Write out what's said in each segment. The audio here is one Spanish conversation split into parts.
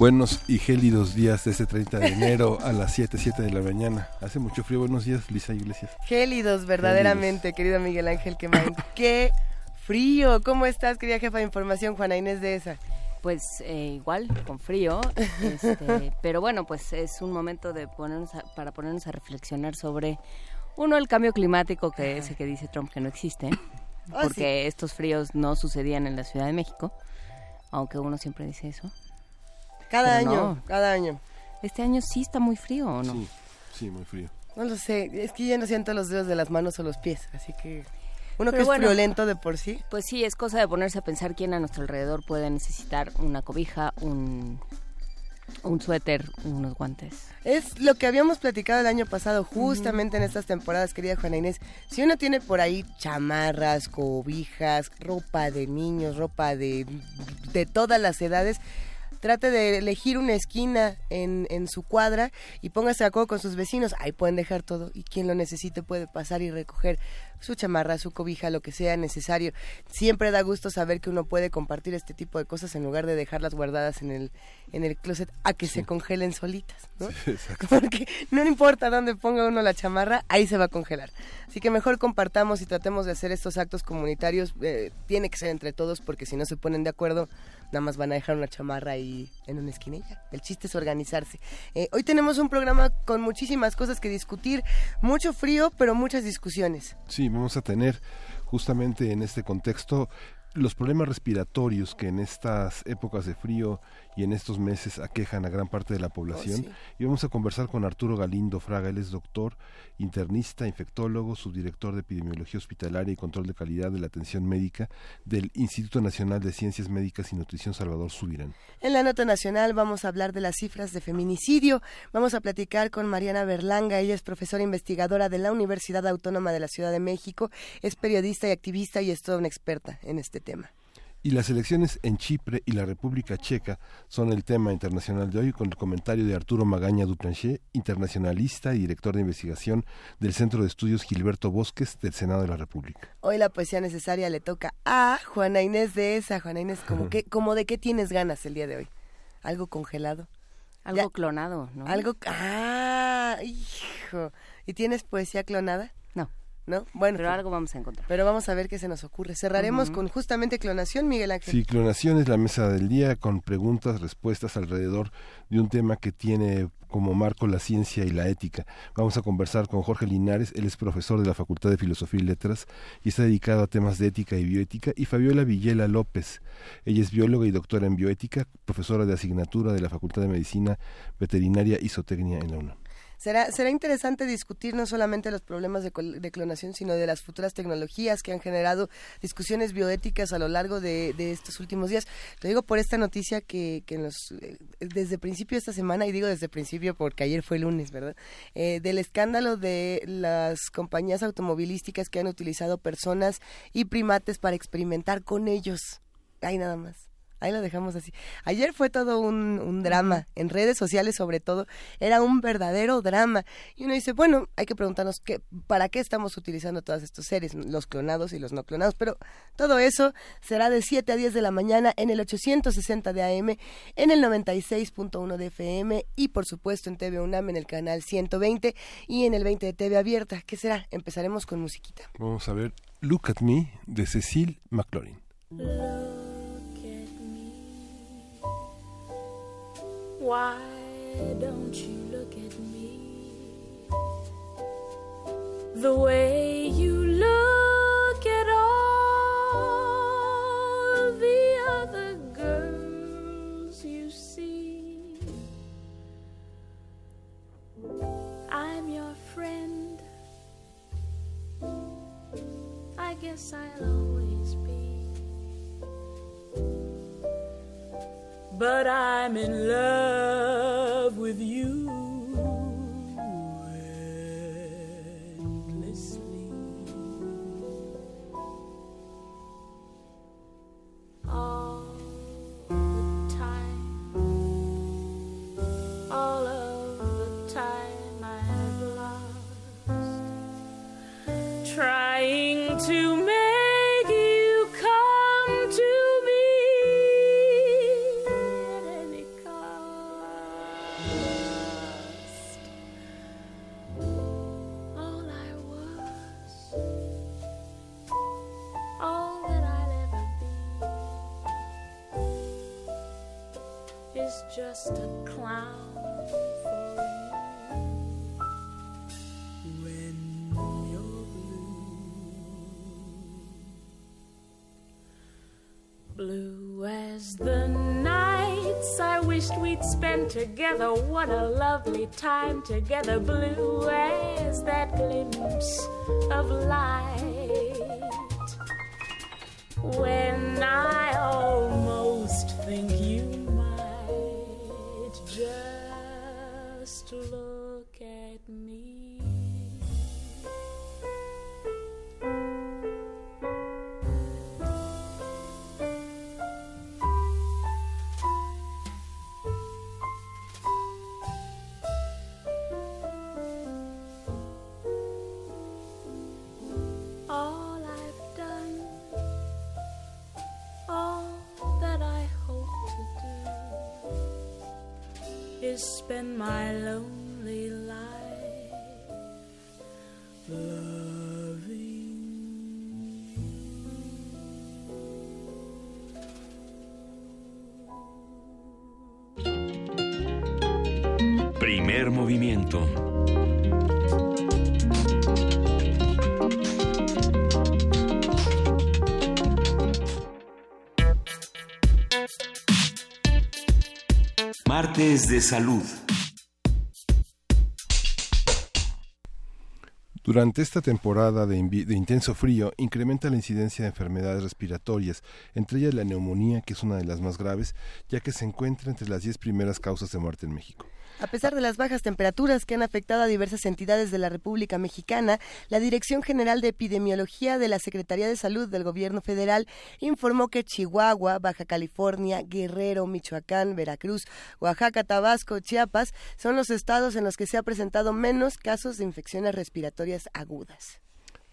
Buenos y gélidos días de este 30 de enero a las 7, 7 de la mañana. Hace mucho frío. Buenos días, Lisa Iglesias. Gélidos, verdaderamente, querido Miguel Ángel Quemain. ¡Qué frío! ¿Cómo estás, querida jefa de información, Juana Inés de esa? Pues eh, igual, con frío, este, pero bueno, pues es un momento de ponernos para ponernos a reflexionar sobre, uno, el cambio climático, que es el que dice Trump que no existe, Oh, porque estos fríos no sucedían en la Ciudad de México, aunque uno siempre dice eso. Cada Pero año, no. cada año. Este año sí está muy frío, ¿o no? Sí, sí, muy frío. No lo sé, es que ya no siento los dedos de las manos o los pies, así que uno que Pero es bueno. friolento de por sí. Pues sí, es cosa de ponerse a pensar quién a nuestro alrededor puede necesitar una cobija, un, un suéter, unos guantes. Es lo que habíamos platicado el año pasado, justamente en estas temporadas, querida Juana Inés. Si uno tiene por ahí chamarras, cobijas, ropa de niños, ropa de, de todas las edades, trate de elegir una esquina en, en su cuadra y póngase de acuerdo con sus vecinos. Ahí pueden dejar todo y quien lo necesite puede pasar y recoger su chamarra, su cobija, lo que sea necesario. Siempre da gusto saber que uno puede compartir este tipo de cosas en lugar de dejarlas guardadas en el, en el closet a que se congelen solitas, ¿no? Porque no importa dónde ponga uno la chamarra, ahí se va a congelar. Así que mejor compartamos y tratemos de hacer estos actos comunitarios. eh, tiene que ser entre todos porque si no se ponen de acuerdo, nada más van a dejar una chamarra ahí en una esquinilla. El chiste es organizarse. Eh, hoy tenemos un programa con muchísimas cosas que discutir, mucho frío, pero muchas discusiones. Sí, vamos a tener justamente en este contexto los problemas respiratorios que en estas épocas de frío y en estos meses aquejan a gran parte de la población. Oh, sí. Y vamos a conversar con Arturo Galindo Fraga, él es doctor, internista, infectólogo, subdirector de epidemiología hospitalaria y control de calidad de la atención médica del Instituto Nacional de Ciencias Médicas y Nutrición Salvador Subirán. En la nota nacional vamos a hablar de las cifras de feminicidio. Vamos a platicar con Mariana Berlanga. Ella es profesora investigadora de la Universidad Autónoma de la Ciudad de México. Es periodista y activista y es toda una experta en este tema. Y las elecciones en Chipre y la República Checa son el tema internacional de hoy con el comentario de Arturo Magaña Duplanché, internacionalista y director de investigación del Centro de Estudios Gilberto Bosques del Senado de la República. Hoy la poesía necesaria le toca a Juana Inés de esa. Juana Inés, ¿cómo, que, como de qué tienes ganas el día de hoy? ¿Algo congelado? Algo Ya. clonado, ¿no? ¿Algo? Ah, hijo. ¿Y tienes poesía clonada? No, ¿No? Bueno, pero pues, algo vamos a encontrar. pero vamos a ver qué se nos ocurre. Cerraremos con justamente clonación, Miguel Ángel. Sí, clonación es la mesa del día con preguntas, respuestas alrededor de un tema que tiene como marco la ciencia y la ética. Vamos a conversar con Jorge Linares, él es profesor de la Facultad de Filosofía y Letras y está dedicado a temas de ética y bioética, y Fabiola Villela López, ella es bióloga y doctora en bioética, profesora de asignatura de la Facultad de Medicina Veterinaria y Zootecnia en la UNAM. Será, será interesante discutir no solamente los problemas de, de clonación, sino de las futuras tecnologías que han generado discusiones bioéticas a lo largo de, de estos últimos días. Lo digo por esta noticia que, que nos, eh, desde principio de esta semana, y digo desde principio porque ayer fue lunes, ¿verdad? Eh, del escándalo de las compañías automovilísticas que han utilizado personas y primates para experimentar con ellos. Ahí nada más. Ahí lo dejamos así. Ayer fue todo un, un drama, en redes sociales sobre todo, era un verdadero drama. Y uno dice, bueno, hay que preguntarnos qué, para qué estamos utilizando todos estos seres, los clonados y los no clonados. Pero todo eso será de 7 a 10 de la mañana en el 860 de AM, en el 96.1 de FM y por supuesto en TV UNAM en el canal 120 y en el 20 de TV Abierta. ¿Qué será? Empezaremos con musiquita. Vamos a ver Look at Me de Cecil McLaurin. Why don't you look at me the way you look at all the other girls you see? I'm your friend. I guess I'll always But I'm in love with you. Together. What a lovely time together, blue as that glimpse of light. Martes de salud. Durante esta temporada de intenso frío, incrementa la incidencia de enfermedades respiratorias, entre ellas la neumonía, que es una de las más graves, ya que se encuentra entre las 10 primeras causas de muerte en México. A pesar de las bajas temperaturas que han afectado a diversas entidades de la República Mexicana, la Dirección General de Epidemiología de la Secretaría de Salud del Gobierno Federal informó que Chihuahua, Baja California, Guerrero, Michoacán, Veracruz, Oaxaca, Tabasco, Chiapas son los estados en los que se ha presentado menos casos de infecciones respiratorias agudas.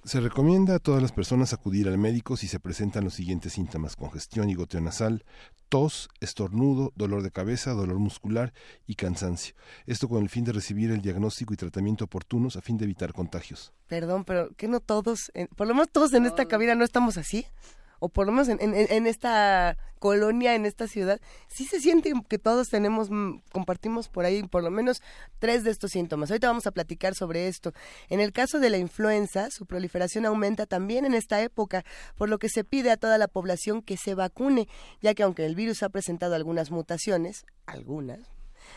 Se recomienda a todas las personas acudir al médico si se presentan los siguientes síntomas: congestión y goteo nasal, tos, estornudo, dolor de cabeza, dolor muscular y cansancio. Esto con el fin de recibir el diagnóstico y tratamiento oportunos a fin de evitar contagios. Perdón, pero que no todos, en- por lo menos todos en esta cabina no estamos así. O por lo menos en, en- esta colonia, en esta ciudad, sí se siente que todos tenemos, mm, compartimos por ahí por lo menos tres de estos síntomas. Ahorita vamos a platicar sobre esto. En el caso de la influenza, su proliferación aumenta también en esta época, por lo que se pide a toda la población que se vacune, ya que aunque el virus ha presentado algunas mutaciones, algunas,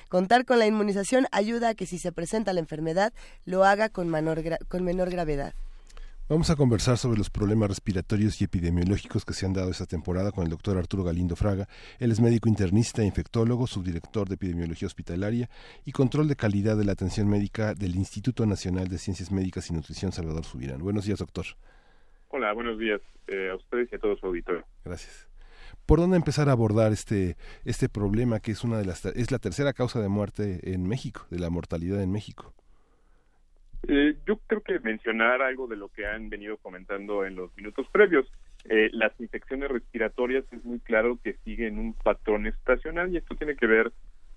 Contar con la inmunización ayuda a que si se presenta la enfermedad lo haga con, menor con menor gravedad. Vamos a conversar sobre los problemas respiratorios y epidemiológicos que se han dado esta temporada con el doctor Arturo Galindo Fraga. Él es médico internista, infectólogo, subdirector de epidemiología hospitalaria y control de calidad de la atención médica del Instituto Nacional de Ciencias Médicas y Nutrición Salvador Subirán. Buenos días, doctor. Hola, buenos días eh, a ustedes y a todo su auditorio. Gracias. ¿Por dónde empezar a abordar este este problema que es una de las es la tercera causa de muerte en México, de la mortalidad en México? Eh, yo creo que mencionar algo de lo que han venido comentando en los minutos previos. Eh, las infecciones respiratorias es muy claro que siguen un patrón estacional y esto tiene que ver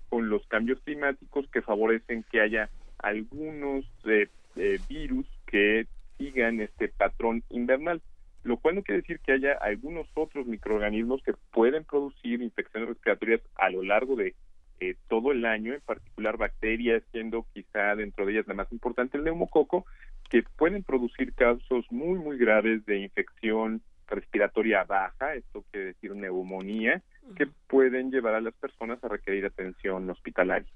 con los cambios climáticos que favorecen que haya algunos eh, eh, virus que sigan este patrón invernal, lo cual no quiere decir que haya algunos otros microorganismos que pueden producir infecciones respiratorias a lo largo de eh, todo el año, en particular bacterias, siendo quizá dentro de ellas la más importante el neumococo, que pueden producir casos muy, muy graves de infección respiratoria baja, esto quiere decir neumonía, que pueden llevar a las personas a requerir atención hospitalaria.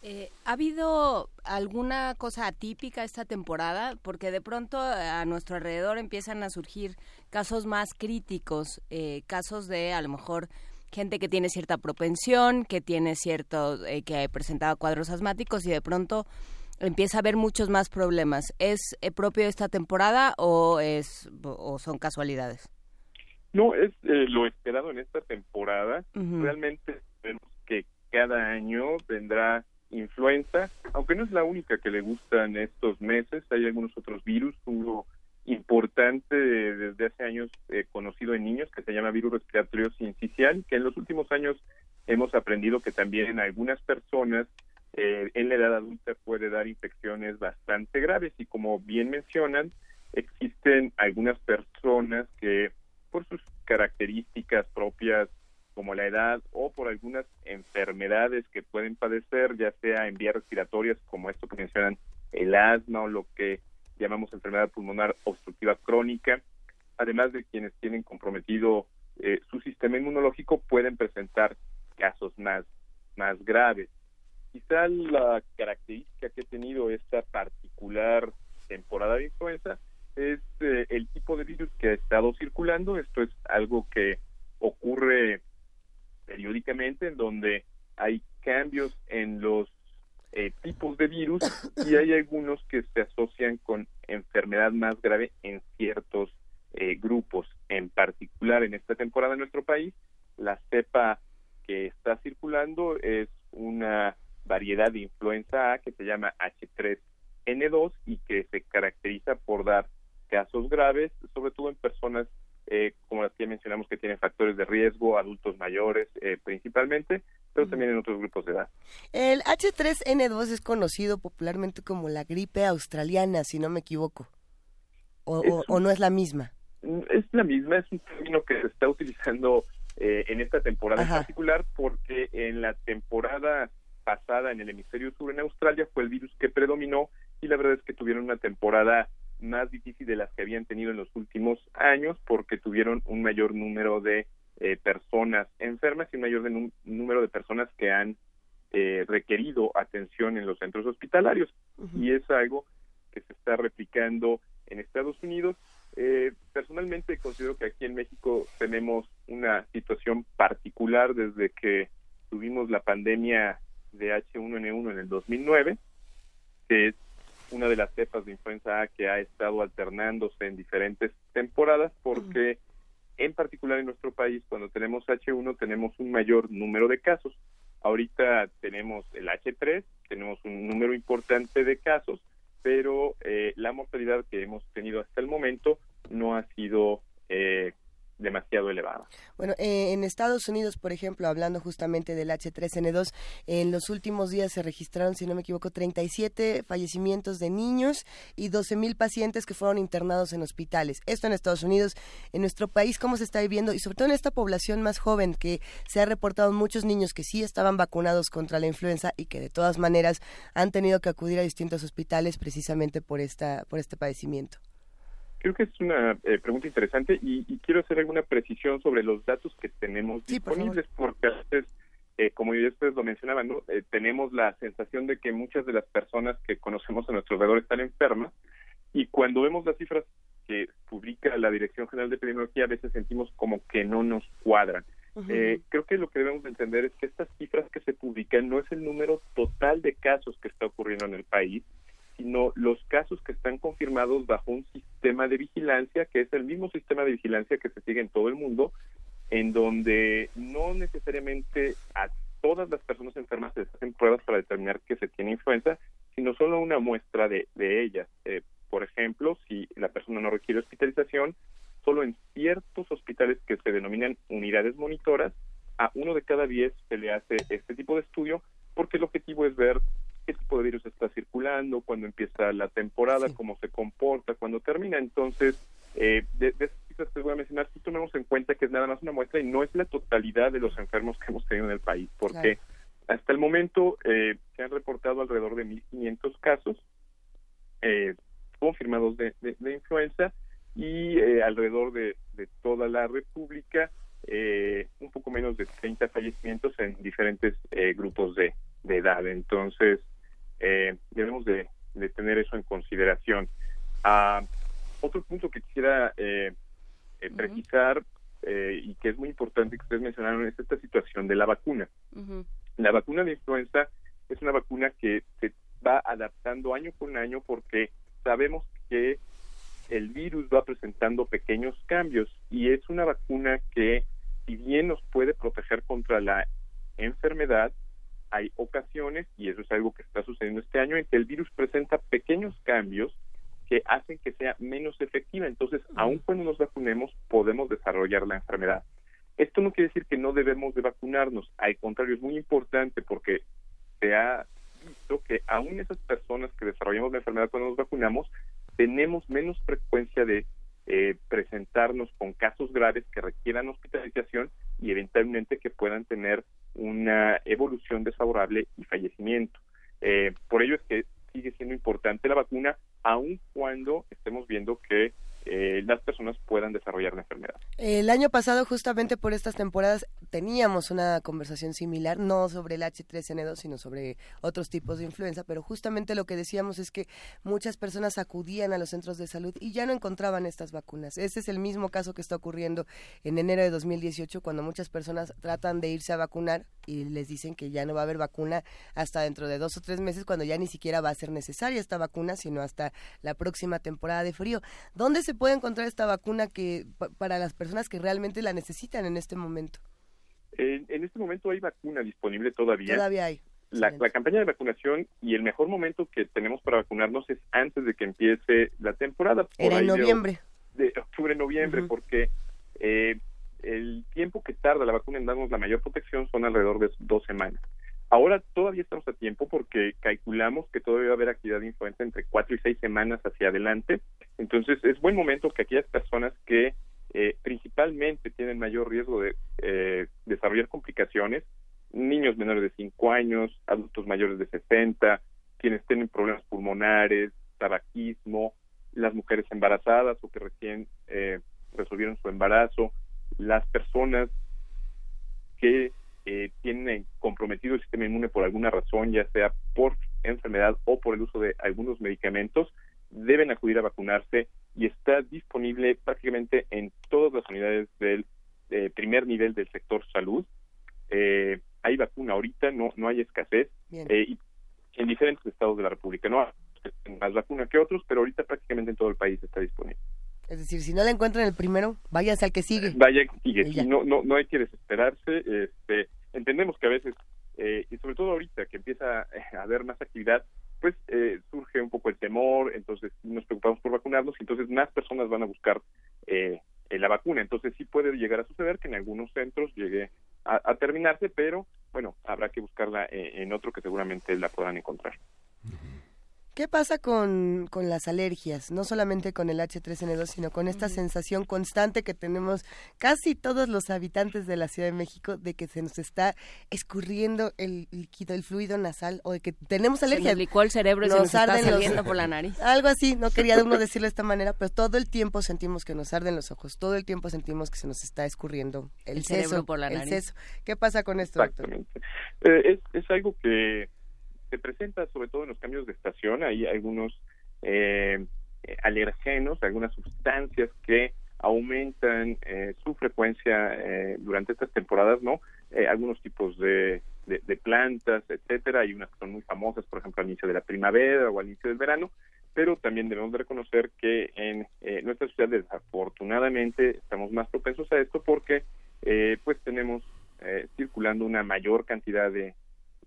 Eh, ¿Ha habido alguna cosa atípica esta temporada? Porque de pronto a nuestro alrededor empiezan a surgir casos más críticos, eh, casos de a lo mejor gente que tiene cierta propensión, que tiene cierto, eh, que ha presentado cuadros asmáticos y de pronto empieza a haber muchos más problemas. ¿Es propio de esta temporada o es o son casualidades? No, es lo esperado en esta temporada. Realmente vemos que cada año vendrá influenza, aunque no es la única que le gustan estos meses, hay algunos otros virus, uno importante desde hace años eh, conocido en niños que se llama virus respiratorio sincicial, que en los últimos años hemos aprendido que también en algunas personas eh, en la edad adulta puede dar infecciones bastante graves. Y como bien mencionan, existen algunas personas que por sus características propias como la edad o por algunas enfermedades que pueden padecer, ya sea en vías respiratorias como esto que mencionan el asma o lo que llamamos enfermedad pulmonar obstructiva crónica, además de quienes tienen comprometido eh, su sistema inmunológico pueden presentar casos más, más graves. Quizá la característica que ha tenido esta particular temporada de influenza es eh, el tipo de virus que ha estado circulando. Esto es algo que ocurre periódicamente en donde hay cambios en los eh, tipos de virus y hay algunos que se asocian con enfermedad más grave en ciertos eh, grupos. En particular, en esta temporada en nuestro país, la cepa que está circulando es una variedad de influenza A que se llama H3N2 y que se caracteriza por dar casos graves, sobre todo en personas eh, como las que mencionamos que tienen factores de riesgo, adultos mayores eh, principalmente, pero también en otros grupos de edad. El H3N2 es conocido popularmente como la gripe australiana, si no me equivoco. ¿O, no es la misma? Es la misma, es un término que se está utilizando eh, en esta temporada en particular porque en la temporada pasada en el hemisferio sur en Australia fue el virus que predominó y la verdad es que tuvieron una temporada más difícil de las que habían tenido en los últimos años porque tuvieron un mayor número de eh, personas enfermas y un mayor número de personas que han eh, requerido atención en los centros hospitalarios y es algo que se está replicando en Estados Unidos. Eh, personalmente considero que aquí en México tenemos una situación particular desde que tuvimos la pandemia de H1N1 en el 2009, que es una de las cepas de influenza A que ha estado alternándose en diferentes temporadas porque en particular en nuestro país cuando tenemos H1 tenemos un mayor número de casos. Ahorita tenemos el H3, tenemos un número importante de casos, pero eh, la mortalidad que hemos tenido hasta el momento no ha sido eh, demasiado elevada. Bueno, eh, en Estados Unidos, por ejemplo, hablando justamente del H3N2, en los últimos días se registraron, si no me equivoco, 37 fallecimientos de niños y 12 mil pacientes que fueron internados en hospitales. Esto en Estados Unidos. En nuestro país, ¿cómo se está viviendo? Y sobre todo en esta población más joven, que se ha reportado muchos niños que sí estaban vacunados contra la influenza y que de todas maneras han tenido que acudir a distintos hospitales precisamente por, esta, por este padecimiento. Creo que es una eh, pregunta interesante y, quiero hacer alguna precisión sobre los datos que tenemos disponibles, porque a veces, eh, como ya ustedes lo mencionaban, eh, tenemos la sensación de que muchas de las personas que conocemos a nuestro alrededor están enfermas y cuando vemos las cifras que publica la Dirección General de Epidemiología a veces sentimos como que no nos cuadran. creo que lo que debemos entender es que estas cifras que se publican no es el número total de casos que está ocurriendo en el país, sino los casos que están confirmados bajo un sistema de vigilancia, que es el mismo sistema de vigilancia que se sigue en todo el mundo, en donde no necesariamente a todas las personas enfermas se hacen pruebas para determinar que se tiene influenza, sino solo una muestra de, ellas. Eh, por ejemplo, si la persona no requiere hospitalización, solo en ciertos hospitales que se denominan unidades monitoras, a uno de cada diez se le hace este tipo de estudio, porque el objetivo es ver qué tipo de virus está circulando, cuándo empieza la temporada, cómo se comporta, cuándo termina. Entonces, eh, de, de esas cifras que voy a mencionar, si tomemos en cuenta que es nada más una muestra y no es la totalidad de los enfermos que hemos tenido en el país, porque hasta el momento eh, se han reportado alrededor de 1.500 casos eh, confirmados de, influenza y alrededor de, toda la República eh, un poco menos de 30 fallecimientos en diferentes eh, grupos de, edad. Entonces, eh, debemos de, tener eso en consideración. Ah, otro punto que quisiera precisar y que es muy importante que ustedes mencionaron es esta situación de la vacuna. La vacuna de influenza es una vacuna que se va adaptando año con año porque sabemos que el virus va presentando pequeños cambios y es una vacuna que si bien nos puede proteger contra la enfermedad, hay ocasiones, y eso es algo que está sucediendo este año, en que el virus presenta pequeños cambios que hacen que sea menos efectiva. Entonces, aun cuando nos vacunemos, podemos desarrollar la enfermedad. Esto no quiere decir que no debemos de vacunarnos, al contrario, es muy importante porque se ha visto que aún esas personas que desarrollamos la enfermedad cuando nos vacunamos, tenemos menos frecuencia de eh, presentarnos con casos graves que requieran hospitalización y eventualmente que puedan tener una evolución desfavorable y fallecimiento. Eh, por ello es que sigue siendo importante la vacuna, aun cuando estemos viendo que eh, las personas puedan desarrollar la enfermedad. El año pasado, justamente por estas temporadas, teníamos una conversación similar, no sobre el H3N2, sino sobre otros tipos de influenza, pero justamente lo que decíamos es que muchas personas acudían a los centros de salud y ya no encontraban estas vacunas. Ese es el mismo caso que está ocurriendo en enero de 2018, cuando muchas personas tratan de irse a vacunar y les dicen que ya no va a haber vacuna hasta dentro de dos o tres meses, cuando ya ni siquiera va a ser necesaria esta vacuna, sino hasta la próxima temporada de frío. ¿Dónde se puede encontrar esta vacuna que para las personas que realmente la necesitan en este momento? En, este momento hay vacuna disponible todavía. Todavía hay. La, campaña de vacunación y el mejor momento que tenemos para vacunarnos es antes de que empiece la temporada. Era en noviembre. De, octubre, noviembre, porque eh, el tiempo que tarda la vacuna en darnos la mayor protección son alrededor de dos semanas. Ahora todavía estamos a tiempo porque calculamos que todavía va a haber actividad de influenza entre cuatro y seis semanas hacia adelante. Entonces es buen momento que aquellas personas que eh, principalmente tienen mayor riesgo de eh, desarrollar complicaciones, niños menores de cinco años, adultos mayores de 60, quienes tienen problemas pulmonares, tabaquismo, las mujeres embarazadas o que recién eh, resolvieron su embarazo, las personas que eh, tienen comprometido el sistema inmune por alguna razón, ya sea por enfermedad o por el uso de algunos medicamentos, deben acudir a vacunarse y está disponible prácticamente en todas las unidades del eh, primer nivel del sector salud. Eh, hay vacuna ahorita, no no hay escasez y en diferentes estados de la República. No hay más vacuna que otros, pero ahorita prácticamente en todo el país está disponible. Es decir, si no la encuentran el primero, váyase al que sigue. Vaya que sigue. no, no, no hay que desesperarse. Este, entendemos que a veces, eh, y sobre todo ahorita que empieza a haber más actividad, pues eh, surge un poco el temor, entonces nos preocupamos por vacunarnos y entonces más personas van a buscar eh, la vacuna. Entonces sí puede llegar a suceder que en algunos centros llegue a, terminarse, pero bueno, habrá que buscarla en otro que seguramente la puedan encontrar. ¿Qué pasa con, las alergias? No solamente con el H3N2, sino con esta sensación constante que tenemos casi todos los habitantes de la Ciudad de México de que se nos está escurriendo el líquido, el fluido nasal o de que tenemos alergia. Se nos el cerebro y se nos está saliendo por la nariz. Algo así, no quería uno decirlo de esta manera, pero todo el tiempo sentimos que nos arden los ojos, todo el tiempo sentimos que se nos está escurriendo el, cerebro por la nariz. ¿Qué pasa con esto, doctor? Eh, es, es algo que se presenta sobre todo en los cambios de estación, hay algunos eh, alergenos, algunas sustancias que aumentan eh, su frecuencia eh, durante estas temporadas, ¿no? algunos tipos de, de, plantas, etcétera, hay unas que son muy famosas, por ejemplo, al inicio de la primavera o al inicio del verano, pero también debemos de reconocer que en nuestra ciudad desafortunadamente estamos más propensos a esto porque pues tenemos circulando una mayor cantidad de,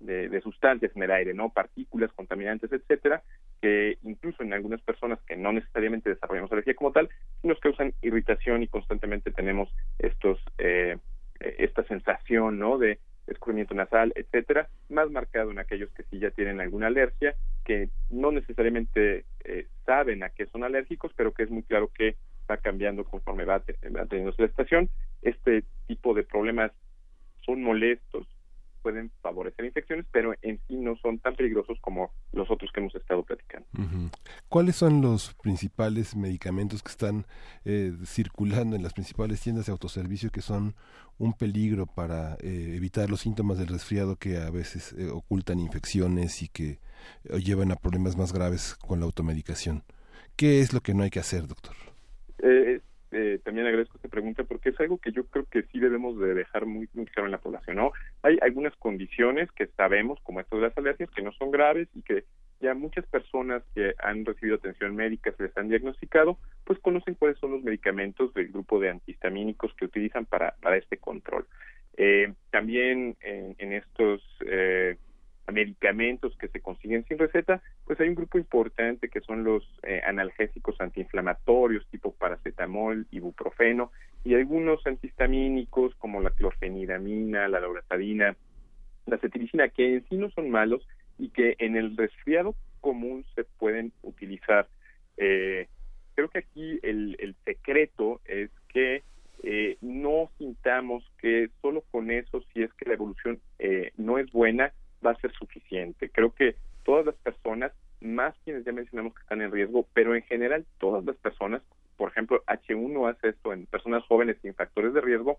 de, sustancias en el aire, ¿no? Partículas, contaminantes, etcétera, que incluso en algunas personas que no necesariamente desarrollamos alergia como tal, nos causan irritación y constantemente tenemos estos eh, esta sensación, ¿no? De escurrimiento nasal, etcétera, más marcado en aquellos que sí ya tienen alguna alergia, que no necesariamente eh, saben a qué son alérgicos, pero que es muy claro que va cambiando conforme va, va teniendo la estación. Este tipo de problemas son molestos, pueden favorecer infecciones, pero en sí no son tan peligrosos como los otros que hemos estado platicando. ¿Cuáles son los principales medicamentos que están eh, circulando en las principales tiendas de autoservicio que son un peligro para eh, evitar los síntomas del resfriado que a veces eh, ocultan infecciones y que llevan a problemas más graves con la automedicación? ¿Qué es lo que no hay que hacer, doctor? Eh, también agradezco esta pregunta porque es algo que yo creo que sí debemos de dejar muy, claro en la población, ¿no? Hay algunas condiciones que sabemos, como esto de las alergias, que no son graves y que ya muchas personas que han recibido atención médica se les han diagnosticado, pues conocen cuáles son los medicamentos del grupo de antihistamínicos que utilizan para, para este control. Eh, también en, en estos eh, medicamentos que se consiguen sin receta, pues hay un grupo importante que son los eh, analgésicos antiinflamatorios tipo paracetamol, ibuprofeno y algunos antihistamínicos como la clorfenidamina, la loratadina, la cetiricina que en sí no son malos y que en el resfriado común se pueden utilizar. Eh, creo que aquí el, el secreto es que eh, no sintamos que solo con eso, si es que la evolución eh, no es buena, va a ser suficiente. Creo que todas las personas, más quienes ya mencionamos que están en riesgo, pero en general todas las personas, por ejemplo, H1 hace esto en personas jóvenes sin factores de riesgo,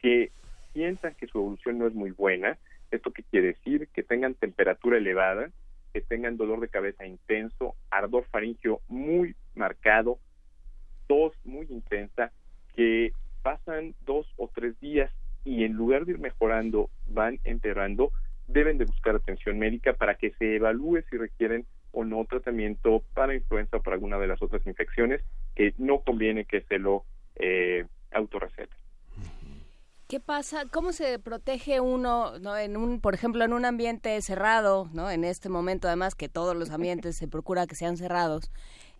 que piensan que su evolución no es muy buena. ¿Esto qué quiere decir? Que tengan temperatura elevada, que tengan dolor de cabeza intenso, ardor faringio muy marcado, tos muy intensa, que pasan dos o tres días y en lugar de ir mejorando, van empeorando, deben de buscar atención médica para que se evalúe si requieren o no tratamiento para influenza o para alguna de las otras infecciones que no conviene que se lo eh, autorreceten. ¿Qué pasa? ¿Cómo se protege uno, ¿no? en un, por ejemplo, en un ambiente cerrado, ¿no? En este momento, además que todos los ambientes se procura que sean cerrados.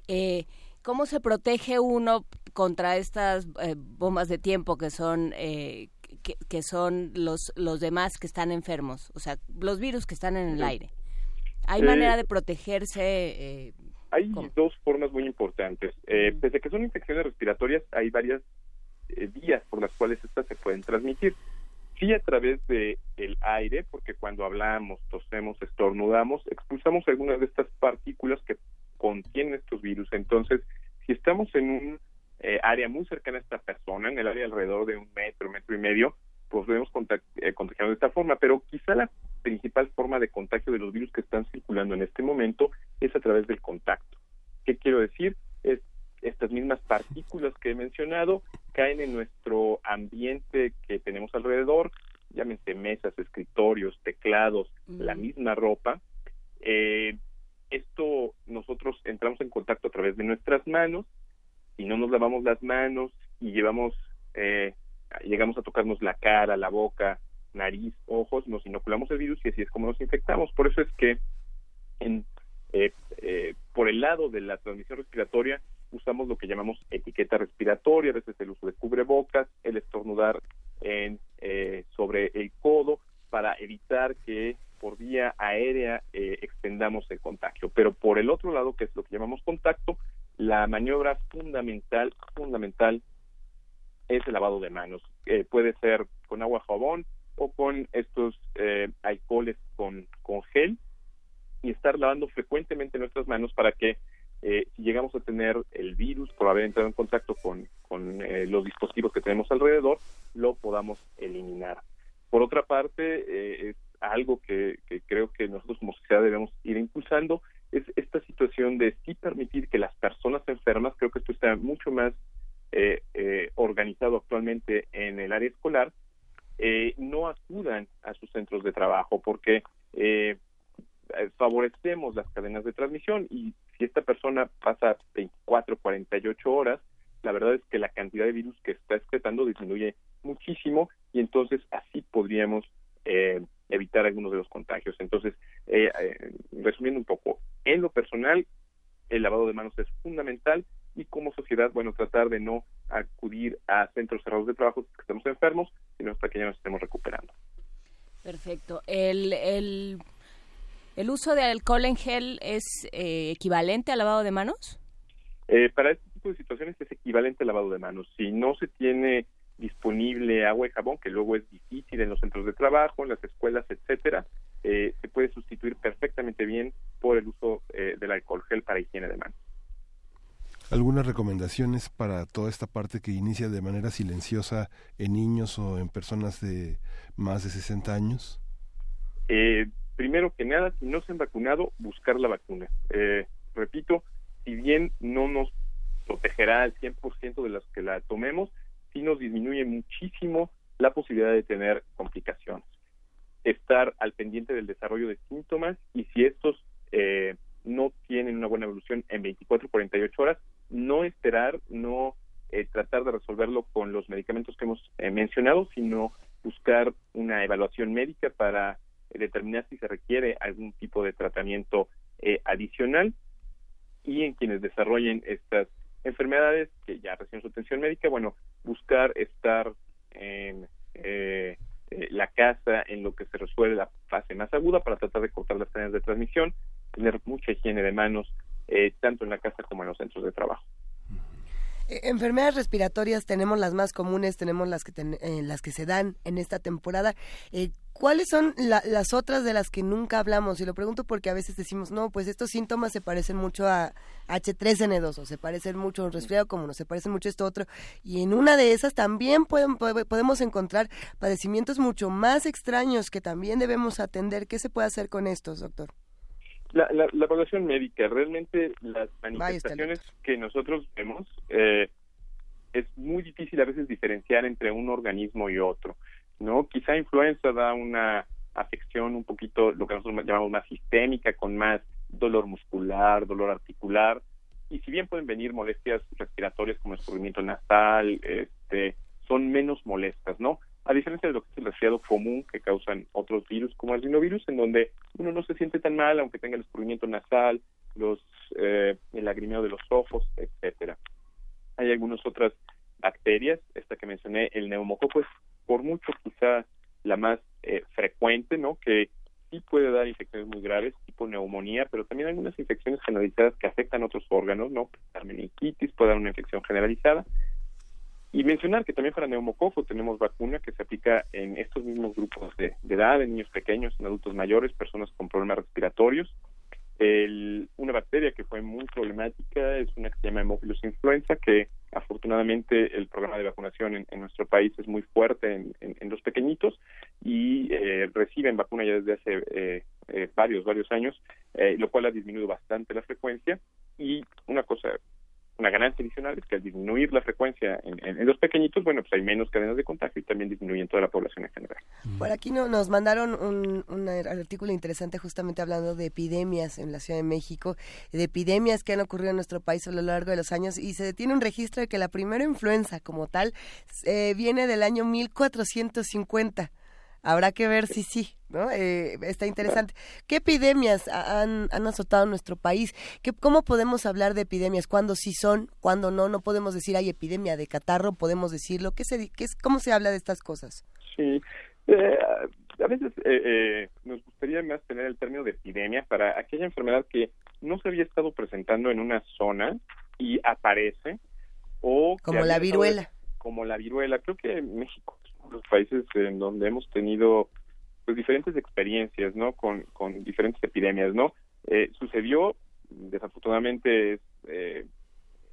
Eh, ¿Cómo se protege uno contra estas eh, bombas de tiempo que son eh, que, son los, los demás que están enfermos, o sea, los virus que están en el aire. ¿Hay eh, manera de protegerse? Eh, hay dos formas muy importantes. Eh, Desde que son infecciones respiratorias, hay varias eh, vías por las cuales estas se pueden transmitir. Sí a través de el aire, porque cuando hablamos, tosemos, estornudamos, expulsamos algunas de estas partículas que contienen estos virus. Entonces, si estamos en un eh, área muy cercana a esta persona, en el área alrededor de un metro, metro y medio, pues podemos eh, contagiar de esta forma, pero quizá la principal forma de contagio de los virus que están circulando en este momento es a través del contacto. ¿Qué quiero decir? Es estas mismas partículas que he mencionado caen en nuestro ambiente que tenemos alrededor, llámense mesas, escritorios, teclados, la misma ropa. Eh, esto nosotros entramos en contacto a través de nuestras manos si no nos lavamos las manos y llevamos, eh, llegamos a tocarnos la cara, la boca, nariz, ojos, nos inoculamos el virus y así es como nos infectamos. Por eso es que en, eh, eh, por el lado de la transmisión respiratoria usamos lo que llamamos etiqueta respiratoria, a veces el uso de cubrebocas, el estornudar en, sobre el codo para evitar que por vía aérea extendamos el contagio. Pero por el otro lado, que es lo que llamamos contacto, la maniobra fundamental, fundamental es el lavado de manos. Eh, puede ser con agua jabón o con estos eh, alcoholes con, con gel y estar lavando frecuentemente nuestras manos para que eh, si llegamos a tener el virus por haber entrado en contacto con, con eh, los dispositivos que tenemos alrededor, lo podamos eliminar. Por otra parte, es algo que, que creo que nosotros como sociedad debemos ir impulsando, es esta situación de sí permitir que las personas enfermas, creo que esto está mucho más eh, eh, organizado actualmente en el área escolar, eh, no acudan a sus centros de trabajo porque favorecemos las cadenas de transmisión y si esta persona pasa 24, 48 horas, la verdad es que la cantidad de virus que está excretando disminuye muchísimo y entonces así podríamos evitar algunos de los contagios. Entonces, resumiendo un poco, en lo personal, el lavado de manos es fundamental y como sociedad, bueno, tratar de no acudir a centros cerrados de trabajo que estemos enfermos, sino hasta que ya nos estemos recuperando. Perfecto. El, el, el uso de alcohol en gel es eh, equivalente al lavado de manos? Eh, para este tipo de situaciones es equivalente al lavado de manos. Si no se tiene disponible agua y jabón, que luego es difícil en los centros de trabajo, en las escuelas, etcétera, eh, se puede sustituir perfectamente bien por el uso eh, del alcohol gel para higiene de manos. ¿Algunas recomendaciones para toda esta parte que inicia de manera silenciosa en niños o en personas de más de 60 años? Eh, primero que nada, si no se han vacunado, buscar la vacuna. Eh, repito, si bien no nos protegerá al 100% de las que la tomemos, nos disminuye muchísimo la posibilidad de tener complicaciones. Estar al pendiente del desarrollo de síntomas y si estos eh, no tienen una buena evolución en 24 48 horas, no esperar, no eh, tratar de resolverlo con los medicamentos que hemos eh, mencionado, sino buscar una evaluación médica para determinar si se requiere algún tipo de tratamiento adicional y en quienes desarrollen estas enfermedades que ya reciben su atención médica, bueno, buscar estar en eh, eh, la casa en lo que se resuelve la fase más aguda para tratar de cortar las cadenas de transmisión, tener mucha higiene de manos, eh, tanto en la casa como en los centros de trabajo. Enfermedades respiratorias tenemos las más comunes, tenemos las que las que se dan en esta temporada. ¿Cuáles son las otras de las que nunca hablamos? Y lo pregunto porque a veces decimos, no, pues estos síntomas se parecen mucho a H3N2 o se parecen mucho a un resfriado como no se parecen mucho a esto otro. Y en una de esas también podemos encontrar padecimientos mucho más extraños que también debemos atender. ¿Qué se puede hacer con estos, doctor? La, la, evaluación médica, realmente las manifestaciones que nosotros vemos, eh, es muy difícil a veces diferenciar entre un organismo y otro. ¿no? Quizá influenza da una afección un poquito, lo que nosotros llamamos más sistémica, con más dolor muscular, dolor articular, y si bien pueden venir molestias respiratorias como escurrimiento nasal, este, son menos molestas, ¿no? A diferencia de lo que es el resfriado común que causan otros virus como el rinovirus, en donde uno no se siente tan mal aunque tenga el escurrimiento nasal, los, eh, el lagrimeo de los ojos, etcétera. Hay algunas otras bacterias, esta que mencioné, el neumococo es por mucho quizá la más eh, frecuente, ¿no? Que sí puede dar infecciones muy graves, tipo neumonía, pero también algunas infecciones generalizadas que afectan otros órganos, ¿no? La meningitis puede dar una infección generalizada. Y mencionar que también para neumococo tenemos vacuna que se aplica en estos mismos grupos de, de edad, en niños pequeños, en adultos mayores, personas con problemas respiratorios. El, una bacteria que fue muy problemática es una que se llama Hemophilus influenza, que afortunadamente el programa de vacunación en, nuestro país es muy fuerte en, los pequeñitos y eh, reciben vacuna ya desde hace eh, eh, varios, varios años, lo cual ha disminuido bastante la frecuencia. Y una cosa una ganancia adicional es que al disminuir la frecuencia en, los pequeñitos, bueno, pues hay menos cadenas de contagio y también disminuyen toda la población en general. Por aquí no, nos mandaron un, un, artículo interesante justamente hablando de epidemias en la Ciudad de México, de epidemias que han ocurrido en nuestro país a lo largo de los años y se tiene un registro de que la primera influenza como tal eh, viene del año 1450 habrá que ver si sí, ¿no? Eh, está interesante. ¿Qué epidemias han, han azotado nuestro país? ¿Qué, ¿Cómo podemos hablar de epidemias? ¿Cuándo sí son? ¿Cuándo no? No podemos decir hay epidemia de catarro, podemos decirlo. ¿Qué se, qué es, ¿Cómo se habla de estas cosas? Sí, eh, a veces eh, nos gustaría más tener el término de epidemia para aquella enfermedad que no se había estado presentando en una zona y aparece o... Como la viruela. como la viruela. Creo que en México países en donde hemos tenido pues diferentes experiencias, ¿no? Con, con diferentes epidemias, ¿no? Eh, sucedió, desafortunadamente es eh,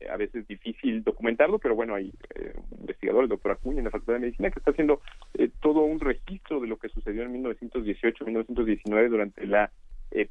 a veces difícil documentarlo, pero bueno, hay eh, un investigador, el doctor Acuña, en la Facultad de Medicina, que está haciendo eh, todo un registro de lo que sucedió en 1918-1919 durante la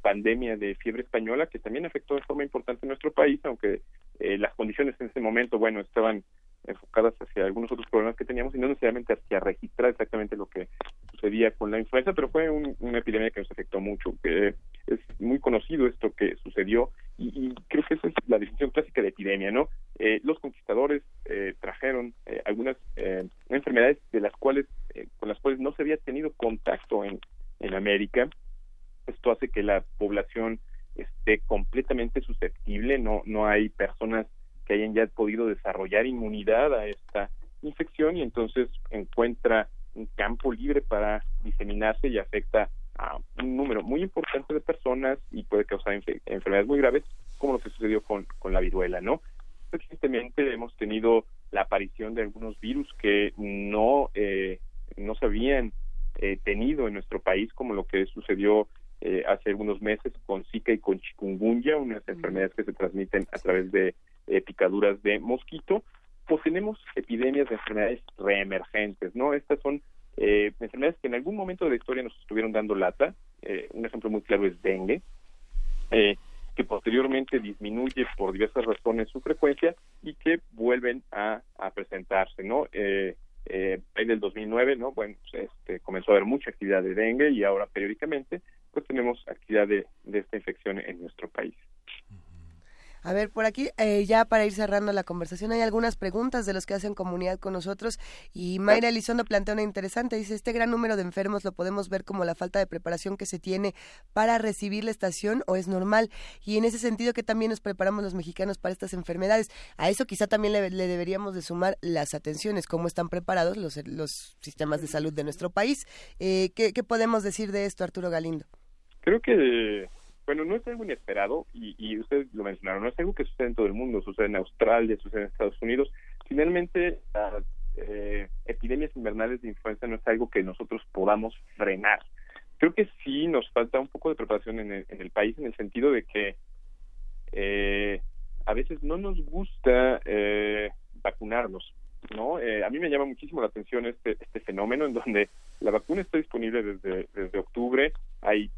pandemia de fiebre española, que también afectó de forma importante a nuestro país, aunque las condiciones en ese momento, bueno, estaban enfocadas hacia algunos otros problemas que teníamos y no necesariamente hacia registrar exactamente lo que sucedía con la influenza, pero fue una epidemia que nos afectó mucho. que es muy conocido esto que sucedió y, creo que esa es la definición clásica de epidemia, ¿no? Eh, los conquistadores eh, trajeron eh, algunas enfermedades de las cuales con las cuales no se había tenido contacto en, en América. Esto hace que la población esté completamente susceptible, no no hay personas que hayan ya podido desarrollar inmunidad a esta infección y entonces encuentra un campo libre para diseminarse y afecta a un número muy importante de personas y puede causar enfermedades muy graves, como lo que sucedió con, con la viruela, ¿no? Recientemente hemos tenido la aparición de algunos virus que no, eh, no se habían eh, tenido en nuestro país, como lo que sucedió eh, hace algunos meses con Zika y con chikungunya, unas enfermedades que se transmiten a través de picaduras de mosquito, pues tenemos epidemias de enfermedades reemergentes, ¿no? Estas son enfermedades que en algún momento de la historia nos estuvieron dando lata. un ejemplo muy claro es dengue. Eh, que posteriormente disminuye por diversas razones su frecuencia y que vuelven a, presentarse, ¿no? Eh, eh, en el 2009, ¿no? Bueno, pues, este, comenzó a haber mucha actividad de dengue y ahora periódicamente, pues tenemos actividad de esta infección en nuestro país. A ver, por aquí, eh, ya para ir cerrando la conversación, hay algunas preguntas de los que hacen comunidad con nosotros y Mayra Elizondo plantea una interesante. Dice, este gran número de enfermos lo podemos ver como la falta de preparación que se tiene para recibir la estación o es normal. Y en ese sentido que también nos preparamos los mexicanos para estas enfermedades. A eso quizá también le, deberíamos de sumar las atenciones, cómo están preparados los, los sistemas de salud de nuestro país. Eh, ¿qué, ¿Qué podemos decir de esto, Arturo Galindo? Creo que bueno, no es algo inesperado y, y ustedes lo mencionaron, no es algo que sucede en todo el mundo, sucede en Australia, sucede en Estados Unidos. Finalmente, eh, epidemias invernales de influenza no es algo que nosotros podamos frenar. Creo que sí nos falta un poco de preparación en el, país en el sentido de que eh, a veces no nos gusta eh, vacunarnos. ¿no? a mí me llama muchísimo la atención este, este fenómeno en donde la vacuna está disponible desde octubre, hay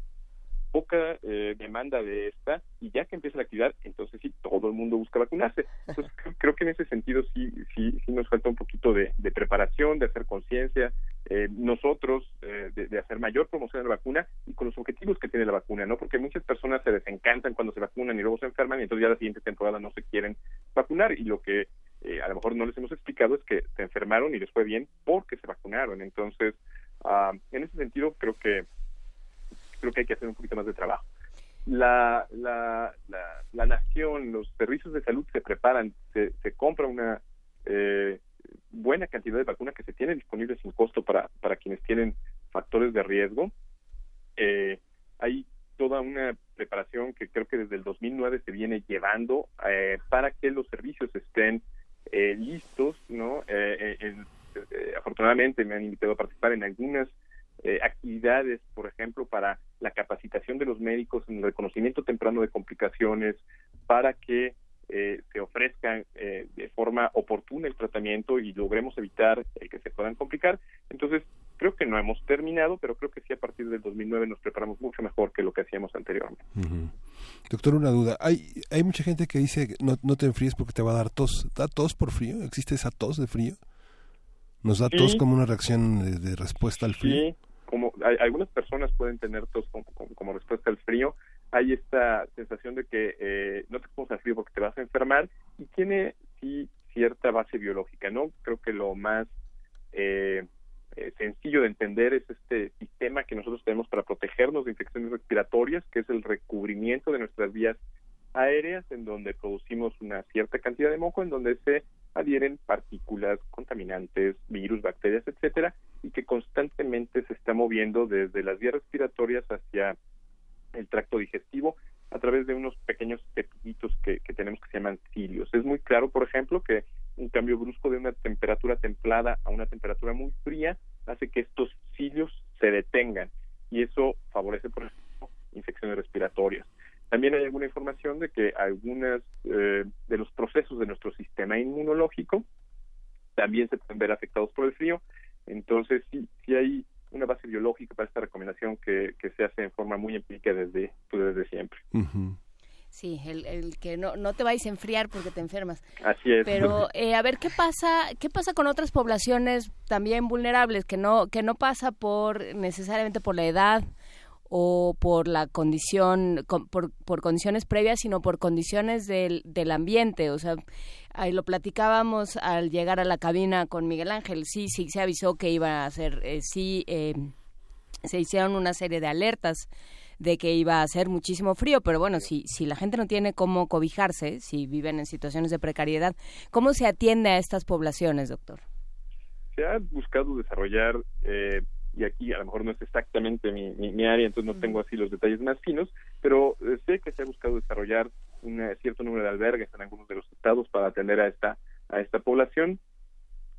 poca eh, demanda de esta y ya que empieza la actividad, entonces sí, todo el mundo busca vacunarse. Entonces creo, que en ese sentido sí, sí, sí nos falta un poquito de, preparación, de hacer conciencia, eh, nosotros eh, de, hacer mayor promoción de la vacuna y con los objetivos que tiene la vacuna, ¿no? Porque muchas personas se desencantan cuando se vacunan y luego se enferman y entonces ya la siguiente temporada no se quieren vacunar y lo que a lo mejor no les hemos explicado es que se enfermaron y les fue bien porque se vacunaron. Entonces, ah, en ese sentido creo que creo que hay que hacer un poquito más de trabajo. La, la, la, nación, los servicios de salud se preparan, se, compra una eh, buena cantidad de vacunas que se tiene disponible sin costo para, para quienes tienen factores de riesgo. Eh, hay toda una preparación que creo que desde el 2009 se viene llevando eh, para que los servicios estén listos, ¿no? afortunadamente me han invitado a participar en algunas eh, actividades, por ejemplo, para la capacitación de los médicos en el reconocimiento temprano de complicaciones, para que eh, se ofrezca eh, de forma oportuna el tratamiento y logremos evitar que se puedan complicar. Entonces, creo que no hemos terminado, pero creo que sí a partir del 2009 nos preparamos mucho mejor que lo que hacíamos anteriormente. Doctor, una duda. Hay, hay mucha gente que dice no, no te enfríes porque te va a dar tos. ¿Da tos por frío? ¿Existe esa tos de frío? ¿Nos da tos como una reacción de, respuesta al frío? Sí, como algunas personas pueden tener tos como, respuesta al frío, hay esta sensación de que eh, no te pongas frío porque te vas a enfermar y tiene sí cierta base biológica, ¿no? Creo que lo más eh, eh, sencillo de entender es este sistema que nosotros tenemos para protegernos de infecciones respiratorias, que es el recubrimiento de nuestras vías aéreas en donde producimos una cierta cantidad de moco, en donde se adhieren partículas contaminantes, virus, bacterias, etcétera, y que constantemente se está moviendo desde las vías respiratorias hacia el tracto digestivo a través de unos pequeños pepillitos que, tenemos que se llaman cilios. Es muy claro, por ejemplo, que un cambio brusco de una temperatura templada a una temperatura muy fría hace que estos cilios se detengan y eso favorece, por ejemplo, infecciones respiratorias. También hay alguna información de que algunas eh, de los procesos de nuestro sistema inmunológico también se pueden ver afectados por el frío. Entonces, sí, sí hay una base biológica para esta recomendación que, se hace en forma muy empírica desde, pues, desde siempre. Sí, el, el, que no, no te vayas a enfriar porque te enfermas. Así es. Pero eh, a ver qué pasa, qué pasa con otras poblaciones también vulnerables que no que no pasa por necesariamente por la edad o por la condición, por, por condiciones previas, sino por condiciones del, del ambiente. O sea, ahí lo platicábamos al llegar a la cabina con Miguel Ángel. Sí, sí, se avisó que iba a hacer, eh, sí, eh, se hicieron una serie de alertas de que iba a hacer muchísimo frío, pero bueno, si, si la gente no tiene cómo cobijarse, si viven en situaciones de precariedad, ¿cómo se atiende a estas poblaciones, doctor? Se ha buscado desarrollar eh, y aquí a lo mejor no es exactamente mi, mi, área, entonces no tengo así los detalles más finos, pero eh, sé que se ha buscado desarrollar un cierto número de albergues en algunos de los estados para atender a esta a esta población.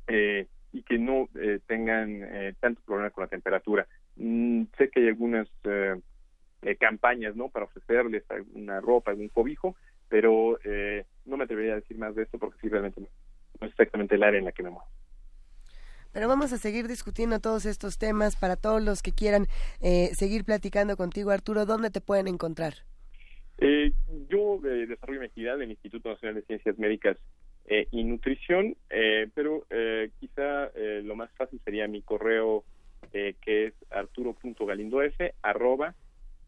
eh, y que no eh, tengan eh, tanto problema con la temperatura. Mm, sé que hay algunas eh, eh, campañas no para ofrecerles alguna ropa, algún cobijo, pero eh, no me atrevería a decir más de esto porque sí realmente no, no es exactamente el área en la que me muevo. Pero vamos a seguir discutiendo todos estos temas para todos los que quieran eh, seguir platicando contigo, Arturo. ¿Dónde te pueden encontrar? Eh, yo eh, desarrollo mi actividad en Instituto Nacional de Ciencias Médicas eh, y Nutrición, eh, pero eh, quizá lo más fácil sería mi correo que es arturo.galindof arroba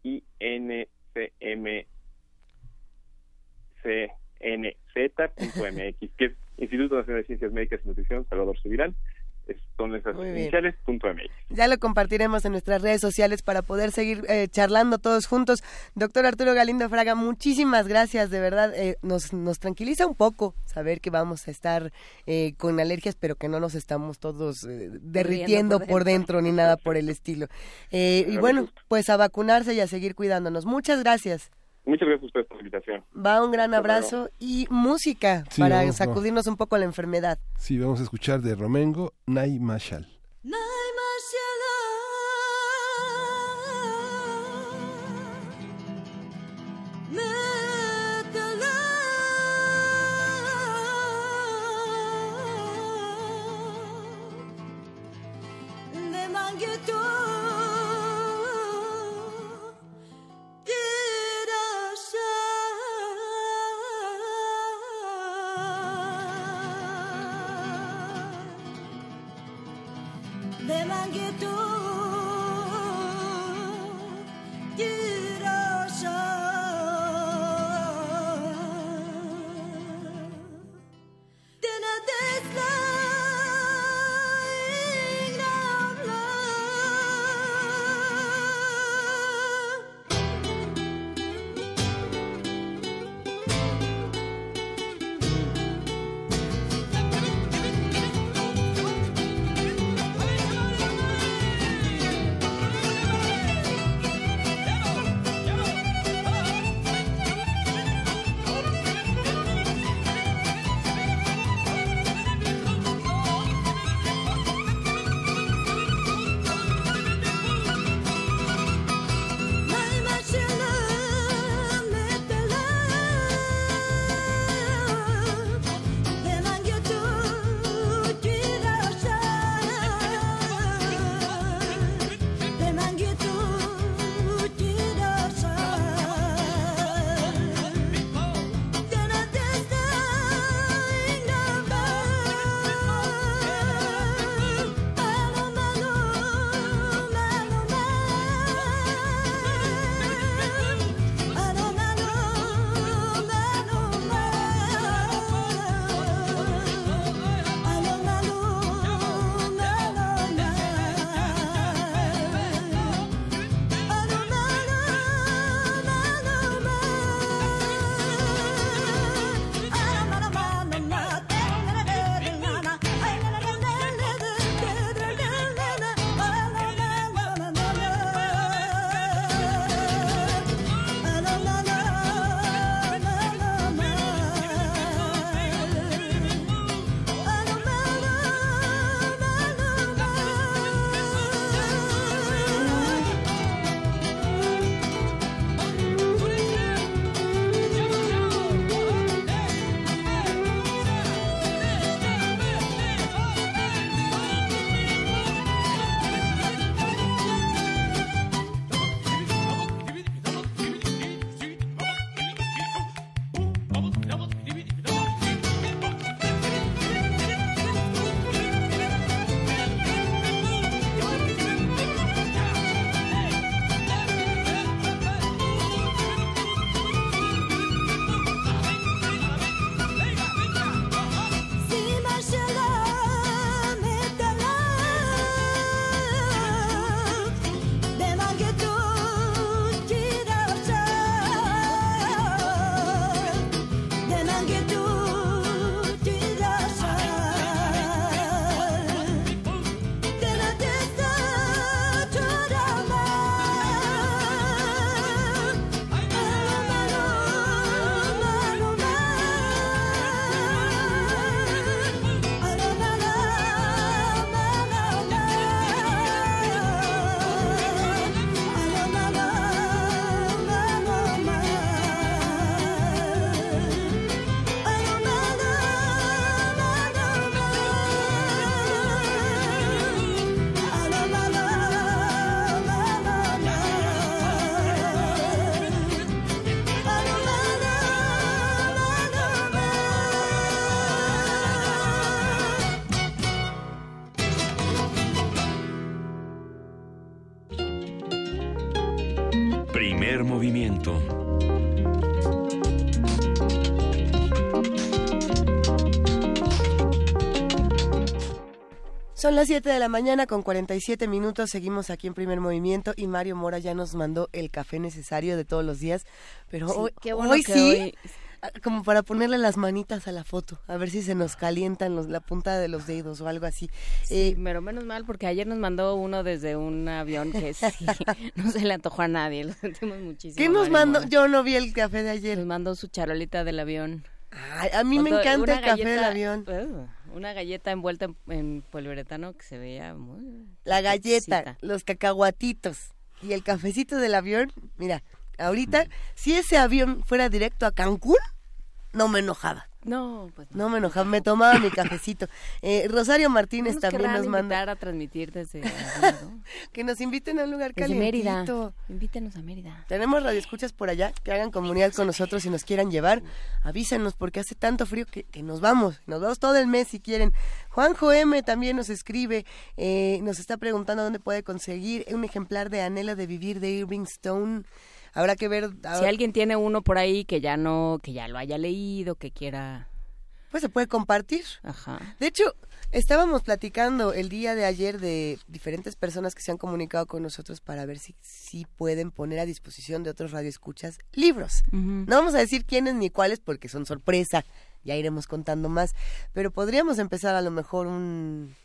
incnz.mx, que es Instituto Nacional de Ciencias Médicas y Nutrición, Salvador Subirán. Es- Son esas Muy bien. iniciales, punto MX. Ya lo compartiremos en nuestras redes sociales para poder seguir eh, charlando todos juntos. Doctor Arturo Galindo Fraga, muchísimas gracias, de verdad. eh, nos, nos tranquiliza un poco saber que vamos a estar eh, con alergias, pero que no nos estamos todos eh, derritiendo por por dentro ni nada por el estilo. Eh, y bueno, pues a vacunarse y a seguir cuidándonos. Muchas gracias. Muchas gracias a ustedes por la invitación. Va un gran Hasta luego. abrazo y música Sí, para vamos, sacudirnos un poco la enfermedad. Sí, vamos a escuchar de Romengo, Nay Mashal. Thank las 7 de la mañana con 47 minutos, seguimos aquí en primer movimiento y Mario Mora ya nos mandó el café necesario de todos los días, pero hoy, qué bueno hoy sí, hoy- ah, como para ponerle las manitas a la foto, a ver si se nos calientan los- la punta de los dedos o algo así. Sí, Eh, pero menos mal porque ayer nos mandó uno desde un avión que sí, no se le antojó a nadie, lo sentimos muchísimo. ¿Qué nos mandó? Yo no vi el café de ayer. Nos mandó su charolita del avión. Ay, a mí me encanta el café del galleta- avión. Uh, una galleta envuelta en, en poliuretano que se veía muy... La galleta, los cacahuatitos y el cafecito del avión. Mira, ahorita, si ese avión fuera directo a Cancún, no me enojaba. No, pues no. No me enojaba, me tomaba mi cafecito. Eh, Rosario ¿No Martínez nos también nos manda a transmitir desde que nos inviten a un lugar Desde Mérida. Invítenos a Mérida. Tenemos radioescuchas por allá que hagan comunidad con nosotros y nos quieran llevar. Avísenos porque hace tanto frío que, que nos vamos. Nos vamos todo el mes si quieren. Juanjo M también nos escribe, eh, nos está preguntando dónde puede conseguir un ejemplar de Anhelo de Vivir de Irving Stone. Habrá que ver. Si alguien tiene uno por ahí que ya no, que ya lo haya leído, que quiera... Pues se puede compartir. Ajá. De hecho, estábamos platicando el día de ayer de diferentes personas que se han comunicado con nosotros para ver si, si pueden poner a disposición de otros radioescuchas libros. No vamos a decir quiénes ni cuáles porque son sorpresa, ya iremos contando más, pero podríamos empezar a lo mejor un,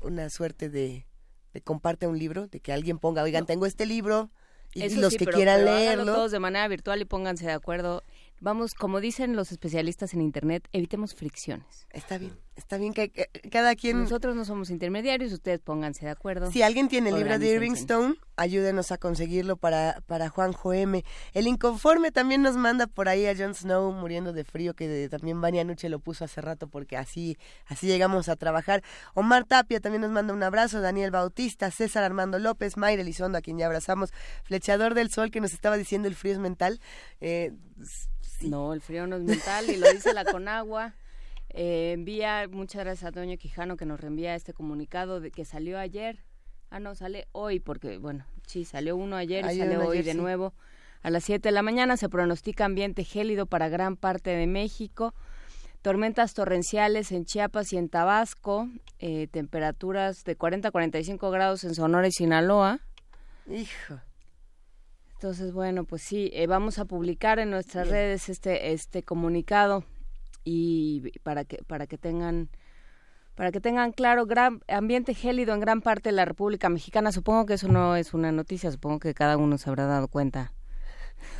una suerte de, de comparte un libro, de que alguien ponga, oigan, tengo este libro y Eso los sí, que pero- quieran pero leerlo. todos de manera virtual y pónganse de acuerdo. Vamos, como dicen los especialistas en Internet, evitemos fricciones. Está bien, está bien que, que cada quien... Nosotros no somos intermediarios, ustedes pónganse de acuerdo. Si alguien tiene el libro de Irving. Stone, ayúdenos a conseguirlo para, para Juanjo M. El Inconforme también nos manda por ahí a Jon Snow muriendo de frío, que de- también Vania Nuche lo puso hace rato porque así, así llegamos a trabajar. Omar Tapia también nos manda un abrazo, Daniel Bautista, César Armando López, Mayra Elizondo, a quien ya abrazamos, Flechador del Sol, que nos estaba diciendo el frío es mental. Eh, sí. No, el frío no es mental y lo dice la Conagua. Eh, envía, muchas gracias a Toño Quijano que nos reenvía este comunicado de que salió ayer. Ah, no, sale hoy porque, bueno, sí, salió uno ayer y sale hoy ayer, de sí. nuevo. A las 7 de la mañana se pronostica ambiente gélido para gran parte de México. Tormentas torrenciales en Chiapas y en Tabasco. eh, temperaturas de 40 a 45 grados en Sonora y Sinaloa. Hijo. Entonces, bueno, pues sí, eh, vamos a publicar en nuestras redes este este comunicado y para que para que tengan para que tengan claro gran ambiente gélido en gran parte de la República Mexicana. Supongo que eso no es una noticia, supongo que cada uno se habrá dado cuenta.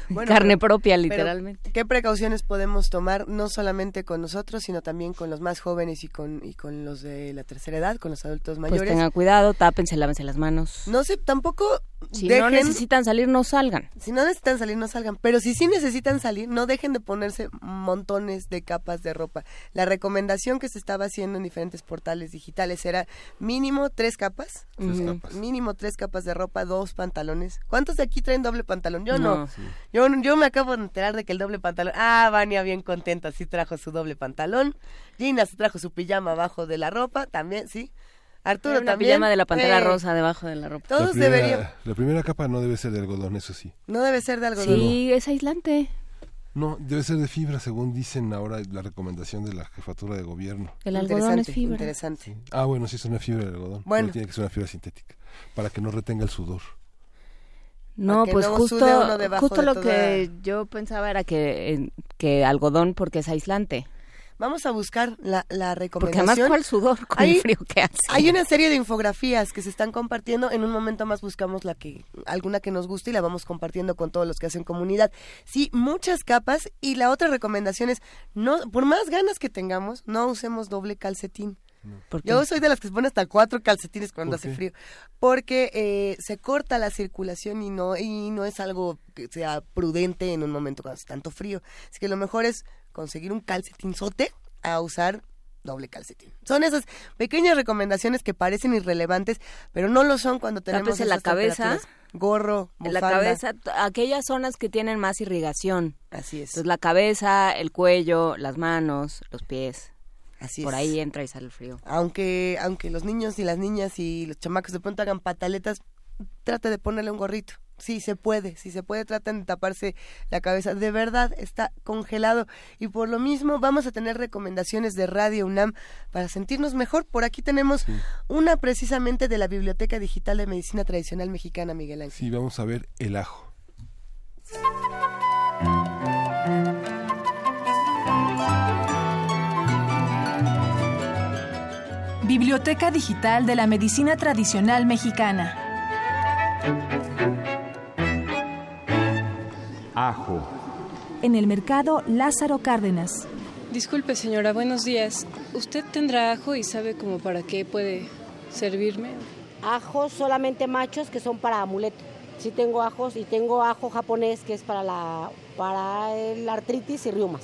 Bueno, Carne pero- propia, pero, literalmente. ¿Qué precauciones podemos tomar no solamente con nosotros, sino también con los más jóvenes y con, y con los de la tercera edad, con los adultos Pues mayores? tengan cuidado, tápense, lávense las manos. No sé, tampoco Si dejen, no necesitan salir, no salgan. si no necesitan salir, no salgan. Pero si sí necesitan salir, no dejen de ponerse montones de capas de ropa. La recomendación que se estaba haciendo en diferentes portales digitales era mínimo tres capas. Tres Ujú. capas. Mínimo tres capas de ropa, dos pantalones. ¿Cuántos de aquí traen doble pantalón? Yo no. No. Yo, yo me acabo de enterar de que el doble pantalón. Ah, Vania bien contenta, sí trajo su doble pantalón. Gina se trajo su pijama abajo de la ropa, también, sí. Arturo una también. pijama de la pantera Eh, rosa debajo de la ropa. La Todos primera, deberían. la primera capa no debe ser de algodón, eso sí. No debe ser de algodón. Sí, es aislante. No, debe ser de fibra, según dicen ahora la recomendación de la jefatura de gobierno. El algodón es fibra. Interesante. Ah, bueno, sí es una fibra de algodón. Bueno. Pero tiene que ser una fibra sintética para que no retenga el sudor. No, pues no justo, justo lo toda- que yo pensaba era que, eh, que algodón porque es aislante. Vamos a buscar la, la Porque además recomendación. cuál sudor con Hay- el frío que hace. Hay una serie de infografías que se están compartiendo. En un momento más buscamos la que alguna que nos guste y la vamos compartiendo con todos los que hacen comunidad. Sí, muchas capas y la otra recomendación es no por más ganas que tengamos, no usemos doble calcetín. Yo soy de las que se pone hasta cuatro calcetines cuando ¿Por hace frío, porque eh, se corta la circulación y no y no es algo que sea prudente en un momento cuando hace tanto frío. Así que lo mejor es conseguir un calcetinzote a usar doble calcetín. Son esas pequeñas recomendaciones que parecen irrelevantes, pero no lo son cuando tenemos Tápese la esas cabeza. temperaturas. gorro, en la cabeza, aquellas zonas que tienen más irrigación. Así es. Entonces la cabeza, el cuello, las manos, los pies. Así Por es. ahí entra y sale el frío. Aunque aunque los niños y las niñas y los chamacos de pronto hagan pataletas, trate de ponerle un gorrito. Sí, se puede, si se puede, tratan de taparse la cabeza. De verdad, está congelado. Y por lo mismo vamos a tener recomendaciones de Radio UNAM para sentirnos mejor. Por aquí tenemos una precisamente de la Biblioteca Digital de Medicina Tradicional Mexicana, Miguel Ángel. Sí, vamos a ver el ajo. Biblioteca Digital de la Medicina Tradicional Mexicana. Ajo. En el mercado Lázaro Cárdenas. Disculpe, señora, buenos días. ¿Usted tendrá ajo y sabe cómo para qué puede servirme? Ajos solamente machos que son para amuleto. Sí tengo ajos y tengo ajo japonés que es para la para el artritis y riumas.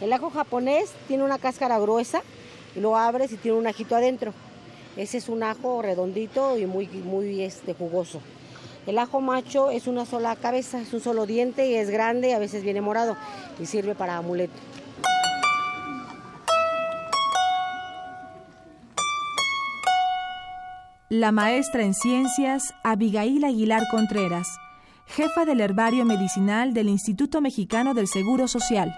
El ajo japonés tiene una cáscara gruesa y lo abres y tiene un ajito adentro. Ese es un ajo redondito y muy muy este jugoso. El ajo macho es una sola cabeza, es un solo diente y es grande, a veces viene morado y sirve para amuleto. La maestra en ciencias Abigail Aguilar Contreras, jefa del herbario medicinal del Instituto Mexicano del Seguro Social.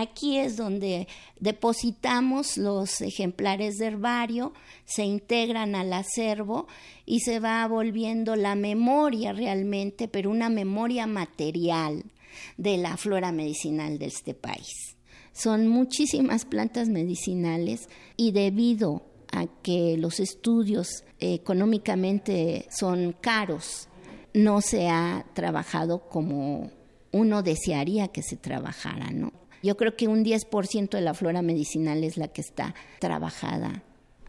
Aquí es donde depositamos los ejemplares de herbario, se integran al acervo y se va volviendo la memoria realmente, pero una memoria material de la flora medicinal de este país. Son muchísimas plantas medicinales y debido a que los estudios económicamente son caros, no se ha trabajado como uno desearía que se trabajara, ¿no? Yo creo que un 10% de la flora medicinal es la que está trabajada.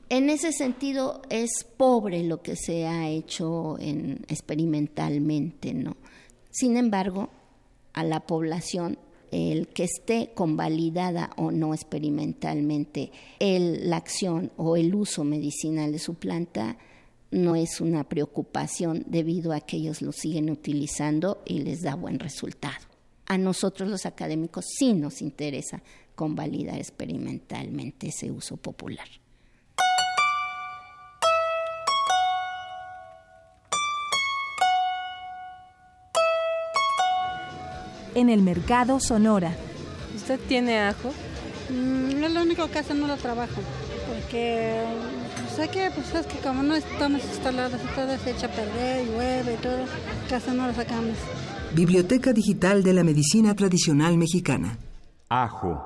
En ese sentido es pobre lo que se ha hecho en, experimentalmente, ¿no? Sin embargo, a la población el que esté convalidada o no experimentalmente el, la acción o el uso medicinal de su planta no es una preocupación debido a que ellos lo siguen utilizando y les da buen resultado a nosotros los académicos sí nos interesa convalidar experimentalmente ese uso popular. En el mercado Sonora. ¿Usted tiene ajo? Mm, es lo único que hace no lo trabajo, porque sé que, pues es que como no estamos instalados y todo se echa a perder, llueve y todo, casi no lo sacamos. Biblioteca Digital de la Medicina Tradicional Mexicana. Ajo.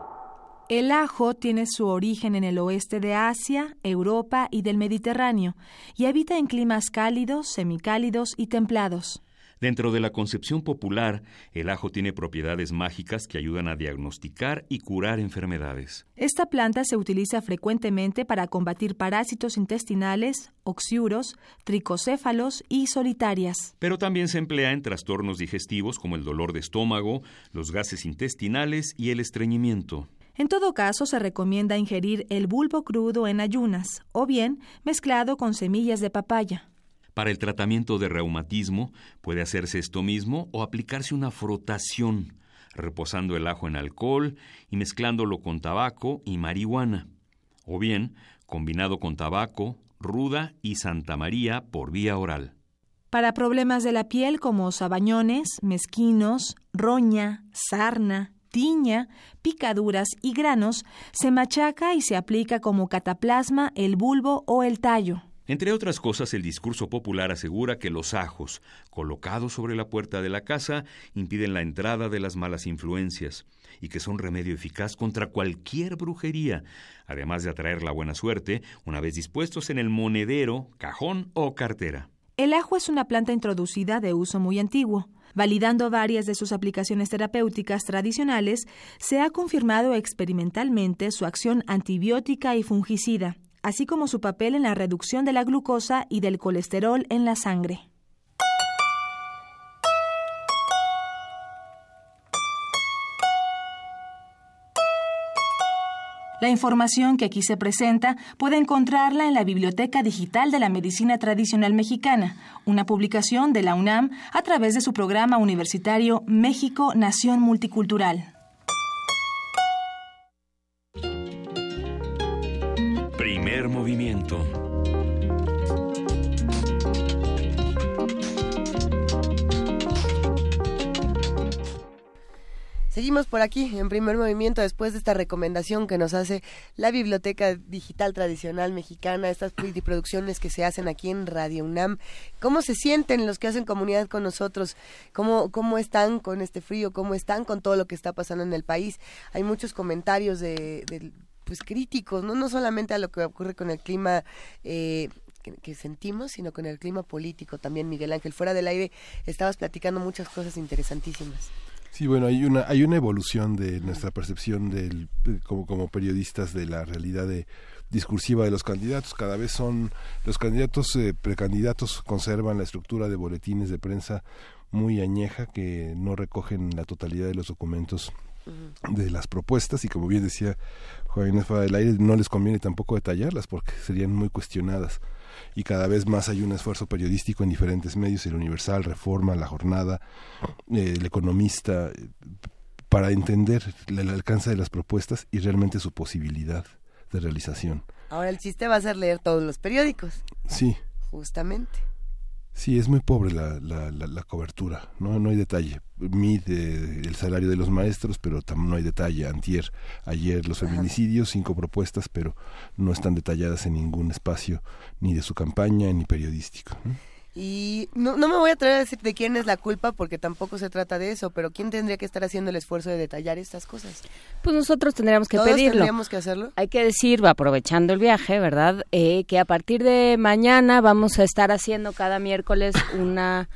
El ajo tiene su origen en el oeste de Asia, Europa y del Mediterráneo, y habita en climas cálidos, semicálidos y templados. Dentro de la concepción popular, el ajo tiene propiedades mágicas que ayudan a diagnosticar y curar enfermedades. Esta planta se utiliza frecuentemente para combatir parásitos intestinales, oxiuros, tricocéfalos y solitarias. Pero también se emplea en trastornos digestivos como el dolor de estómago, los gases intestinales y el estreñimiento. En todo caso, se recomienda ingerir el bulbo crudo en ayunas o bien mezclado con semillas de papaya. Para el tratamiento de reumatismo puede hacerse esto mismo o aplicarse una frotación, reposando el ajo en alcohol y mezclándolo con tabaco y marihuana, o bien combinado con tabaco, ruda y Santa María por vía oral. Para problemas de la piel como sabañones, mezquinos, roña, sarna, tiña, picaduras y granos, se machaca y se aplica como cataplasma el bulbo o el tallo. Entre otras cosas, el discurso popular asegura que los ajos, colocados sobre la puerta de la casa, impiden la entrada de las malas influencias y que son remedio eficaz contra cualquier brujería, además de atraer la buena suerte una vez dispuestos en el monedero, cajón o cartera. El ajo es una planta introducida de uso muy antiguo. Validando varias de sus aplicaciones terapéuticas tradicionales, se ha confirmado experimentalmente su acción antibiótica y fungicida así como su papel en la reducción de la glucosa y del colesterol en la sangre. La información que aquí se presenta puede encontrarla en la Biblioteca Digital de la Medicina Tradicional Mexicana, una publicación de la UNAM a través de su programa universitario México Nación Multicultural. movimiento. Seguimos por aquí en primer movimiento después de esta recomendación que nos hace la Biblioteca Digital Tradicional Mexicana, estas producciones que se hacen aquí en Radio UNAM. ¿Cómo se sienten los que hacen comunidad con nosotros? ¿Cómo, cómo están con este frío? ¿Cómo están con todo lo que está pasando en el país? Hay muchos comentarios de, de pues críticos, ¿no? no solamente a lo que ocurre con el clima eh, que, sentimos, sino con el clima político también, Miguel Ángel. Fuera del aire estabas platicando muchas cosas interesantísimas. Sí, bueno, hay una hay una evolución de nuestra percepción del como como periodistas de la realidad de discursiva de los candidatos. Cada vez son los candidatos eh, precandidatos conservan la estructura de boletines de prensa muy añeja que no recogen la totalidad de los documentos de las propuestas y como bien decía Juan del Aire no les conviene tampoco detallarlas porque serían muy cuestionadas y cada vez más hay un esfuerzo periodístico en diferentes medios, el Universal, Reforma, La Jornada, eh, El Economista, para entender el alcance de las propuestas y realmente su posibilidad de realización. Ahora el chiste va a ser leer todos los periódicos. Sí. Justamente. Sí, es muy pobre la, la, la, cobertura, no no hay detalle. Mide el salario de los maestros, pero no hay detalle. Antier, ayer los feminicidios, cinco propuestas, pero no están detalladas en ningún espacio, ni de su campaña, ni periodístico. Y no, no me voy a atrever a decir de quién es la culpa porque tampoco se trata de eso, pero ¿quién tendría que estar haciendo el esfuerzo de detallar estas cosas? Pues nosotros tendríamos que ¿Todos pedirlo. tendríamos que hacerlo? Hay que decir, aprovechando el viaje, ¿verdad? Eh, que a partir de mañana vamos a estar haciendo cada miércoles una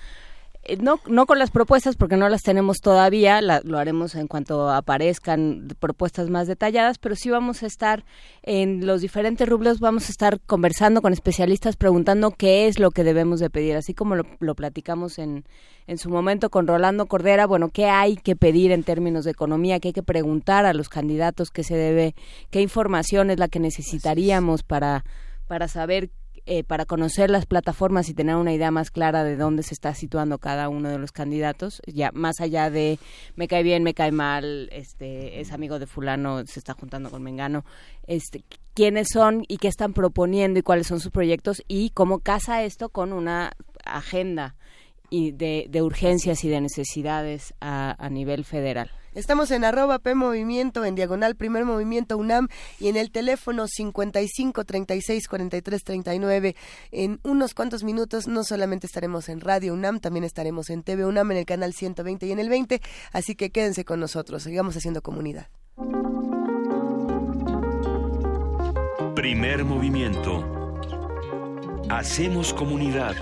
no, no con las propuestas porque no las tenemos todavía, lo haremos en cuanto aparezcan propuestas más detalladas, pero sí vamos a estar en los diferentes rublos, vamos a estar conversando con especialistas preguntando qué es lo que debemos de pedir, así como lo, lo platicamos en, en su momento con Rolando Cordera, bueno, qué hay que pedir en términos de economía, qué hay que preguntar a los candidatos, qué se debe, qué información es la que necesitaríamos para, para saber eh, para conocer las plataformas y tener una idea más clara de dónde se está situando cada uno de los candidatos, ya más allá de me cae bien, me cae mal, este es amigo de fulano, se está juntando con Mengano, este quiénes son y qué están proponiendo y cuáles son sus proyectos y cómo casa esto con una agenda y de, urgencias y de necesidades a nivel federal. Estamos en arroba P en diagonal Primer Movimiento UNAM y en el teléfono 55 36 43 39. En unos cuantos minutos no solamente estaremos en Radio UNAM, también estaremos en TV UNAM en el canal 120 y en el 20, así que quédense con nosotros, sigamos haciendo comunidad. Primer movimiento. Hacemos comunidad.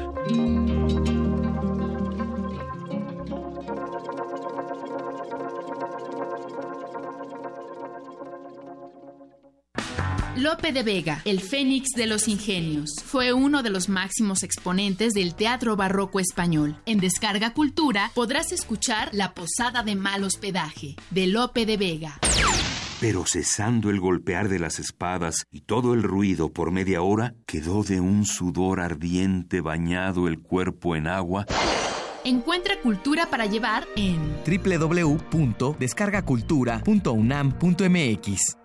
Lope de Vega, el fénix de los ingenios, fue uno de los máximos exponentes del teatro barroco español. En Descarga Cultura podrás escuchar La Posada de Mal Hospedaje, de Lope de Vega. Pero cesando el golpear de las espadas y todo el ruido por media hora, quedó de un sudor ardiente bañado el cuerpo en agua. Encuentra cultura para llevar en www.descargacultura.unam.mx.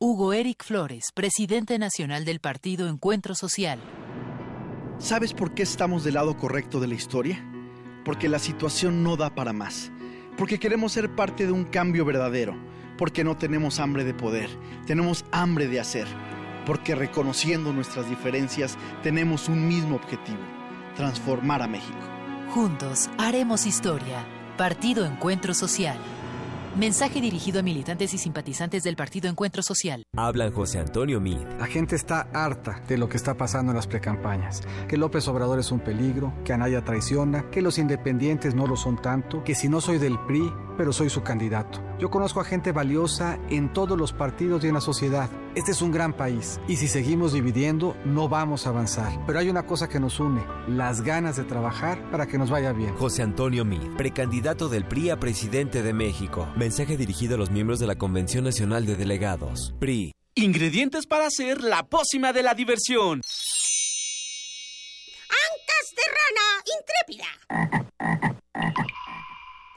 Hugo Eric Flores, presidente nacional del partido Encuentro Social. ¿Sabes por qué estamos del lado correcto de la historia? Porque la situación no da para más. Porque queremos ser parte de un cambio verdadero. Porque no tenemos hambre de poder, tenemos hambre de hacer. Porque reconociendo nuestras diferencias tenemos un mismo objetivo, transformar a México. Juntos haremos historia. Partido Encuentro Social. Mensaje dirigido a militantes y simpatizantes del Partido Encuentro Social. Hablan José Antonio Mid. La gente está harta de lo que está pasando en las precampañas. Que López Obrador es un peligro, que Anaya traiciona, que los independientes no lo son tanto, que si no soy del PRI, pero soy su candidato. Yo conozco a gente valiosa en todos los partidos y en la sociedad. Este es un gran país y si seguimos dividiendo no vamos a avanzar. Pero hay una cosa que nos une, las ganas de trabajar para que nos vaya bien. José Antonio Mid, precandidato del PRI a presidente de México. Mensaje dirigido a los miembros de la Convención Nacional de Delegados. PRI. Ingredientes para hacer la pócima de la diversión. Ancas de rana intrépida.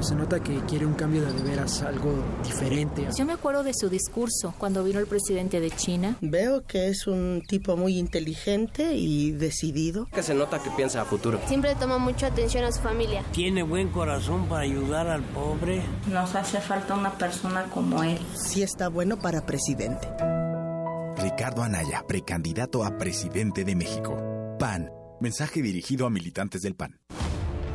Pues se nota que quiere un cambio de, de veras, algo diferente. Yo me acuerdo de su discurso cuando vino el presidente de China. Veo que es un tipo muy inteligente y decidido. Que se nota que piensa a futuro. Siempre toma mucha atención a su familia. Tiene buen corazón para ayudar al pobre. Nos hace falta una persona como él. Sí está bueno para presidente. Ricardo Anaya, precandidato a presidente de México. PAN. Mensaje dirigido a militantes del PAN.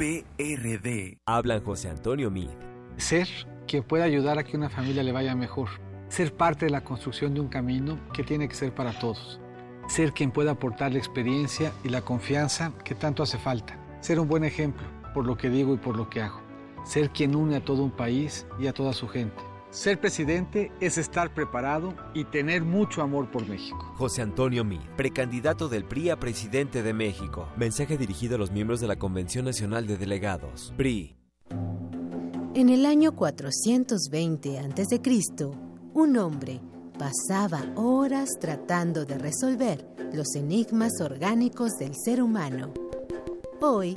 PRD. Hablan José Antonio Mid. Ser quien pueda ayudar a que una familia le vaya mejor. Ser parte de la construcción de un camino que tiene que ser para todos. Ser quien pueda aportar la experiencia y la confianza que tanto hace falta. Ser un buen ejemplo por lo que digo y por lo que hago. Ser quien une a todo un país y a toda su gente. Ser presidente es estar preparado y tener mucho amor por México. José Antonio Mid, precandidato del PRI a presidente de México. Mensaje dirigido a los miembros de la Convención Nacional de Delegados. PRI. En el año 420 a.C., un hombre pasaba horas tratando de resolver los enigmas orgánicos del ser humano. Hoy,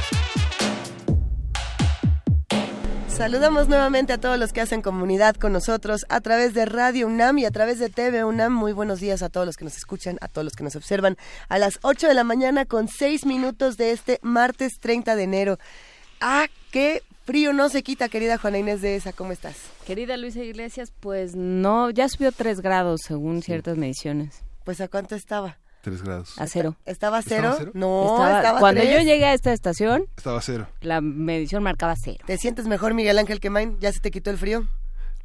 Saludamos nuevamente a todos los que hacen comunidad con nosotros a través de Radio UNAM y a través de TV UNAM. Muy buenos días a todos los que nos escuchan, a todos los que nos observan a las 8 de la mañana con 6 minutos de este martes 30 de enero. Ah, qué frío no se quita, querida Juana Inés de esa. ¿Cómo estás? Querida Luisa Iglesias, pues no, ya subió 3 grados según ciertas mediciones. Pues a cuánto estaba? 3 grados. A cero. ¿Estaba a cero? ¿Estaba a cero? No, Estaba- estaba a cuando tres. yo llegué a esta estación, Estaba a cero. la medición marcaba cero. ¿Te sientes mejor, Miguel Ángel Quemain? ¿Ya se te quitó el frío?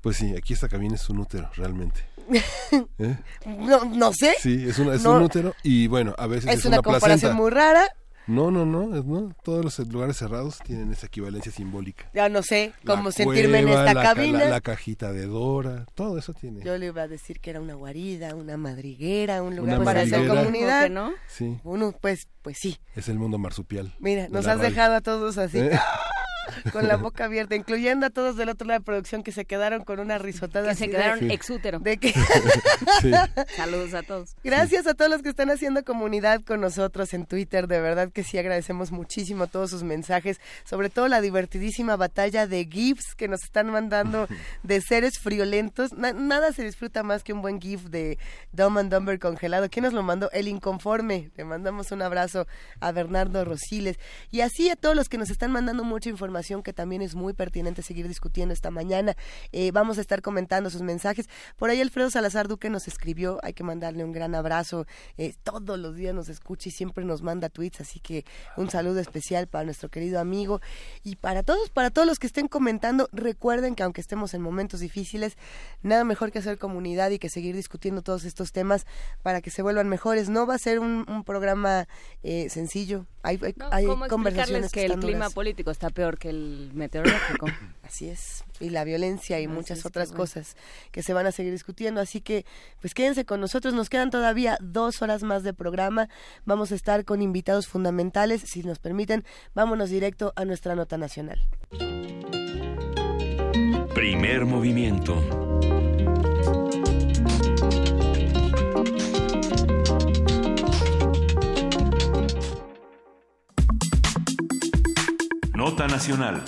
Pues sí, aquí esta cabina es un útero, realmente. ¿Eh? No, no sé. Sí, es, una, es No. un útero y bueno, a veces es, Es una comparación placenta. muy rara. No, no, no, es- no, todos los lugares cerrados tienen esa equivalencia simbólica. Ya no sé La cómo sentirme en cueva, esta la ca- cabina. La, la cajita de Dora, todo eso tiene. Yo le iba a decir que era una guarida, una madriguera, un lugar Una para hacer comunidad. ¿Cómo que no? Sí, Uno, pues, pues sí. es el mundo marsupial. Mira, nos has radio. dejado a todos así. ¿Eh? con la boca abierta, incluyendo a todos del otro lado de producción que se quedaron con una risotada. Que se quedaron exútero. De que... Saludos a todos. Gracias a todos los que están haciendo comunidad con nosotros en Twitter. De verdad que sí agradecemos muchísimo todos sus mensajes, sobre todo la divertidísima batalla de GIFs que nos están mandando de seres friolentos. nada se disfruta más que un buen GIF de Dumb and Dumber congelado. ¿Quién nos lo mandó? El Inconforme. Le mandamos un abrazo a Bernardo Rosiles. Y así a todos los que nos están mandando mucha información que también es muy pertinente seguir discutiendo esta mañana. Eh, vamos a estar comentando sus mensajes. Por ahí Alfredo Salazar Duque nos escribió, hay que mandarle un gran abrazo. Eh, todos los días nos escucha y siempre nos manda tweets, así que un saludo especial para nuestro querido amigo y para todos, para todos los que estén comentando. Recuerden que aunque estemos en momentos difíciles, nada mejor que hacer comunidad y que seguir discutiendo todos estos temas para que se vuelvan mejores. No va a ser un, programa eh, sencillo. Hay, hay, conversaciones que, el clima político está peor que el meteorológico. Así es. Y la violencia y muchas otras cosas que se van a seguir discutiendo. Así que, pues quédense con nosotros. Nos quedan todavía dos horas más de programa. Vamos a estar con invitados fundamentales. Si nos permiten, vámonos directo a nuestra nota nacional. Primer movimiento. Nota nacional.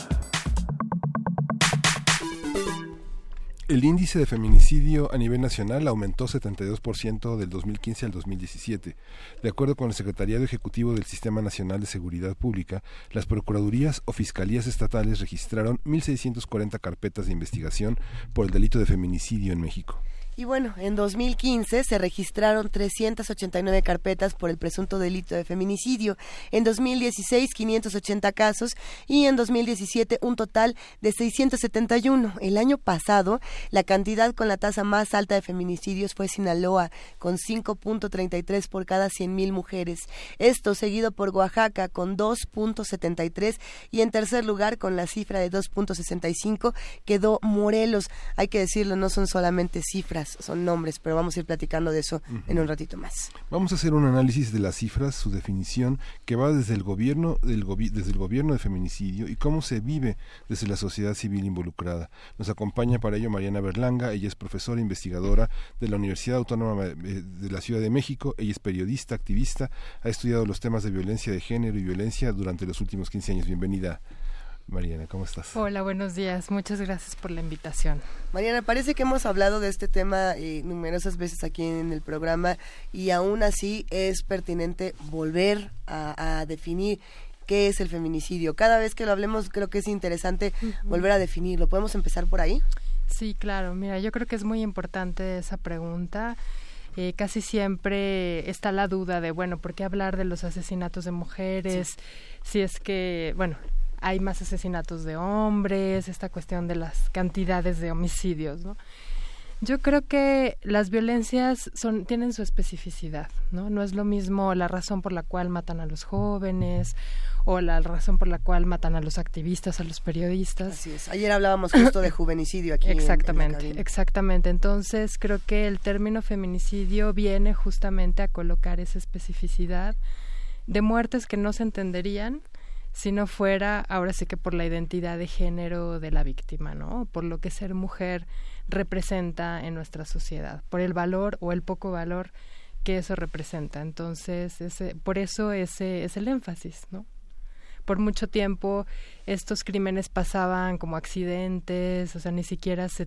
El índice de feminicidio a nivel nacional aumentó 72% del 2015 al 2017. De acuerdo con el Secretariado Ejecutivo del Sistema Nacional de Seguridad Pública, las procuradurías o fiscalías estatales registraron 1.640 carpetas de investigación por el delito de feminicidio en México. Y bueno, en 2015 se registraron 389 carpetas por el presunto delito de feminicidio, en 2016 580 casos y en 2017 un total de 671. El año pasado la cantidad con la tasa más alta de feminicidios fue Sinaloa, con 5.33 por cada 100.000 mujeres. Esto seguido por Oaxaca con 2.73 y en tercer lugar con la cifra de 2.65 quedó Morelos. Hay que decirlo, no son solamente cifras son nombres, pero vamos a ir platicando de eso en un ratito más. Vamos a hacer un análisis de las cifras, su definición, que va desde el gobierno, del desde el gobierno de feminicidio y cómo se vive desde la sociedad civil involucrada. Nos acompaña para ello Mariana Berlanga, ella es profesora investigadora de la Universidad Autónoma de la Ciudad de México, ella es periodista, activista, ha estudiado los temas de violencia de género y violencia durante los últimos 15 años. Bienvenida. Mariana, ¿cómo estás? Hola, buenos días. Muchas gracias por la invitación. Mariana, parece que hemos hablado de este tema eh, numerosas veces aquí en el programa y aún así es pertinente volver a, definir qué es el feminicidio. Cada vez que lo hablemos creo que es interesante volver a definirlo. ¿Podemos empezar por ahí? Sí, claro. Mira, yo creo que es muy importante esa pregunta. Eh, casi siempre está la duda de, bueno, ¿por qué hablar de los asesinatos de mujeres? Si es que, bueno, hay más asesinatos de hombres, esta cuestión de las cantidades de homicidios, ¿no? Yo creo que las violencias son tienen su especificidad, ¿no? No es lo mismo la razón por la cual matan a los jóvenes o la razón por la cual matan a los activistas, a los periodistas. Así es. Ayer hablábamos justo de juvenicidio aquí. Exactamente, exactamente. Entonces creo que el término feminicidio viene justamente a colocar esa especificidad de muertes que no se entenderían si no fuera ahora sí que por la identidad de género de la víctima, ¿no? Por lo que ser mujer representa en nuestra sociedad, por el valor o el poco valor que eso representa. Entonces, ese, por eso ese es el énfasis, ¿no? Por mucho tiempo estos crímenes pasaban como accidentes, o sea, ni siquiera se,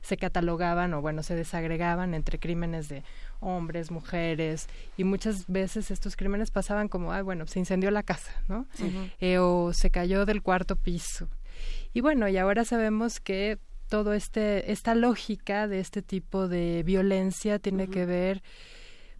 se catalogaban o bueno, se desagregaban entre crímenes de hombres, mujeres, y muchas veces estos crímenes pasaban como, ay, bueno, se incendió la casa, ¿no? Eh, o se cayó del cuarto piso. Y bueno, y ahora sabemos que todo este esta lógica de este tipo de violencia tiene que ver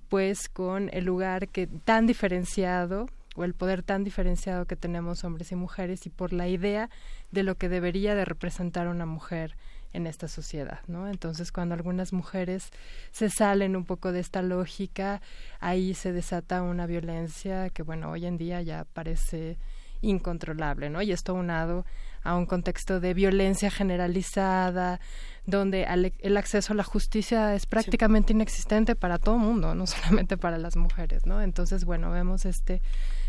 pues con el lugar que tan diferenciado o el poder tan diferenciado que tenemos hombres y mujeres y por la idea de lo que debería de representar una mujer en esta sociedad, ¿no? Entonces, cuando algunas mujeres se salen un poco de esta lógica, ahí se desata una violencia que, bueno, hoy en día ya parece incontrolable, ¿no? Y esto unado a un contexto de violencia generalizada, donde el acceso a la justicia es prácticamente inexistente para todo el mundo, no solamente para las mujeres, ¿no? Entonces, bueno, vemos este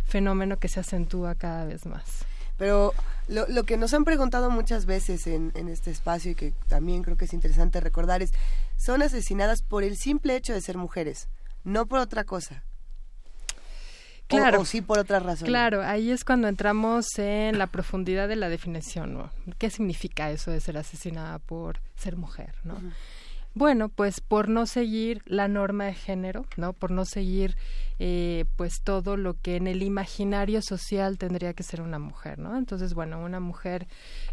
fenómeno que se acentúa cada vez más. Pero lo, lo que nos han preguntado muchas veces en, en este espacio y que también creo que es interesante recordar es, son asesinadas por el simple hecho de ser mujeres, no por otra cosa. Claro. O, sí por otra razón. Claro, ahí es cuando entramos en la profundidad de la definición, ¿no? ¿Qué significa eso de ser asesinada por ser mujer, ¿no? Bueno, pues por no seguir la norma de género, ¿no? Por no seguir eh, pues todo lo que en el imaginario social tendría que ser una mujer, ¿no? Entonces, bueno, una mujer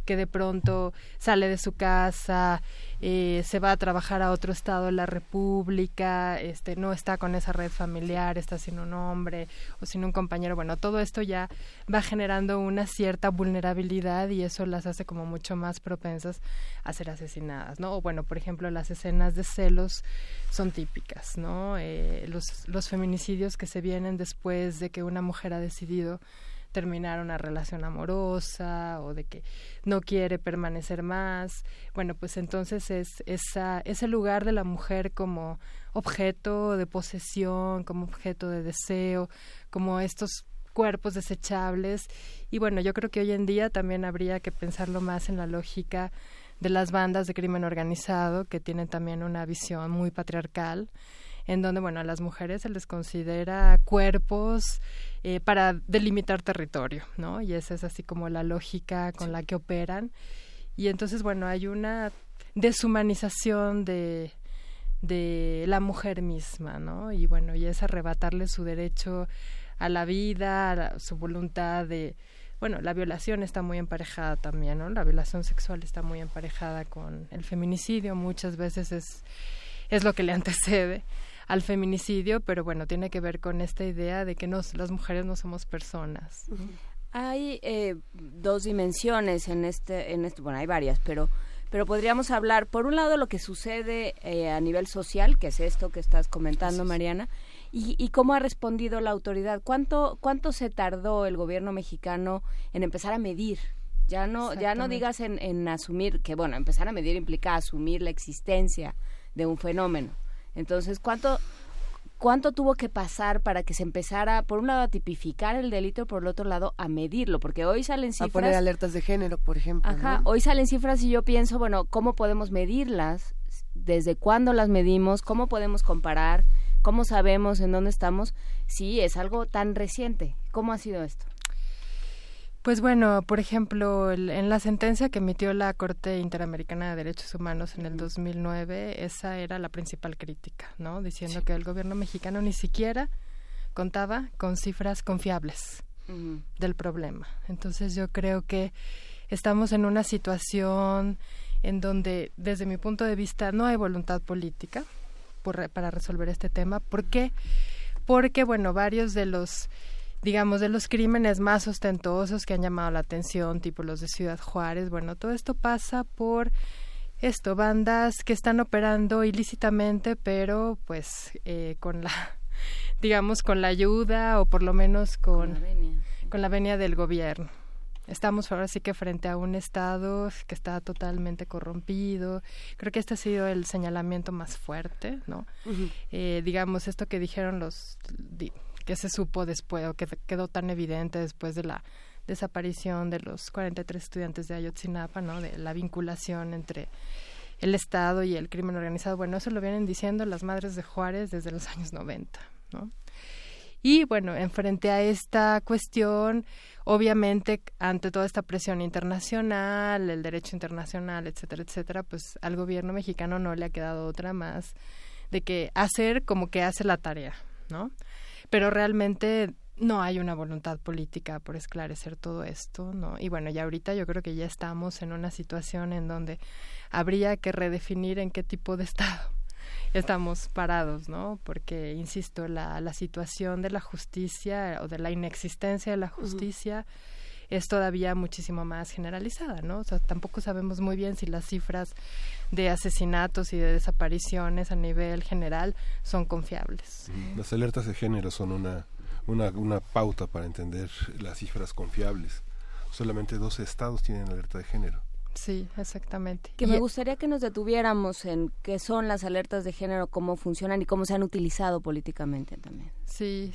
que de pronto sale de su casa, eh, se va a trabajar a otro estado de la República, este, no está con esa red familiar, está sin un hombre o sin un compañero, bueno, todo esto ya va generando una cierta vulnerabilidad y eso las hace como mucho más propensas a ser asesinadas, ¿no? O bueno, por ejemplo, las escenas de celos son típicas, ¿no? Eh, los, los feminicidios que se vienen después de que una mujer ha decidido terminar una relación amorosa o de que no quiere permanecer más. Bueno, pues entonces es esa, ese lugar de la mujer como objeto de posesión, como objeto de deseo, como estos cuerpos desechables. Y bueno, yo creo que hoy en día también habría que pensarlo más en la lógica de las bandas de crimen organizado, que tienen también una visión muy patriarcal en donde, bueno, a las mujeres se les considera cuerpos eh, para delimitar territorio, ¿no? Y esa es así como la lógica con la que operan. Y entonces, bueno, hay una deshumanización de, de la mujer misma, ¿no? Y bueno, y es arrebatarle su derecho a la vida, a su voluntad de, bueno, la violación está muy emparejada también, ¿no? La violación sexual está muy emparejada con el feminicidio, muchas veces es, es lo que le antecede al feminicidio, pero bueno, tiene que ver con esta idea de que nos, las mujeres no somos personas. Hay eh, dos dimensiones en este, en este, bueno, hay varias, pero pero podríamos hablar, por un lado, lo que sucede eh, a nivel social, que es esto que estás comentando, Mariana, y, y, cómo ha respondido la autoridad. ¿Cuánto, ¿Cuánto se tardó el gobierno mexicano en empezar a medir? Ya no, ya no digas en, en asumir, que bueno, empezar a medir implica asumir la existencia de un fenómeno entonces, ¿cuánto, ¿cuánto tuvo que pasar para que se empezara, por un lado, a tipificar el delito y por el otro lado, a medirlo? Porque hoy salen cifras... A poner alertas de género, por ejemplo. Ajá, hoy salen cifras y yo pienso, bueno, ¿cómo podemos medirlas? ¿Desde cuándo las medimos? ¿Cómo podemos comparar? ¿Cómo sabemos en dónde estamos? Sí, es algo tan reciente. ¿Cómo ha sido esto? Pues bueno, por ejemplo, en la sentencia que emitió la Corte Interamericana de Derechos Humanos en el 2009, esa era la principal crítica, ¿no? Diciendo que el gobierno mexicano ni siquiera contaba con cifras confiables del problema. Entonces yo creo que estamos en una situación en donde, desde mi punto de vista, no hay voluntad política para resolver este tema. ¿Por qué? Porque, bueno, varios de los digamos, de los crímenes más ostentosos que han llamado la atención, tipo los de Ciudad Juárez. Bueno, todo esto pasa por esto, bandas que están operando ilícitamente, pero pues eh, con la, digamos, con la ayuda o por lo menos con, con la venia, con la venia del gobierno. Estamos ahora sí que frente a un Estado que está totalmente corrompido. Creo que este ha sido el señalamiento más fuerte, ¿no? eh, digamos, esto que dijeron los que se supo después o que quedó tan evidente después de la desaparición de los 43 estudiantes de Ayotzinapa, ¿no? De la vinculación entre el Estado y el crimen organizado. Bueno, eso lo vienen diciendo las madres de Juárez desde los años 90, ¿no? Y bueno, en frente a esta cuestión, obviamente, ante toda esta presión internacional, el derecho internacional, etcétera, etcétera, pues al gobierno mexicano no le ha quedado otra más de que hacer como que hace la tarea, ¿no? Pero realmente no hay una voluntad política por esclarecer todo esto, ¿no? Y bueno, ya ahorita yo creo que ya estamos en una situación en donde habría que redefinir en qué tipo de estado estamos parados, ¿no? Porque, insisto, la, la situación de la justicia o de la inexistencia de la justicia es todavía muchísimo más generalizada, ¿no? O sea, tampoco sabemos muy bien si las cifras de asesinatos y de desapariciones a nivel general son confiables. Las alertas de género son una, una, una pauta para entender las cifras confiables. Solamente 12 estados tienen alerta de género. Sí, exactamente. Que me gustaría que nos detuviéramos en qué son las alertas de género, cómo funcionan y cómo se han utilizado políticamente también. Sí,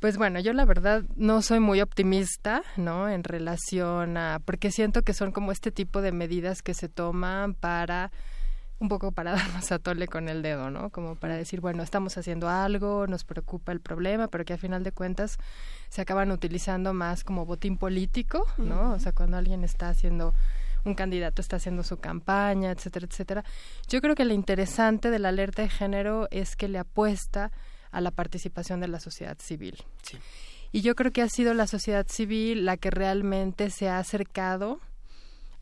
Pues bueno, yo la verdad no soy muy optimista, ¿no? En relación a, porque siento que son como este tipo de medidas que se toman para un poco para darnos a tole con el dedo, ¿no? Como para decir, bueno, estamos haciendo algo, nos preocupa el problema, pero que a final de cuentas se acaban utilizando más como botín político, ¿no? O sea, cuando alguien está haciendo un candidato está haciendo su campaña, etcétera, etcétera. Yo creo que lo interesante de la alerta de género es que le apuesta a la participación de la sociedad civil. Y yo creo que ha sido la sociedad civil la que realmente se ha acercado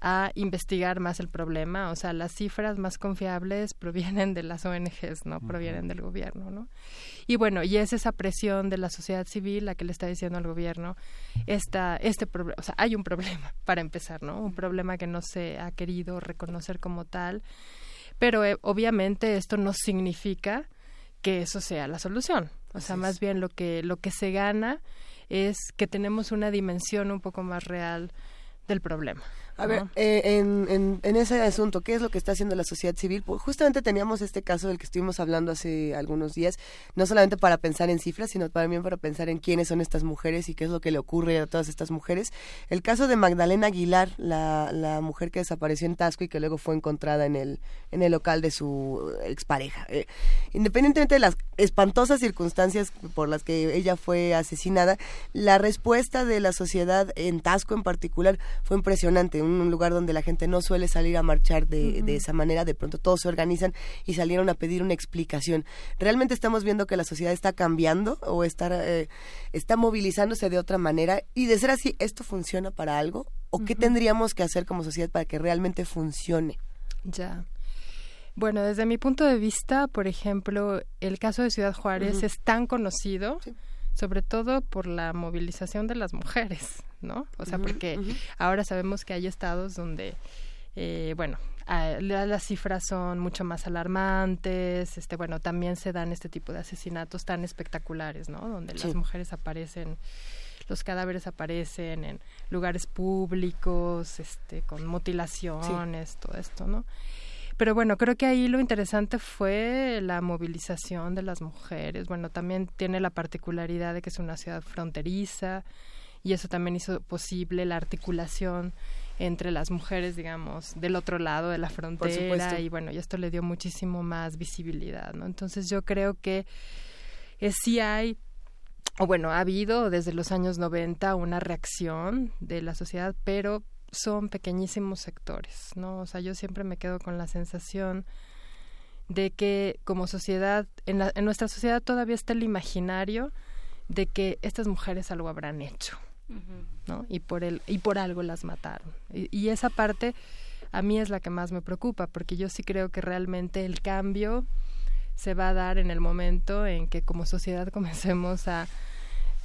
a investigar más el problema. O sea, las cifras más confiables provienen de las ONGs, no provienen del gobierno, ¿no? Y bueno, y es esa presión de la sociedad civil la que le está diciendo al gobierno, esta, este problema, o sea, hay un problema para empezar, ¿no? Un problema que no se ha querido reconocer como tal, pero eh, obviamente esto no significa que eso sea la solución. O sea, más bien lo que lo que se gana es que tenemos una dimensión un poco más real del problema. A ver, eh, en, en, ese asunto, ¿qué es lo que está haciendo la sociedad civil? Pues justamente teníamos este caso del que estuvimos hablando hace algunos días, no solamente para pensar en cifras, sino también para pensar en quiénes son estas mujeres y qué es lo que le ocurre a todas estas mujeres. El caso de Magdalena Aguilar, la, la mujer que desapareció en Tasco y que luego fue encontrada en el, en el local de su expareja. Eh, independientemente de las espantosas circunstancias por las que ella fue asesinada, la respuesta de la sociedad en Tasco en particular fue impresionante un lugar donde la gente no suele salir a marchar de, esa manera, de pronto todos se organizan y salieron a pedir una explicación. ¿Realmente estamos viendo que la sociedad está cambiando o está, eh, está movilizándose de otra manera? Y de ser así, ¿esto funciona para algo? ¿O qué tendríamos que hacer como sociedad para que realmente funcione? Ya. Bueno, desde mi punto de vista, por ejemplo, el caso de Ciudad Juárez es tan conocido sobre todo por la movilización de las mujeres, ¿no? O sea, porque ahora sabemos que hay estados donde, eh, bueno, las cifras son mucho más alarmantes, este, bueno, también se dan este tipo de asesinatos tan espectaculares, ¿no? Donde las mujeres aparecen los cadáveres aparecen en lugares públicos, este, con mutilaciones, todo esto, ¿no? Pero bueno, creo que ahí lo interesante fue la movilización de las mujeres. Bueno, también tiene la particularidad de que es una ciudad fronteriza y eso también hizo posible la articulación entre las mujeres, digamos, del otro lado de la frontera y bueno, y esto le dio muchísimo más visibilidad, ¿no? Entonces yo creo que eh, sí hay o bueno, ha habido desde los años 90 una reacción de la sociedad, pero son pequeñísimos sectores, ¿no? O sea, yo siempre me quedo con la sensación de que como sociedad, en, la, en nuestra sociedad todavía está el imaginario de que estas mujeres algo habrán hecho, ¿no? Y por, el, y por algo las mataron. Y, y, esa parte a mí es la que más me preocupa, porque yo sí creo que realmente el cambio se va a dar en el momento en que como sociedad comencemos a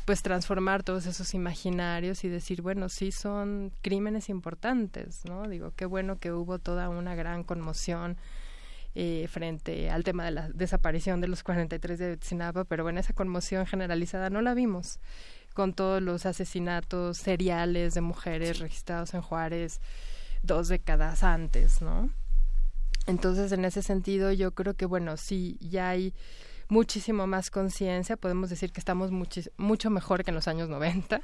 pues transformar todos esos imaginarios y decir, bueno, sí son crímenes importantes, ¿no? Digo, qué bueno que hubo toda una gran conmoción eh, frente al tema de la desaparición de los 43 de Sinapa, pero bueno, esa conmoción generalizada no la vimos con todos los asesinatos seriales de mujeres registrados en Juárez dos décadas antes, ¿no? Entonces, en ese sentido, yo creo que, bueno, sí, ya hay muchísimo más conciencia, podemos decir que estamos mucho mejor que en los años 90,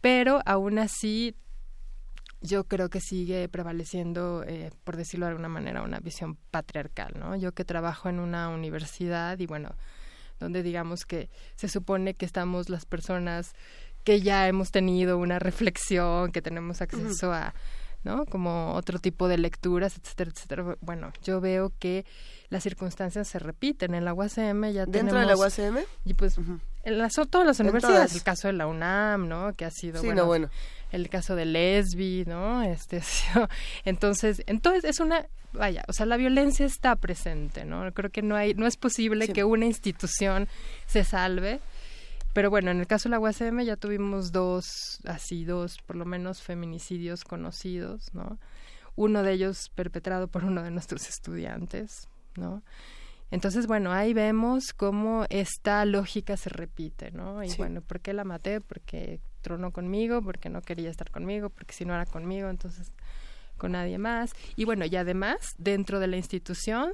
pero aún así yo creo que sigue prevaleciendo, eh, por decirlo de alguna manera, una visión patriarcal, ¿no? Yo que trabajo en una universidad y bueno, donde digamos que se supone que estamos las personas que ya hemos tenido una reflexión, que tenemos acceso a, ¿no? Como otro tipo de lecturas, etcétera, etcétera. Bueno, yo veo que las circunstancias se repiten. En la UACM ya ¿Dentro de la UACM? Y pues en las, todas las universidades, el caso de la UNAM, ¿no? Que ha sido, sí, bueno, bueno, el caso de Lesbi, ¿no? Este, entonces, entonces es una, vaya, o sea, la violencia está presente, ¿no? Creo que no hay, no es posible que una institución se salve. Pero bueno, en el caso de la UACM ya tuvimos dos, así dos, por lo menos feminicidios conocidos, ¿no? Uno de ellos perpetrado por uno de nuestros estudiantes, ¿no? Entonces, bueno, ahí vemos cómo esta lógica se repite, ¿no? Y bueno, ¿por qué la maté? Porque tronó conmigo, porque no quería estar conmigo, porque si no era conmigo, entonces con nadie más. Y bueno, y además, dentro de la institución,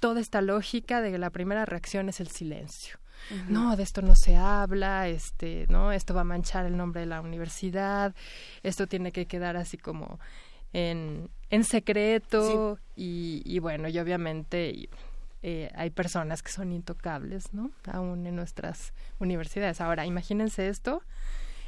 toda esta lógica de que la primera reacción es el silencio. No, de esto no se habla, este, ¿no? Esto va a manchar el nombre de la universidad, esto tiene que quedar así como en, en secreto y, y, bueno, y obviamente eh, hay personas que son intocables, ¿no? Aún en nuestras universidades. Ahora, imagínense esto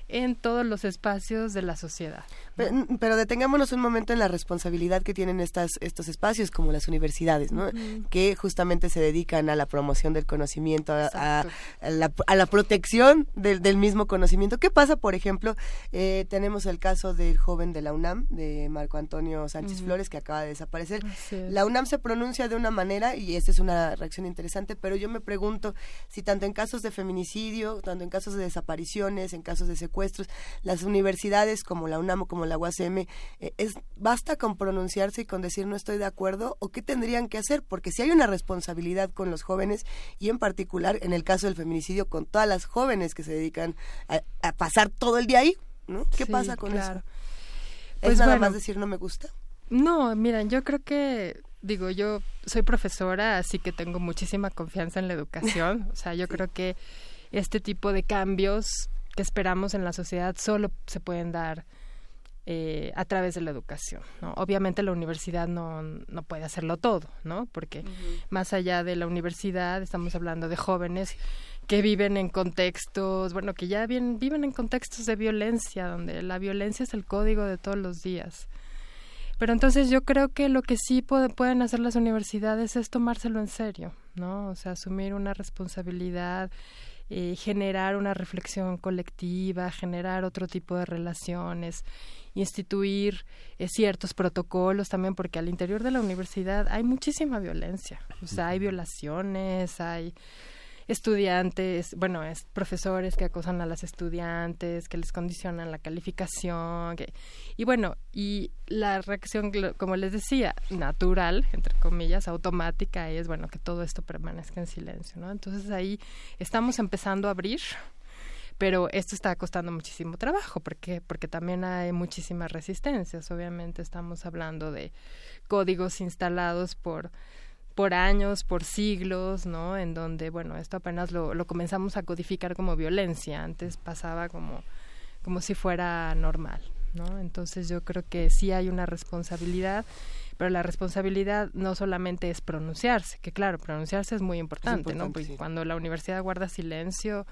en todos los espacios de la sociedad. Pero, detengámonos un momento en la responsabilidad que tienen estas, estos espacios como las universidades, ¿no? que justamente se dedican a la promoción del conocimiento, a, la, protección del, mismo conocimiento. ¿Qué pasa, por ejemplo? Eh, tenemos el caso del joven de la UNAM, de Marco Antonio Sánchez Flores, que acaba de desaparecer. La UNAM se pronuncia de una manera, y esta es una reacción interesante, pero yo me pregunto si tanto en casos de feminicidio, tanto en casos de desapariciones, en casos de secuestros, las universidades como la UNAM o como la UACM, eh, es, ¿basta con pronunciarse y con decir no estoy de acuerdo? ¿O qué tendrían que hacer? Porque si hay una responsabilidad con los jóvenes y en particular en el caso del feminicidio con todas las jóvenes que se dedican a, pasar todo el día ahí, ¿no? ¿Qué pasa con eso? ¿Es pues nada más decir no me gusta? No, miren, yo creo que digo, yo soy profesora, así que tengo muchísima confianza en la educación. O sea, yo creo que este tipo de cambios que esperamos en la sociedad solo se pueden dar eh, a través de la educación. ¿no? Obviamente la universidad no, no puede hacerlo todo, ¿no? Porque más allá de la universidad estamos hablando de jóvenes que viven en contextos, bueno, que ya bien, viven en contextos de violencia, donde la violencia es el código de todos los días. Pero entonces yo creo que lo que sí pueden hacer las universidades es tomárselo en serio, ¿no? O sea, asumir una responsabilidad, eh, generar una reflexión colectiva, generar otro tipo de relaciones instituir eh, ciertos protocolos también, porque al interior de la universidad hay muchísima violencia. O sea, hay violaciones, hay estudiantes, bueno, es profesores que acosan a las estudiantes, que les condicionan la calificación, y bueno, y la reacción, como les decía, natural, entre comillas, automática, es, bueno, que todo esto permanezca en silencio, ¿no? Entonces ahí estamos empezando a abrir pero esto está costando muchísimo trabajo porque porque también hay muchísimas resistencias obviamente estamos hablando de códigos instalados por por años, por siglos, ¿no? En donde, bueno, esto apenas lo, lo comenzamos a codificar como violencia, antes pasaba como, como si fuera normal, ¿no? Entonces yo creo que sí hay una responsabilidad pero la responsabilidad no solamente es pronunciarse, que claro, pronunciarse es muy importante, ¿no? Porque cuando la universidad guarda silencio,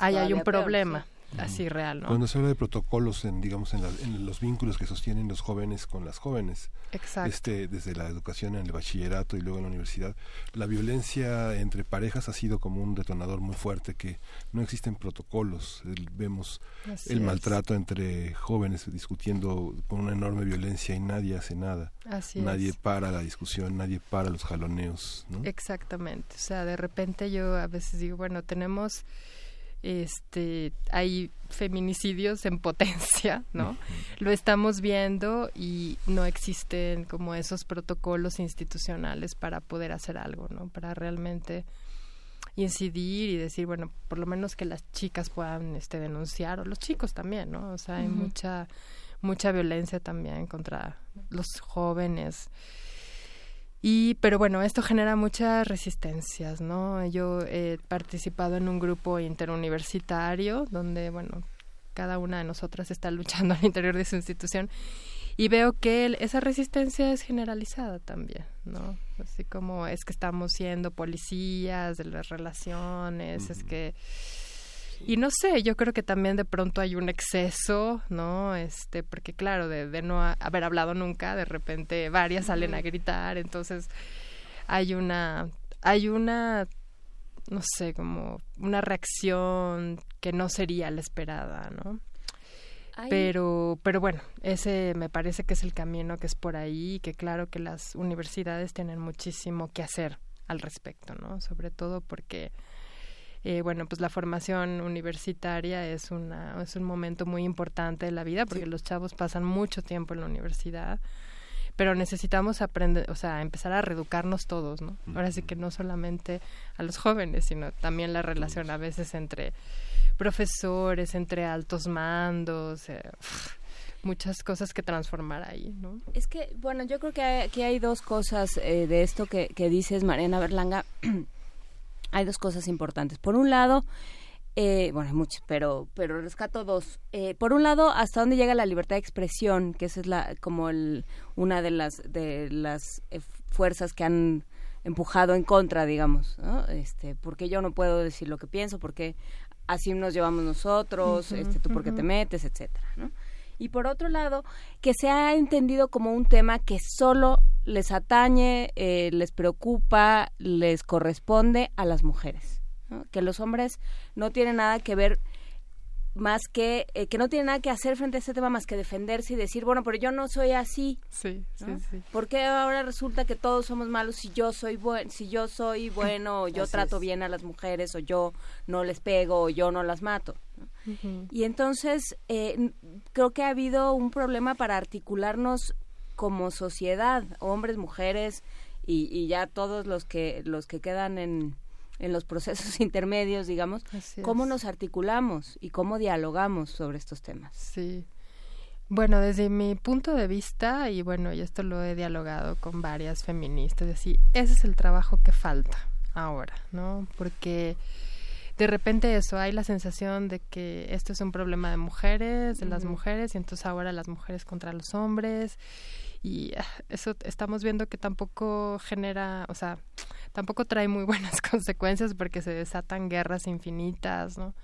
ahí hay un problema así real, ¿no? Cuando se habla de protocolos en, digamos, en, los vínculos que sostienen los jóvenes con las jóvenes, Exacto. este, desde la educación en el bachillerato y luego en la universidad, la violencia entre parejas ha sido como un detonador muy fuerte que no existen protocolos, vemos el maltrato entre jóvenes discutiendo con una enorme violencia y nadie hace nada, nadie para la discusión, nadie para los jaloneos, ¿no? Exactamente, o sea, de repente yo a veces digo, bueno, tenemos este hay feminicidios en potencia, ¿no? Lo estamos viendo y no existen como esos protocolos institucionales para poder hacer algo, ¿no? Para realmente incidir y decir, bueno, por lo menos que las chicas puedan este denunciar o los chicos también, ¿no? O sea, hay mucha mucha violencia también contra los jóvenes. Y, pero bueno, esto genera muchas resistencias, ¿no? Yo he participado en un grupo interuniversitario donde, bueno, cada una de nosotras está luchando al interior de su institución y veo que esa resistencia es generalizada también, ¿no? Así como es que estamos siendo policías de las relaciones, es que y no sé, yo creo que también de pronto hay un exceso, ¿no? Este, porque claro, de, de no haber hablado nunca, de repente varias salen a gritar, entonces hay una, hay una, no sé, como una reacción que no sería la esperada, ¿no? Pero, pero bueno, ese me parece que es el camino que es por ahí, que claro que las universidades tienen muchísimo que hacer al respecto, ¿no? Sobre todo porque eh, bueno, pues la formación universitaria es, una, es un momento muy importante de la vida porque los chavos pasan mucho tiempo en la universidad pero necesitamos aprender, o sea, empezar a reeducarnos todos, ¿no? Ahora sí que no solamente a los jóvenes, sino también la relación a veces entre profesores, entre altos mandos, eh, muchas cosas que transformar ahí, ¿no? Es que, bueno, yo creo que aquí hay dos cosas eh, de esto que, que dices, Mariana Berlanga. hay dos cosas importantes. Por un lado, eh, bueno, hay muchas, pero, pero rescato dos. Eh, por un lado, hasta dónde llega la libertad de expresión, que esa es la, como el, una de las, de las eh, fuerzas que han empujado en contra, digamos, ¿no? Este, porque yo no puedo decir lo que pienso, porque así nos llevamos nosotros, este, tú porque te metes, etcétera, ¿no? Y por otro lado, que se ha entendido como un tema que solo les atañe, eh, les preocupa, les corresponde a las mujeres. Que los hombres no tienen nada que ver más que eh, que no tienen nada que hacer frente a este tema más que defenderse y decir bueno pero yo no soy así sí sí sí. Porque ahora resulta que todos somos malos si yo soy buen si yo soy bueno o yo trato bien a las mujeres o yo no les pego o yo no las mato y entonces eh, creo que ha habido un problema para articularnos como sociedad, hombres, mujeres y, y ya todos los que los que quedan en, en los procesos intermedios, digamos, cómo nos articulamos y cómo dialogamos sobre estos temas. Sí. Bueno, desde mi punto de vista, y bueno, y esto lo he dialogado con varias feministas, decir, ese es el trabajo que falta ahora, ¿no? Porque de repente eso, hay la sensación de que esto es un problema de mujeres, de las mujeres, y entonces ahora las mujeres contra los hombres, y ah, eso estamos viendo que tampoco genera, o sea, tampoco trae muy buenas consecuencias porque se desatan guerras infinitas, ¿no?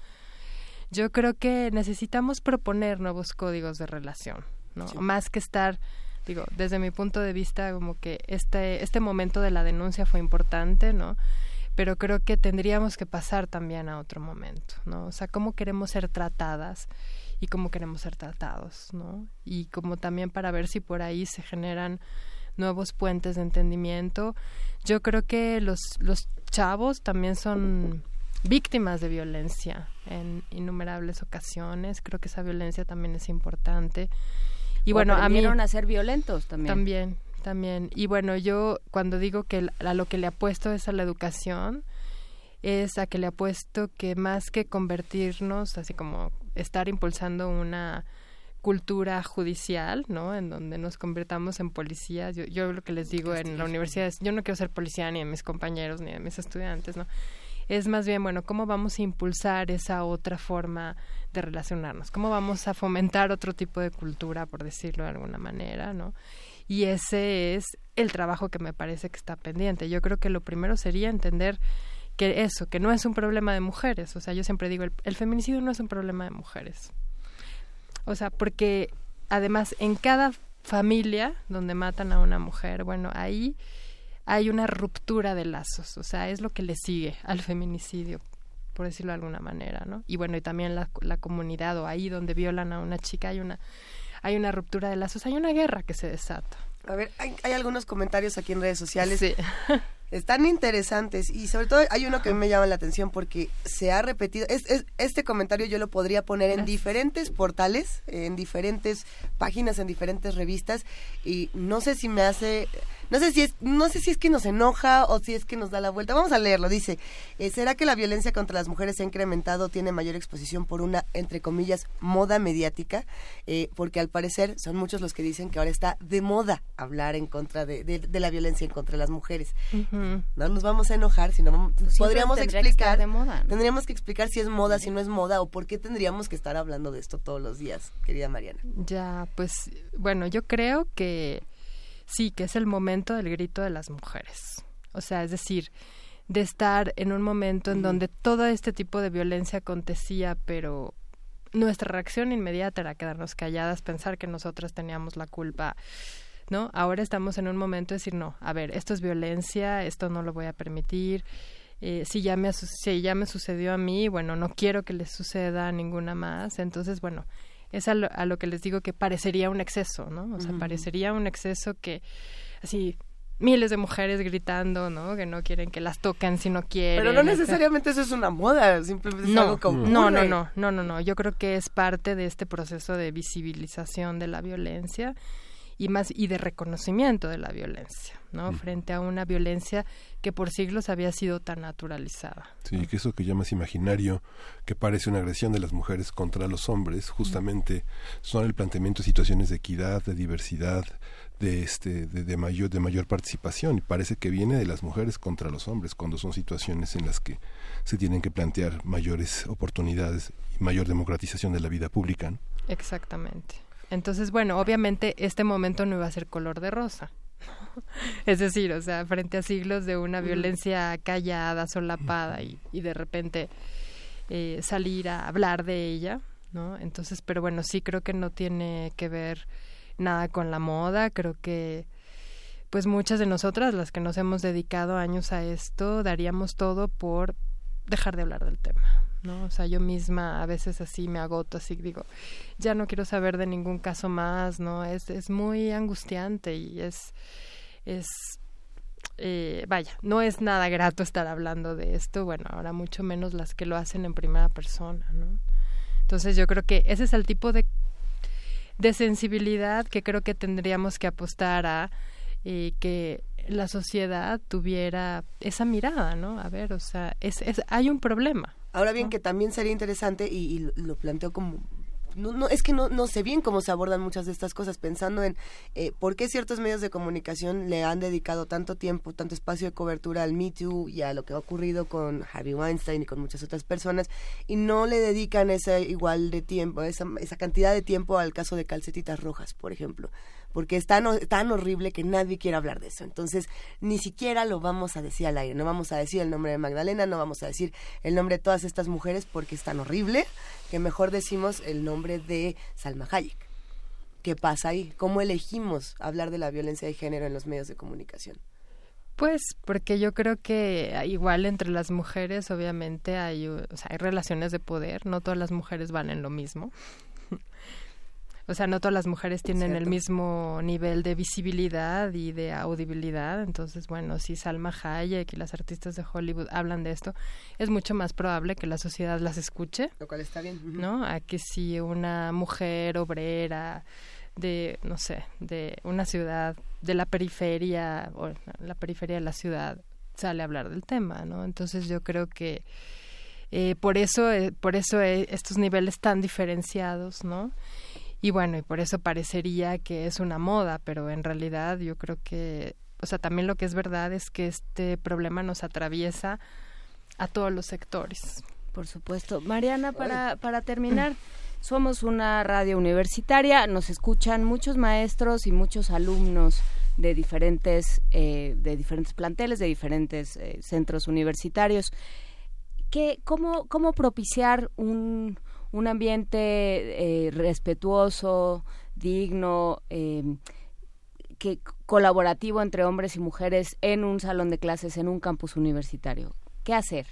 Yo creo que necesitamos proponer nuevos códigos de relación, ¿no? Más que estar digo, desde mi punto de vista como que este este momento de la denuncia fue importante, ¿no? Pero creo que tendríamos que pasar también a otro momento, ¿no? O sea, cómo queremos ser tratadas y cómo queremos ser tratados, ¿no? Y como también para ver si por ahí se generan nuevos puentes de entendimiento. Yo creo que los, los chavos también son víctimas de violencia en innumerables ocasiones. Creo que esa violencia también es importante. Y bueno, a mí a ser violentos también. También, también. Y bueno, yo cuando digo que a lo que le apuesto es a la educación, es a que le apuesto que más que convertirnos, así como estar impulsando una cultura judicial, ¿no? En donde nos convertamos en policías. Yo, yo lo que les digo en la universidad es, yo no quiero ser policía ni de mis compañeros ni de mis estudiantes, ¿no? Es más bien, bueno, ¿cómo vamos a impulsar esa otra forma de relacionarnos? ¿Cómo vamos a fomentar otro tipo de cultura, por decirlo de alguna manera, ¿no? Y ese es el trabajo que me parece que está pendiente. Yo creo que lo primero sería entender que eso, que no es un problema de mujeres. O sea, yo siempre digo, el, feminicidio no es un problema de mujeres. O sea, porque además en cada familia donde matan a una mujer, bueno, ahí hay una ruptura de lazos. O sea, es lo que le sigue al feminicidio por decirlo de alguna manera, ¿no? Y bueno, y también la, la comunidad o ahí donde violan a una chica hay una hay una ruptura de lazos, hay una guerra que se desata. A ver, hay, hay algunos comentarios aquí en redes sociales. Sí. Están interesantes y sobre todo hay uno que me llama la atención porque se ha repetido, es, este comentario yo lo podría poner en diferentes portales, en diferentes páginas, en diferentes revistas y no sé si me hace no sé si es, no sé si es que nos enoja o si es que nos da la vuelta. Vamos a leerlo. Dice, eh, ¿será que la violencia contra las mujeres se ha incrementado, tiene mayor exposición por una, entre comillas, moda mediática? Eh, porque al parecer son muchos los que dicen que ahora está de moda hablar en contra de, de, la violencia en contra de las mujeres. No nos vamos a enojar, sino pues podríamos explicar. de moda, Tendríamos que explicar si es moda, si no es moda o por qué tendríamos que estar hablando de esto todos los días, querida Mariana. Ya, pues bueno, yo creo que sí, que es el momento del grito de las mujeres. O sea, es decir, de estar en un momento en donde todo este tipo de violencia acontecía, pero nuestra reacción inmediata era quedarnos calladas, pensar que nosotras teníamos la culpa. ¿No? Ahora estamos en un momento de decir, no, a ver, esto es violencia, esto no lo voy a permitir. Eh, si, ya me, si ya me sucedió a mí, bueno, no quiero que le suceda a ninguna más. Entonces, bueno, es a lo, que les digo que parecería un exceso, ¿no? O sea, parecería un exceso que así miles de mujeres gritando, ¿no? Que no quieren que las toquen si no quieren. Pero no necesariamente eso es una moda, simplemente es no, algo como no, no, no, no, no, no. Yo creo que es parte de este proceso de visibilización de la violencia y más y de reconocimiento de la violencia, ¿no? Frente a una violencia que por siglos había sido tan naturalizada. Sí, que eso que llamas imaginario, que parece una agresión de las mujeres contra los hombres, justamente son el planteamiento de situaciones de equidad, de diversidad, de este de, mayor de mayor participación y parece que viene de las mujeres contra los hombres cuando son situaciones en las que se tienen que plantear mayores oportunidades y mayor democratización de la vida pública. Exactamente. Entonces, bueno, obviamente este momento no iba a ser color de rosa. es decir, o sea, frente a siglos de una violencia callada, solapada y, y de repente eh, salir a hablar de ella, ¿no? Entonces, pero bueno, sí creo que no tiene que ver nada con la moda, creo que pues muchas de nosotras, las que nos hemos dedicado años a esto, daríamos todo por dejar de hablar del tema. ¿No? O sea, yo misma a veces así me agoto, así digo, ya no quiero saber de ningún caso más, ¿no? Es, es muy angustiante y es, es, eh, vaya, no es nada grato estar hablando de esto, bueno, ahora mucho menos las que lo hacen en primera persona, ¿no? Entonces yo creo que ese es el tipo de, de sensibilidad que creo que tendríamos que apostar a eh, que la sociedad tuviera esa mirada, ¿no? A ver, o sea, es, es hay un problema, Ahora bien, que también sería interesante, y, lo planteo como no, no, es que no, no sé bien cómo se abordan muchas de estas cosas, pensando en eh, por qué ciertos medios de comunicación le han dedicado tanto tiempo, tanto espacio de cobertura al Me Too y a lo que ha ocurrido con Harvey Weinstein y con muchas otras personas, y no le dedican ese igual de tiempo, esa, esa cantidad de tiempo al caso de calcetitas rojas, por ejemplo porque es tan, tan horrible que nadie quiere hablar de eso. Entonces, ni siquiera lo vamos a decir al aire. No vamos a decir el nombre de Magdalena, no vamos a decir el nombre de todas estas mujeres porque es tan horrible que mejor decimos el nombre de Salma Hayek. ¿Qué pasa ahí? ¿Cómo elegimos hablar de la violencia de género en los medios de comunicación? Pues porque yo creo que igual entre las mujeres obviamente hay, hay relaciones de poder, no todas las mujeres van en lo mismo. O sea, no todas las mujeres tienen el mismo nivel de visibilidad y de audibilidad. Entonces, bueno, si Salma Hayek y las artistas de Hollywood hablan de esto, es mucho más probable que la sociedad las escuche. Lo cual está bien. ¿No? A que si una mujer obrera de, no sé, de una ciudad, de la periferia, o la periferia de la ciudad, sale a hablar del tema, ¿no? Entonces yo creo que eh, por eso, eh, por eso eh, estos niveles tan diferenciados, ¿no? Y bueno, y por eso parecería que es una moda, pero en realidad yo creo que, o sea, también lo que es verdad es que este problema nos atraviesa a todos los sectores. Por supuesto. Mariana, para, para terminar, somos una radio universitaria, nos escuchan muchos maestros y muchos alumnos de diferentes, eh, de diferentes planteles, de diferentes eh, centros universitarios. ¿Qué, cómo, ¿Cómo propiciar un, un ambiente eh, respetuoso, digno, em, que colaborativo entre hombres y mujeres en un salón de clases, en un campus universitario. ¿Qué hacer?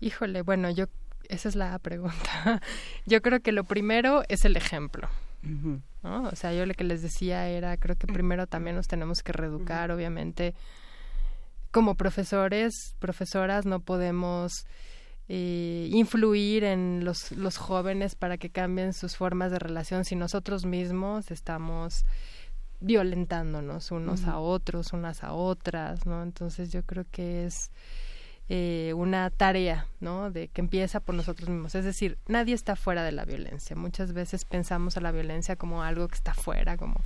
Híjole, bueno, yo esa es la pregunta. yo creo que lo primero es el ejemplo. ¿no? O sea, yo lo que les decía era, creo que primero también nos tenemos que reeducar, obviamente. Como profesores, profesoras, no podemos eh, influir en los, los jóvenes para que cambien sus formas de relación si nosotros mismos estamos violentándonos unos a otros, unas a otras, ¿no? Entonces yo creo que es eh, una tarea, ¿no? De que empieza por nosotros mismos. Es decir, nadie está fuera de la violencia. Muchas veces pensamos a la violencia como algo que está fuera, como,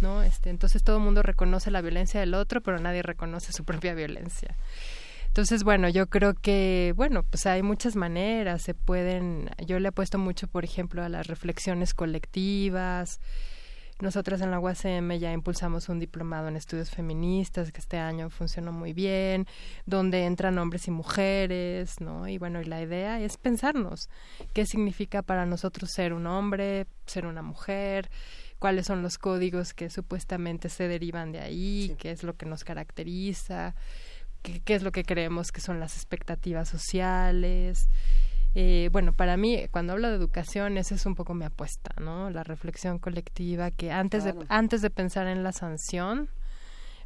¿no? Este, entonces todo el mundo reconoce la violencia del otro, pero nadie reconoce su propia violencia. Entonces, bueno, yo creo que, bueno, pues hay muchas maneras, se pueden, yo le he puesto mucho, por ejemplo, a las reflexiones colectivas. Nosotras en la UACM ya impulsamos un diplomado en estudios feministas que este año funcionó muy bien, donde entran hombres y mujeres, ¿no? Y bueno, y la idea es pensarnos qué significa para nosotros ser un hombre, ser una mujer, cuáles son los códigos que supuestamente se derivan de ahí, qué es lo que nos caracteriza qué, es lo que creemos que son las expectativas sociales. Eh, bueno, para mí, cuando hablo de educación, esa es un poco mi apuesta, ¿no? La reflexión colectiva, que antes, de, antes de pensar en la sanción,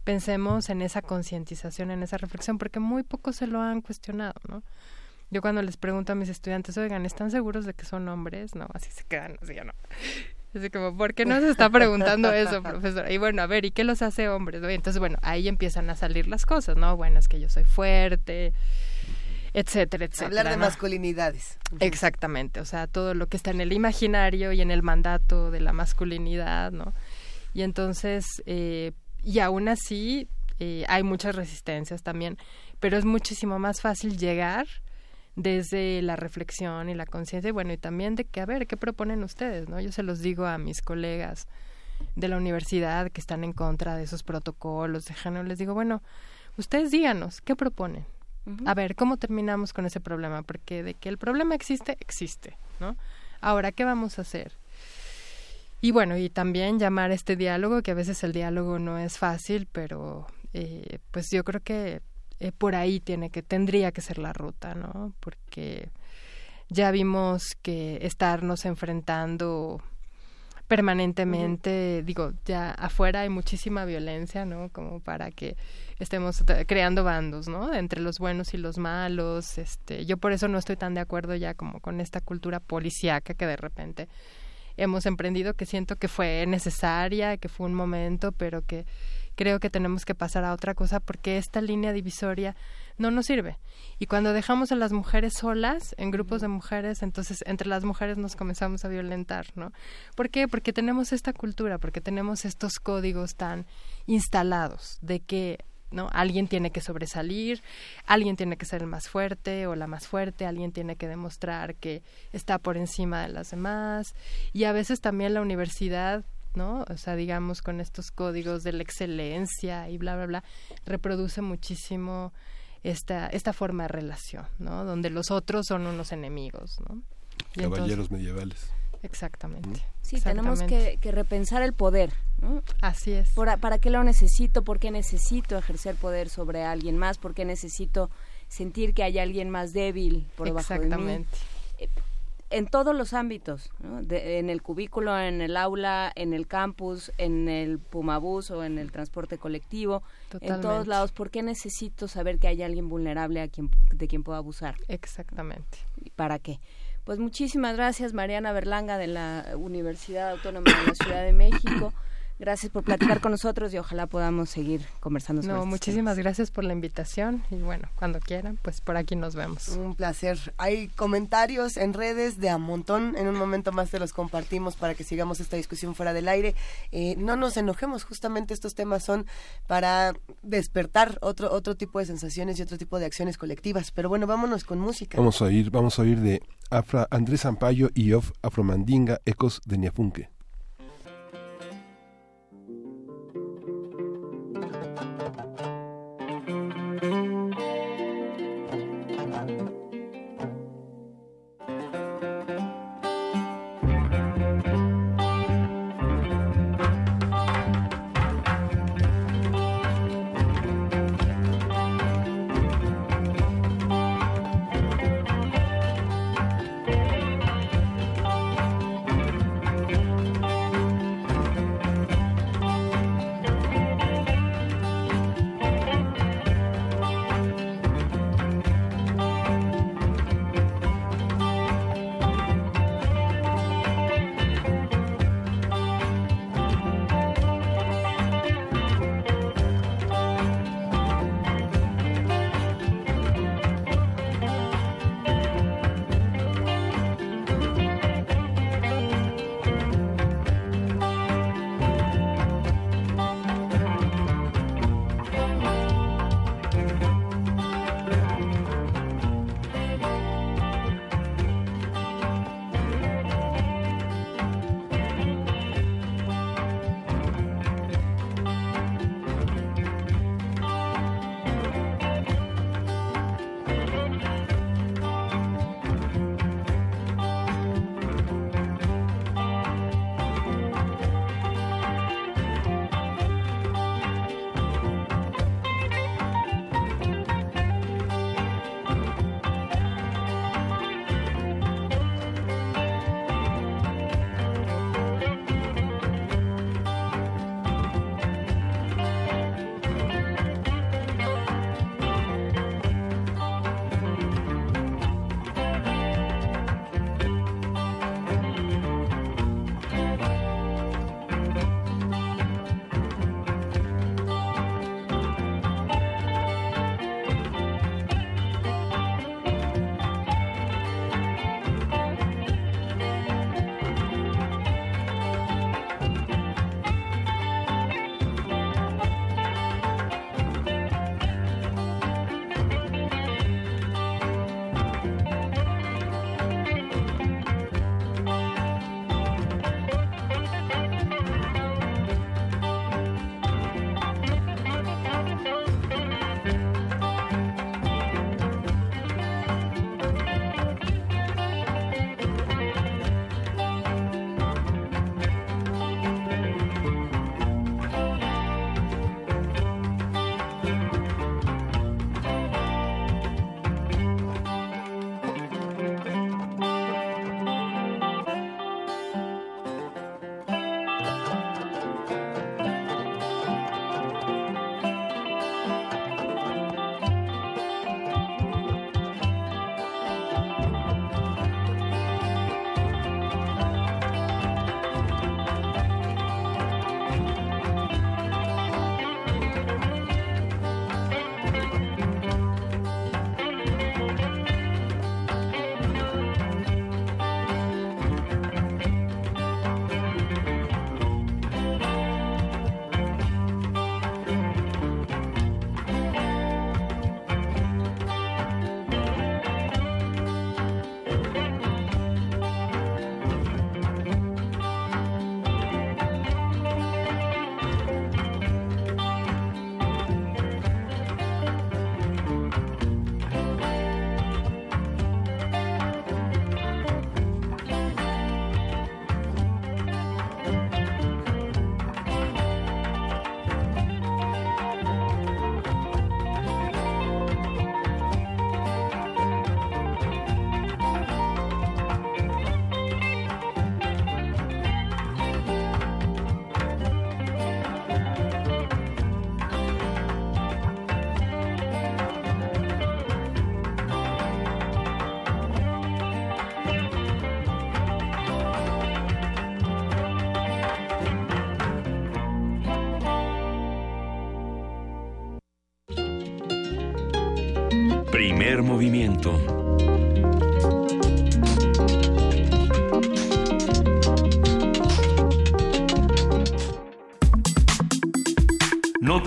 pensemos en esa concientización, en esa reflexión, porque muy pocos se lo han cuestionado, ¿no? Yo cuando les pregunto a mis estudiantes, oigan, ¿están seguros de que son hombres? No, así se quedan, así ya no. Así como, ¿por qué no se está preguntando eso, profesora? Y bueno, a ver, ¿y qué los hace hombres? Entonces, bueno, ahí empiezan a salir las cosas, ¿no? Bueno, es que yo soy fuerte, etcétera, etcétera. Hablar de masculinidades. Exactamente, o sea, todo lo que está en el imaginario y en el mandato de la masculinidad, ¿no? Y entonces, eh, y aún así, eh, hay muchas resistencias también, pero es muchísimo más fácil llegar desde la reflexión y la conciencia, bueno, y también de que, a ver, ¿qué proponen ustedes? ¿no? Yo se los digo a mis colegas de la universidad que están en contra de esos protocolos de género, les digo, bueno, ustedes díganos, ¿qué proponen? A ver, ¿cómo terminamos con ese problema? Porque de que el problema existe, existe, ¿no? Ahora, ¿qué vamos a hacer? Y bueno, y también llamar a este diálogo, que a veces el diálogo no es fácil, pero eh, pues yo creo que eh, por ahí tiene que tendría que ser la ruta, ¿no? Porque ya vimos que estarnos enfrentando permanentemente, digo, ya afuera hay muchísima violencia, ¿no? Como para que estemos creando bandos, ¿no? Entre los buenos y los malos, este, yo por eso no estoy tan de acuerdo ya como con esta cultura policíaca que de repente hemos emprendido, que siento que fue necesaria, que fue un momento, pero que creo que tenemos que pasar a otra cosa porque esta línea divisoria no nos sirve. Y cuando dejamos a las mujeres solas, en grupos de mujeres, entonces entre las mujeres nos comenzamos a violentar, ¿no? ¿Por qué? Porque tenemos esta cultura, porque tenemos estos códigos tan instalados de que ¿no? Alguien tiene que sobresalir, alguien tiene que ser el más fuerte o la más fuerte, alguien tiene que demostrar que está por encima de las demás y a veces también la universidad ¿no? O sea, digamos, con estos códigos de la excelencia y bla, bla, bla, reproduce muchísimo esta, esta forma de relación, ¿no? Donde los otros son unos enemigos, ¿no? Caballeros medievales. Exactamente. Sí, tenemos que, repensar el poder. ¿no? Así es. ¿Para qué lo necesito? ¿Por qué necesito ejercer poder sobre alguien más? ¿Por qué necesito sentir que hay alguien más débil por debajo de mí? Eh, en todos los ámbitos, en el cubículo, en el aula, en el campus, en el Pumabús o en el transporte colectivo, en todos lados. ¿Por qué necesito saber que hay alguien vulnerable a quien, de quien puedo abusar? Exactamente. ¿Para qué? Pues muchísimas gracias, Mariana Berlanga, de la Universidad Autónoma de la Ciudad de México. Gracias por platicar con nosotros y ojalá podamos seguir conversando sobre No, muchísimas gracias por la invitación y bueno, cuando quieran, pues por aquí nos vemos. Un placer. Hay comentarios en redes de a montón. En un momento más te los compartimos para que sigamos esta discusión fuera del aire. Eh, no nos enojemos, justamente estos temas son para despertar otro otro tipo de sensaciones y otro tipo de acciones colectivas. Pero bueno, vámonos con música. Vamos a oír, vamos a oír de Afra, Andrés Ampayo y of Afromandinga, Ecos de Niafunque.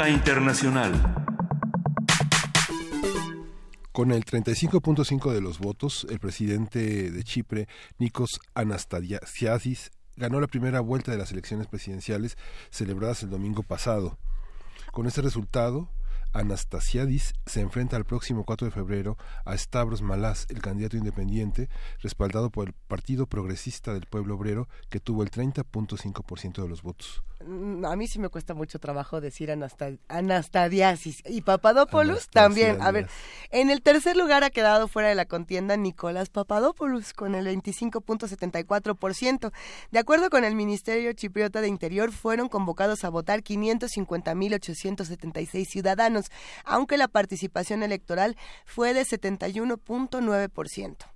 Internacional. Con el 35.5 de los votos, el presidente de Chipre, Nikos Anastasiadis, ganó la primera vuelta de las elecciones presidenciales celebradas el domingo pasado. Con este resultado, Anastasiadis se enfrenta al próximo 4 de febrero a Stavros Malás, el candidato independiente, respaldado por el Partido Progresista del Pueblo Obrero, que tuvo el 30.5% de los votos. Mm, a mí sí me cuesta mucho trabajo decir Anastadiasis. Y Papadopoulos también. A ver, en el tercer lugar ha quedado fuera de la contienda Nicolás Papadopoulos con el 25.74%. De acuerdo con el Ministerio Chipriota de Interior, fueron convocados a votar 550.876 ciudadanos, aunque la participación electoral fue de 71.9%.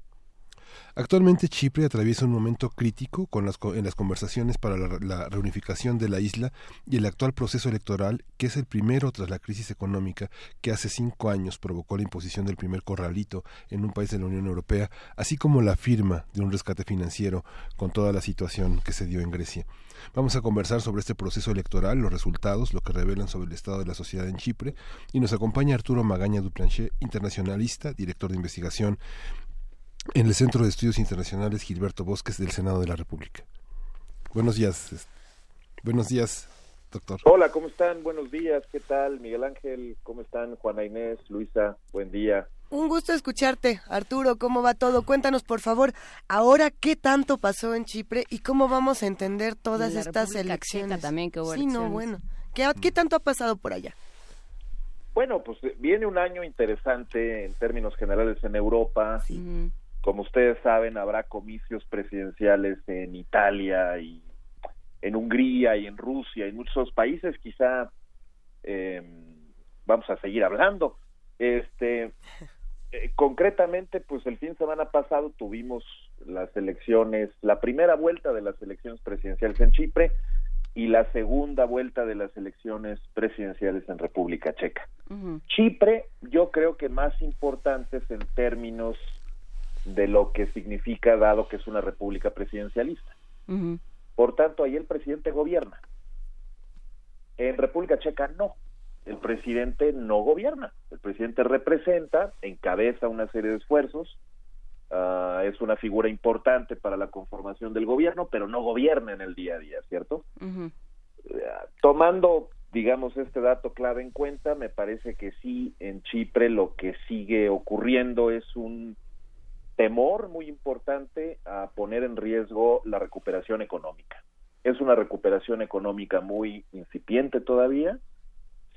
Actualmente Chipre atraviesa un momento crítico con las, en las conversaciones para la, reunificación de la isla y el actual proceso electoral, que es el primero tras la crisis económica que hace cinco años provocó la imposición del primer corralito en un país de la Unión Europea, así como la firma de un rescate financiero con toda la situación que se dio en Grecia. Vamos a conversar sobre este proceso electoral, los resultados, lo que revelan sobre el estado de la sociedad en Chipre, y nos acompaña Arturo Magaña Duplanchet, internacionalista, director de investigación en el Centro de Estudios Internacionales Gilberto Bosques del Senado de la República. Buenos días. Buenos días, doctor. Hola, ¿cómo están? Buenos días. ¿Qué tal, Miguel Ángel? ¿Cómo están, Juana Inés, Luisa? Buen día. Un gusto escucharte, Arturo. ¿Cómo va todo? Cuéntanos, por favor, ahora qué tanto pasó en Chipre y cómo vamos a entender todas estas elecciones. también, qué sí, no, bueno. ¿Qué, ¿Qué tanto ha pasado por allá? Bueno, pues viene un año interesante en términos generales en Europa. Sí. Como ustedes saben, habrá comicios presidenciales en Italia y en Hungría y en Rusia y en muchos países. Quizá eh, vamos a seguir hablando. Este, eh, concretamente, pues el fin de semana pasado tuvimos las elecciones, la primera vuelta de las elecciones presidenciales en Chipre y la segunda vuelta de las elecciones presidenciales en República Checa. Chipre, yo creo que más importantes en términos de lo que significa dado que es una república presidencialista. Por tanto, ahí el presidente gobierna. En República Checa no. El presidente no gobierna. El presidente representa, encabeza una serie de esfuerzos, ah, es una figura importante para la conformación del gobierno, pero no gobierna en el día a día, ¿cierto? Eh, tomando, digamos, este dato clave en cuenta, me parece que sí, en Chipre lo que sigue ocurriendo es un temor muy importante a poner en riesgo la recuperación económica. Es una recuperación económica muy incipiente todavía,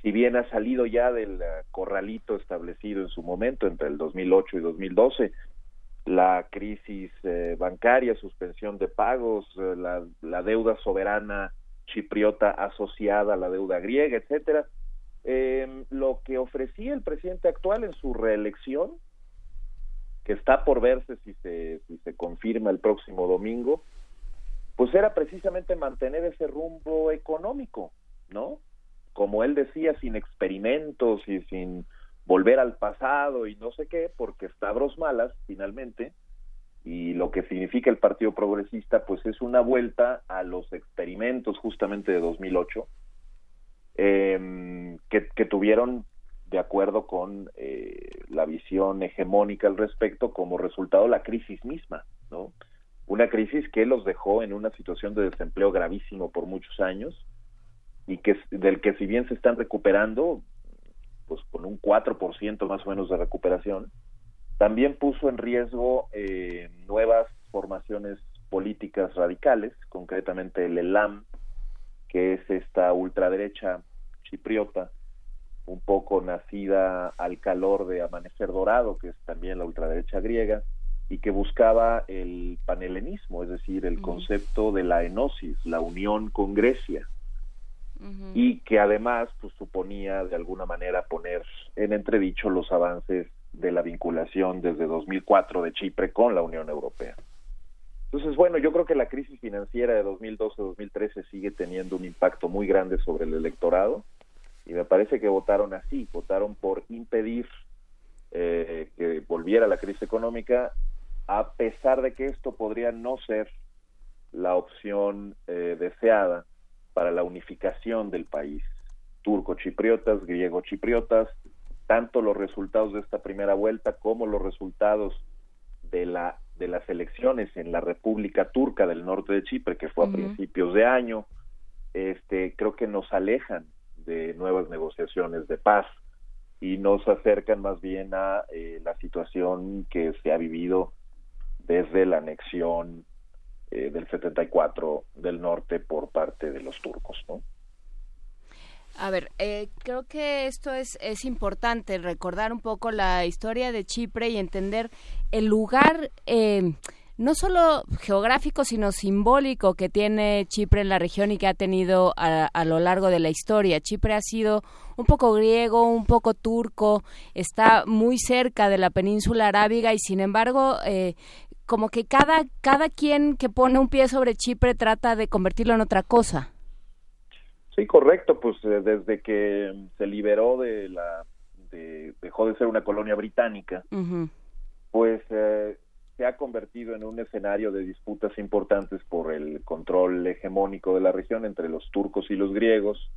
si bien ha salido ya del eh, corralito establecido en su momento entre el 2008 y 2012, la crisis eh, bancaria, suspensión de pagos, eh, la, la, deuda soberana chipriota asociada a la deuda griega, etcétera. lo que ofrecía el presidente actual en su reelección que está por verse si se, si se confirma el próximo domingo, pues era precisamente mantener ese rumbo económico, ¿no? Como él decía, sin experimentos y sin volver al pasado y no sé qué, porque Stavros Malas, finalmente, y lo que significa el Partido Progresista, pues es una vuelta a los experimentos justamente de 2008, eh, que, que tuvieron de acuerdo con eh, la visión hegemónica al respecto como resultado la crisis misma, ¿no? Una crisis que los dejó en una situación de desempleo gravísimo por muchos años y que del que si bien se están recuperando, pues con un 4% más o menos de recuperación, también puso en riesgo eh, nuevas formaciones políticas radicales, concretamente el ELAM, que es esta ultraderecha chipriota, un poco nacida al calor de Amanecer Dorado, que es también la ultraderecha griega, y que buscaba el panhelenismo, es decir, el concepto de la enosis, la unión con Grecia, y que además pues, suponía de alguna manera poner en entredicho los avances de la vinculación desde 2004 de Chipre con la Unión Europea. Entonces, bueno, yo creo que la crisis financiera de 2012-2013 sigue teniendo un impacto muy grande sobre el electorado y me parece que votaron así, votaron por impedir eh, que volviera la crisis económica, a pesar de que esto podría no ser la opción eh, deseada para la unificación del país. Turco-chipriotas, griego-chipriotas, tanto los resultados de esta primera vuelta como los resultados de la de las elecciones en la República Turca del Norte de Chipre que fue a principios de año este creo que nos alejan de nuevas negociaciones de paz y nos acercan más bien a eh, la situación que se ha vivido desde la anexión eh, del 74 del norte por parte de los turcos, ¿no? A ver, eh, creo que esto es, es importante, recordar un poco la historia de Chipre y entender el lugar, eh, no solo geográfico, sino simbólico que tiene Chipre en la región y que ha tenido a, a, lo largo de la historia. Chipre ha sido un poco griego, un poco turco, está muy cerca de la península arábiga y sin embargo... Eh, como que cada, cada quien que pone un pie sobre Chipre trata de convertirlo en otra cosa. Sí, correcto, pues eh, desde que se liberó de la, de, dejó de ser una colonia británica, uh -huh. pues eh, se ha convertido en un escenario de disputas importantes por el control hegemónico de la región entre los turcos y los griegos,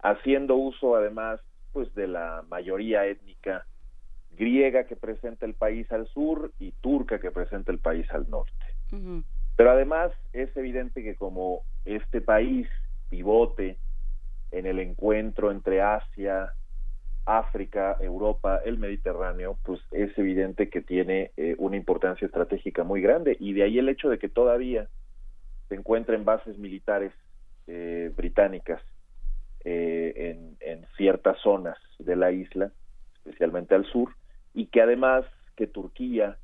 haciendo uso además pues de la mayoría étnica griega que presenta el país al sur y turca que presenta el país al norte. Uh -huh. Pero además es evidente que como este país pivote en el encuentro entre Asia, África, Europa, el Mediterráneo, pues es evidente que tiene eh, una importancia estratégica muy grande. Y de ahí el hecho de que todavía se encuentren bases militares eh, británicas eh, en, en, ciertas zonas de la isla, especialmente al sur, y que además que Turquía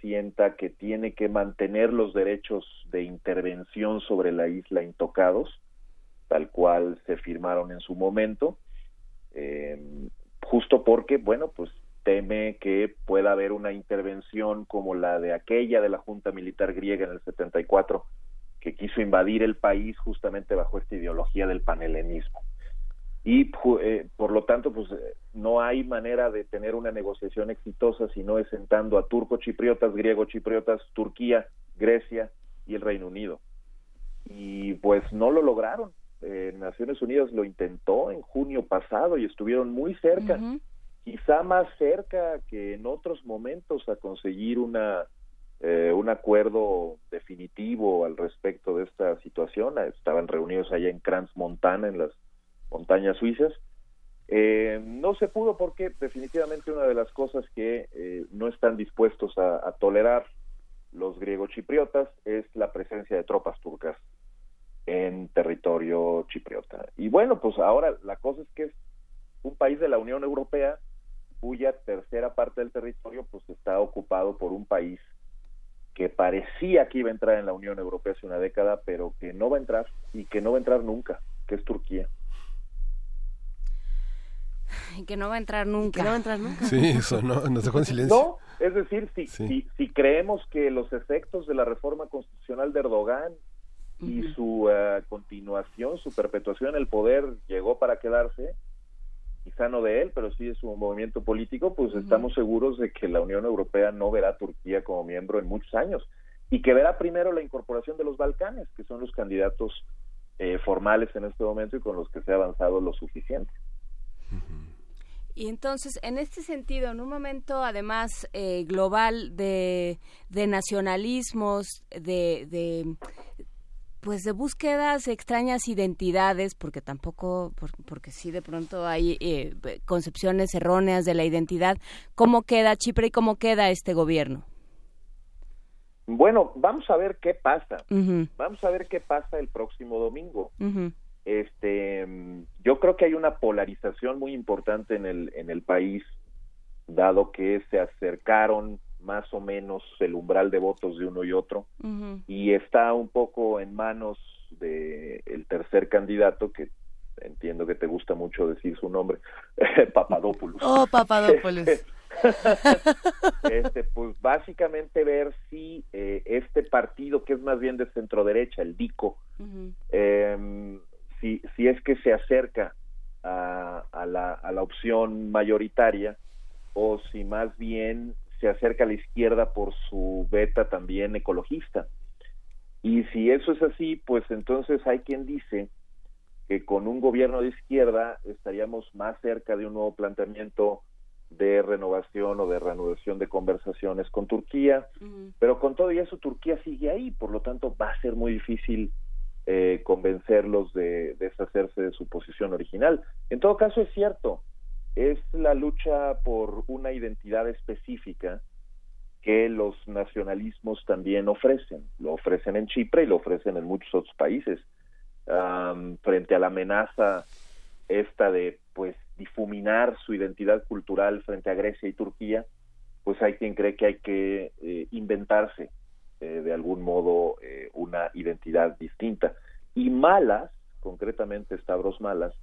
sienta que tiene que mantener los derechos de intervención sobre la isla intocados, tal cual se firmaron en su momento, eh, justo porque, bueno, pues teme que pueda haber una intervención como la de aquella de la Junta Militar griega en el 74, que quiso invadir el país justamente bajo esta ideología del panhelenismo. Y eh, por lo tanto, pues no hay manera de tener una negociación exitosa si no es sentando a turco-chipriotas, griego-chipriotas, Turquía, Grecia y el Reino Unido. Y pues no lo lograron eh, Naciones Unidas lo intentó en junio pasado y estuvieron muy cerca, uh -huh. quizá más cerca que en otros momentos a conseguir una eh, un acuerdo definitivo al respecto de esta situación. Estaban reunidos allá en Crans Montana, en las montañas suizas. Eh, no se pudo porque definitivamente una de las cosas que eh, no están dispuestos a, a tolerar los griego-chipriotas es la presencia de tropas turcas en territorio chipriota. Y bueno, pues ahora la cosa es que es un país de la Unión Europea cuya tercera parte del territorio pues está ocupado por un país que parecía que iba a entrar en la Unión Europea hace una década, pero que no va a entrar y que no va a entrar nunca, que es Turquía. Y que no va a entrar nunca. Que no va a entrar nunca. Sí, eso no, nos dejó en silencio. No, es decir, si, sí. si, si creemos que los efectos de la reforma constitucional de Erdogan y su uh, continuación, su perpetuación en el poder llegó para quedarse, quizá no de él, pero sí de su movimiento político, pues uh -huh. estamos seguros de que la Unión Europea no verá a Turquía como miembro en muchos años y que verá primero la incorporación de los Balcanes, que son los candidatos eh, formales en este momento y con los que se ha avanzado lo suficiente. -huh. Y entonces, en este sentido, en un momento además eh, global de, de nacionalismos, de, de pues de búsquedas extrañas identidades, porque tampoco, porque sí de pronto hay eh, concepciones erróneas de la identidad. ¿Cómo queda Chipre y cómo queda este gobierno? Bueno, vamos a ver qué pasa. Uh -huh. Vamos a ver qué pasa el próximo domingo. Uh -huh. Este, yo creo que hay una polarización muy importante en el en el país, dado que se acercaron más o menos el umbral de votos de uno y otro uh -huh. y está un poco en manos de el tercer candidato que entiendo que te gusta mucho decir su nombre Papadopoulos oh Papadopoulos este pues básicamente ver si eh, este partido que es más bien de centro derecha el DICO uh -huh. eh, si si es que se acerca a, a, la, a la opción mayoritaria o si más bien se acerca a la izquierda por su beta también ecologista. Y si eso es así, pues entonces hay quien dice que con un gobierno de izquierda estaríamos más cerca de un nuevo planteamiento de renovación o de reanudación de conversaciones con Turquía, pero con todo y eso Turquía sigue ahí, por lo tanto va a ser muy difícil eh, convencerlos de deshacerse de su posición original. En todo caso es cierto, es la lucha por una identidad específica que los nacionalismos también ofrecen. Lo ofrecen en Chipre y lo ofrecen en muchos otros países. frente a la amenaza esta de pues difuminar su identidad cultural frente a Grecia y Turquía, pues hay quien cree que hay que eh, inventarse eh, de algún modo eh, una identidad distinta. Y Malas, concretamente Stavros Malas,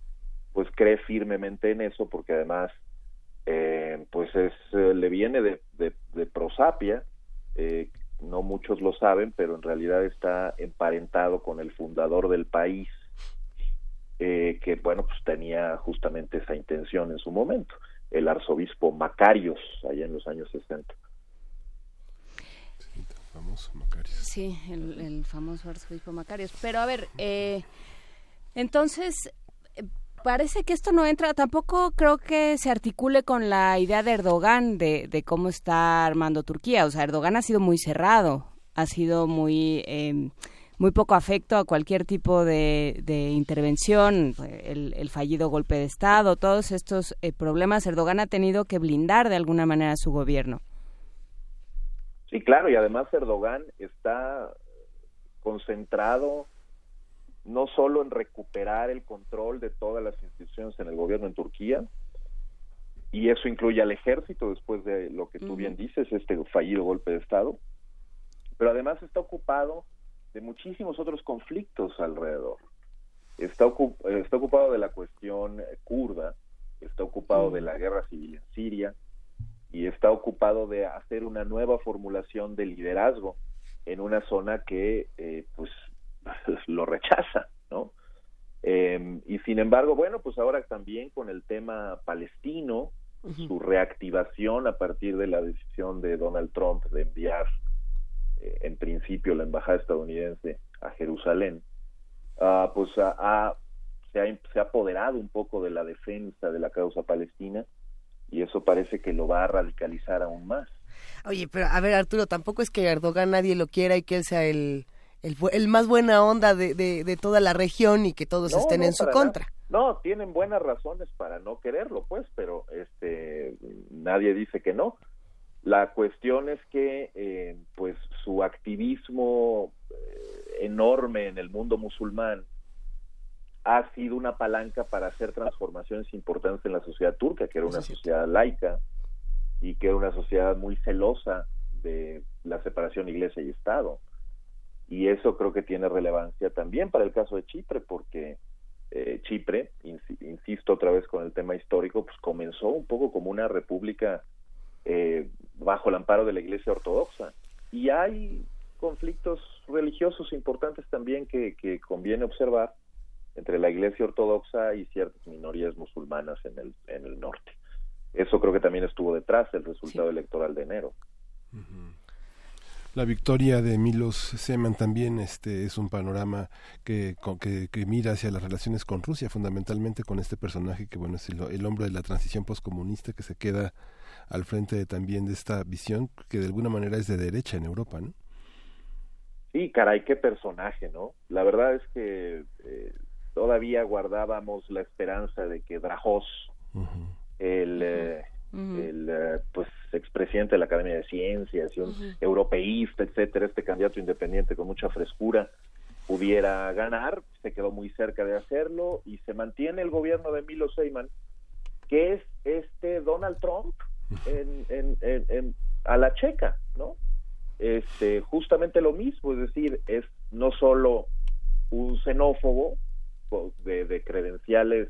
pues cree firmemente en eso porque además pues es le viene de, de, prosapia, no muchos lo saben, pero en realidad está emparentado con el fundador del país, eh, que bueno pues tenía justamente esa intención en su momento el arzobispo Macarios allá en los años 60 sí el, famoso arzobispo Macarios. Pero a ver eh, entonces eh, parece que esto no entra, tampoco creo que se articule con la idea de Erdogan de, de cómo está armando Turquía. O sea, Erdogan ha sido muy cerrado, ha sido muy eh, muy poco afecto a cualquier tipo de, intervención, el, fallido golpe de Estado, todos estos eh, problemas, Erdogan ha tenido que blindar de alguna manera su gobierno. Sí, claro, y además Erdogan está concentrado no solo en recuperar el control de todas las instituciones en el gobierno en Turquía, y eso incluye al ejército después de lo que tú bien dices, este fallido golpe de Estado, pero además está ocupado de muchísimos otros conflictos alrededor. Está, está ocupado de la cuestión kurda, está ocupado de la guerra civil en Siria y está ocupado de hacer una nueva formulación de liderazgo en una zona que eh, pues lo rechaza, ¿no? Em, y sin embargo, bueno, pues ahora también con el tema palestino, su reactivación a partir de la decisión de Donald Trump de enviar eh, en principio la embajada estadounidense a Jerusalén, ah, pues se, ha, se ha apoderado un poco de la defensa de la causa palestina y eso parece que lo va a radicalizar aún más. Oye, pero a ver Arturo, tampoco es que Erdogan nadie lo quiera y que él sea el, el, más buena onda de, de, toda la región y que todos estén en su contra. No, tienen buenas razones para no quererlo, pues, pero este nadie dice que no. La cuestión es que, eh, pues, su activismo eh, enorme en el mundo musulmán ha sido una palanca para hacer transformaciones importantes en la sociedad turca, que era una sociedad laica y que era una sociedad muy celosa de la separación iglesia y Estado. Y eso creo que tiene relevancia también para el caso de Chipre, porque eh, Chipre, insisto otra vez con el tema histórico, pues comenzó un poco como una república eh, bajo el amparo de la Iglesia Ortodoxa. Y hay conflictos religiosos importantes también que, conviene observar entre la Iglesia Ortodoxa y ciertas minorías musulmanas en el, en el norte. Eso creo que también estuvo detrás del resultado electoral de enero. La victoria de Milos Seman también este, es un panorama que, que, que, mira hacia las relaciones con Rusia, fundamentalmente con este personaje que bueno es el, el hombre de la transición postcomunista que se queda al frente también de esta visión que de alguna manera es de derecha en Europa, ¿no? Sí, caray, qué personaje, ¿no? La verdad es que eh, todavía guardábamos la esperanza de que Drajos, el, eh, el eh, pues expresidente de la Academia de Ciencias y un europeísta, etcétera, este candidato independiente con mucha frescura, pudiera ganar, se quedó muy cerca de hacerlo y se mantiene el gobierno de Milo Seyman, que es este Donald Trump en, en, a la checa, ¿no? Este, justamente lo mismo, es decir, es no solo un xenófobo de, de credenciales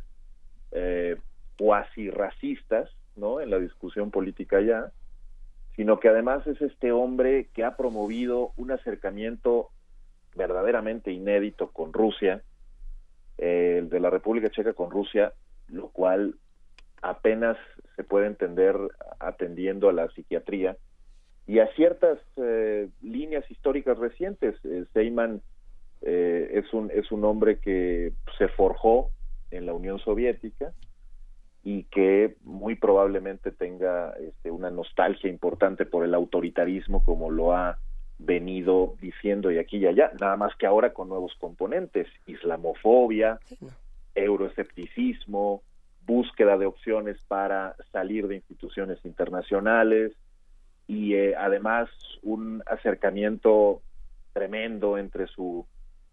eh, cuasi racistas, ¿no? En la discusión política ya, sino que además es este hombre que ha promovido un acercamiento verdaderamente inédito con Rusia, eh, el de la República Checa con Rusia, lo cual apenas se puede entender atendiendo a la psiquiatría y a ciertas eh, líneas históricas recientes. Eh, eh, es, un, es un hombre que se forjó en la Unión Soviética y que muy probablemente tenga este, una nostalgia importante por el autoritarismo como lo ha venido diciendo y aquí y allá, nada más que ahora con nuevos componentes, islamofobia, euroescepticismo, búsqueda de opciones para salir de instituciones internacionales y eh, además un acercamiento tremendo entre su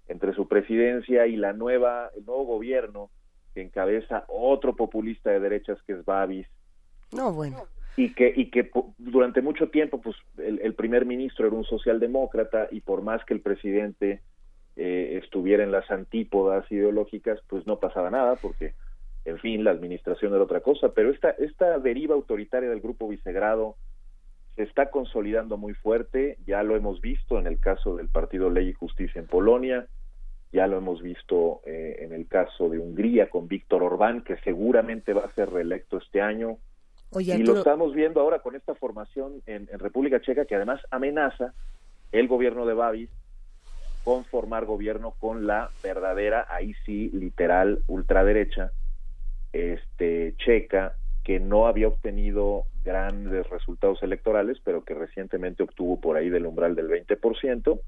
entre su presidencia y la nueva el nuevo gobierno que encabeza otro populista de derechas que es Babis. No, bueno. Y que, y que durante mucho tiempo, pues, el, primer ministro era un socialdemócrata y por más que el presidente eh, estuviera en las antípodas ideológicas, pues no pasaba nada porque, en fin, la administración era otra cosa. Pero esta, esta deriva autoritaria del grupo Vicegrado se está consolidando muy fuerte, ya lo hemos visto en el caso del Partido Ley y Justicia en Polonia, ya lo hemos visto eh, en el caso de Hungría con Víctor Orbán, que seguramente va a ser reelecto este año. y lo estamos viendo ahora con esta formación en, República Checa, que además amenaza el gobierno de Babis con formar gobierno con la verdadera, ahí sí, literal, ultraderecha, este, checa, que no había obtenido grandes resultados electorales, pero que recientemente obtuvo por ahí del umbral del 20%,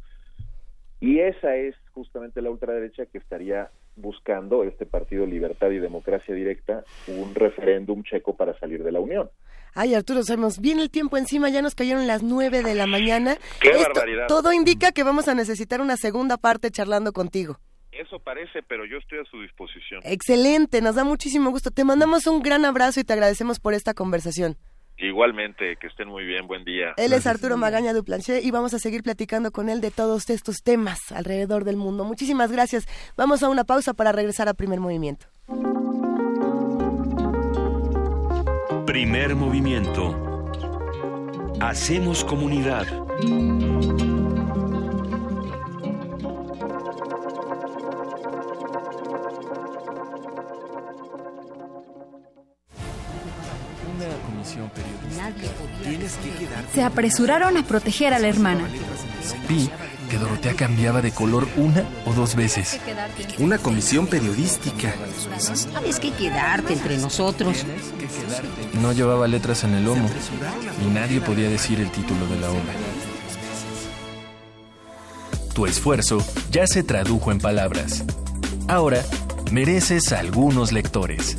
y esa es justamente la ultraderecha que estaría buscando este partido Libertad y Democracia Directa un referéndum checo para salir de la Unión. Ay, Arturo, sabemos bien el tiempo encima, ya nos cayeron las nueve de la mañana. ¡Qué barbaridad! Todo indica que vamos a necesitar una segunda parte charlando contigo. Eso parece, pero yo estoy a su disposición. Excelente, nos da muchísimo gusto. Te mandamos un gran abrazo y te agradecemos por esta conversación. Igualmente, que estén muy bien, buen día. Él es Arturo Magaña Duplanché y vamos a seguir platicando con él de todos estos temas alrededor del mundo. Muchísimas gracias. Vamos a una pausa para regresar a Primer Movimiento. Primer Movimiento. Hacemos comunidad. Se apresuraron a proteger a la hermana. Vi que Dorotea cambiaba de color una o dos veces. Una comisión periodística. Tienes que quedarte entre nosotros. No llevaba letras en el lomo y nadie podía decir el título de la obra. Tu esfuerzo ya se tradujo en palabras. Ahora mereces algunos lectores.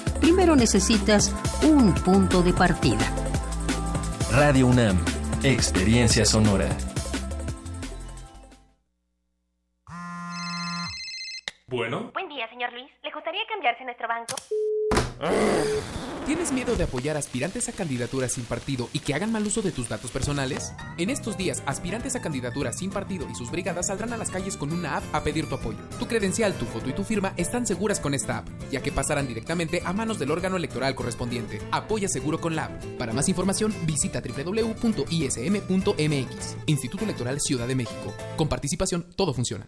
primero necesitas un punto de partida. Radio UNAM, Experiencia Sonora. Bueno. Buen día, señor Luis. ¿Le gustaría cambiarse a nuestro banco? ¿Tienes miedo de apoyar aspirantes a candidaturas sin partido y que hagan mal uso de tus datos personales? En estos días, aspirantes a candidaturas sin partido y sus brigadas saldrán a las calles con una app a pedir tu apoyo. Tu credencial, tu foto y tu firma están seguras con esta app, ya que pasarán directamente a manos del órgano electoral correspondiente. Apoya seguro con la app. Para más información, visita www.ism.mx. Instituto Electoral Ciudad de México. Con participación, todo funciona.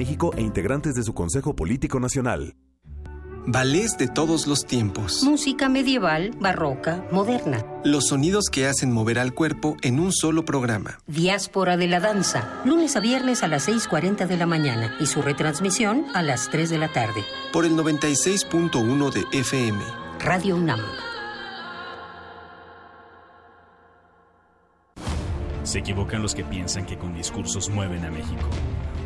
México e integrantes de su Consejo Político Nacional. Ballets de todos los tiempos. Música medieval, barroca, moderna. Los sonidos que hacen mover al cuerpo en un solo programa. Diáspora de la danza, lunes a viernes a las 6.40 de la mañana y su retransmisión a las 3 de la tarde. Por el 96.1 de FM. Radio UNAM. Se equivocan los que piensan que con discursos mueven a México.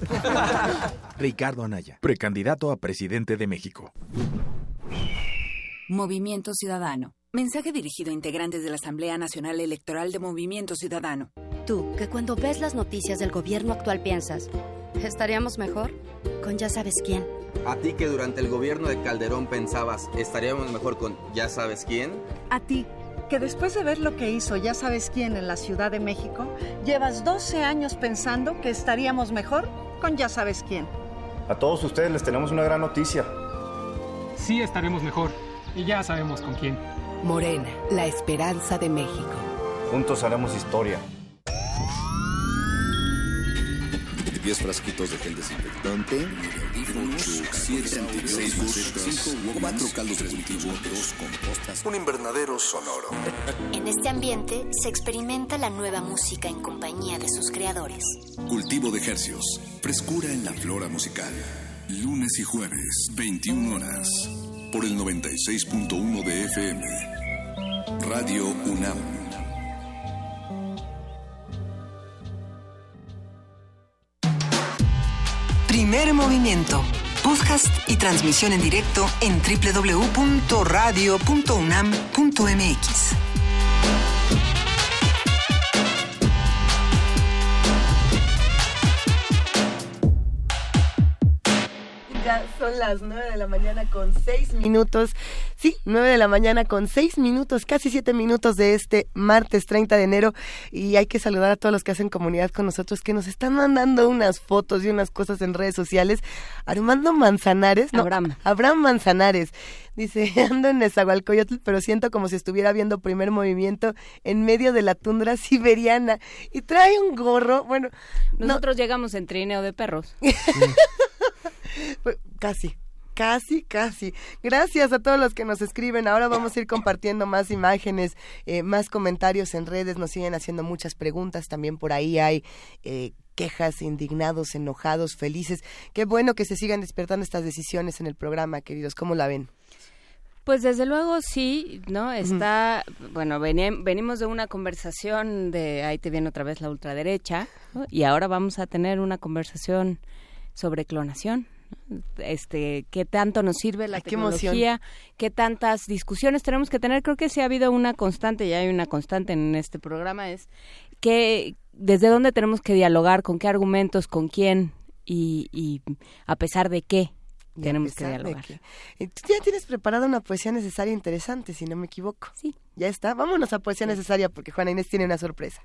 Ricardo Anaya, precandidato a presidente de México. Movimiento Ciudadano. Mensaje dirigido a integrantes de la Asamblea Nacional Electoral de Movimiento Ciudadano. Tú, que cuando ves las noticias del gobierno actual piensas, ¿estaríamos mejor? Con ya sabes quién. A ti que durante el gobierno de Calderón pensabas, ¿estaríamos mejor con ya sabes quién? A ti que después de ver lo que hizo ya sabes quién en la Ciudad de México, llevas 12 años pensando que estaríamos mejor con ya sabes quién. A todos ustedes les tenemos una gran noticia. Sí estaremos mejor y ya sabemos con quién. Morena, la esperanza de México. Juntos haremos historia. 10 frasquitos de gel desinfectante, 8, 7 antibióticos, 4 caldos de cultivo, 2 compostas, un invernadero sonoro. En este ambiente se experimenta la nueva música en compañía de sus creadores. Cultivo de ejercios, frescura en la flora musical. Lunes y jueves, 21 horas, por el 96.1 de FM. Radio UNAM. Primer movimiento. Podcast y transmisión en directo en www.radio.unam.mx. Ya son las nueve de la mañana con seis minutos. Sí, nueve de la mañana con seis minutos, casi siete minutos de este martes 30 de enero. Y hay que saludar a todos los que hacen comunidad con nosotros, que nos están mandando unas fotos y unas cosas en redes sociales. Armando Manzanares, no, Abraham. Abraham Manzanares. Dice, ando en Nezahualcóyotl, pero siento como si estuviera viendo primer movimiento en medio de la tundra siberiana. Y trae un gorro, bueno... Nosotros llegamos en trineo de perros. Pues, Casi, casi, casi. Gracias a todos los que nos escriben. Ahora vamos a ir compartiendo más imágenes, eh, más comentarios en redes. Nos siguen haciendo muchas preguntas. También por ahí hay eh, quejas, indignados, enojados, felices. Qué bueno que se sigan despertando estas decisiones en el programa, queridos. ¿Cómo la ven? Pues desde luego sí, ¿no? Está, bueno, veni- venimos de una conversación de, ahí te viene otra vez la ultraderecha, ¿no? y ahora vamos a tener una conversación sobre clonación. Este, qué tanto nos sirve la Ay, tecnología, qué tantas discusiones tenemos que tener. Creo que sí ha habido una constante, y hay una constante en este programa, es que desde dónde tenemos que dialogar, con qué argumentos, con quién y, y a pesar de qué tenemos que dialogar. que- Eh, ya tienes preparada una poesía necesaria interesante, si no me equivoco. Sí. Ya está. Vámonos a poesía necesaria porque Juana Inés tiene una sorpresa.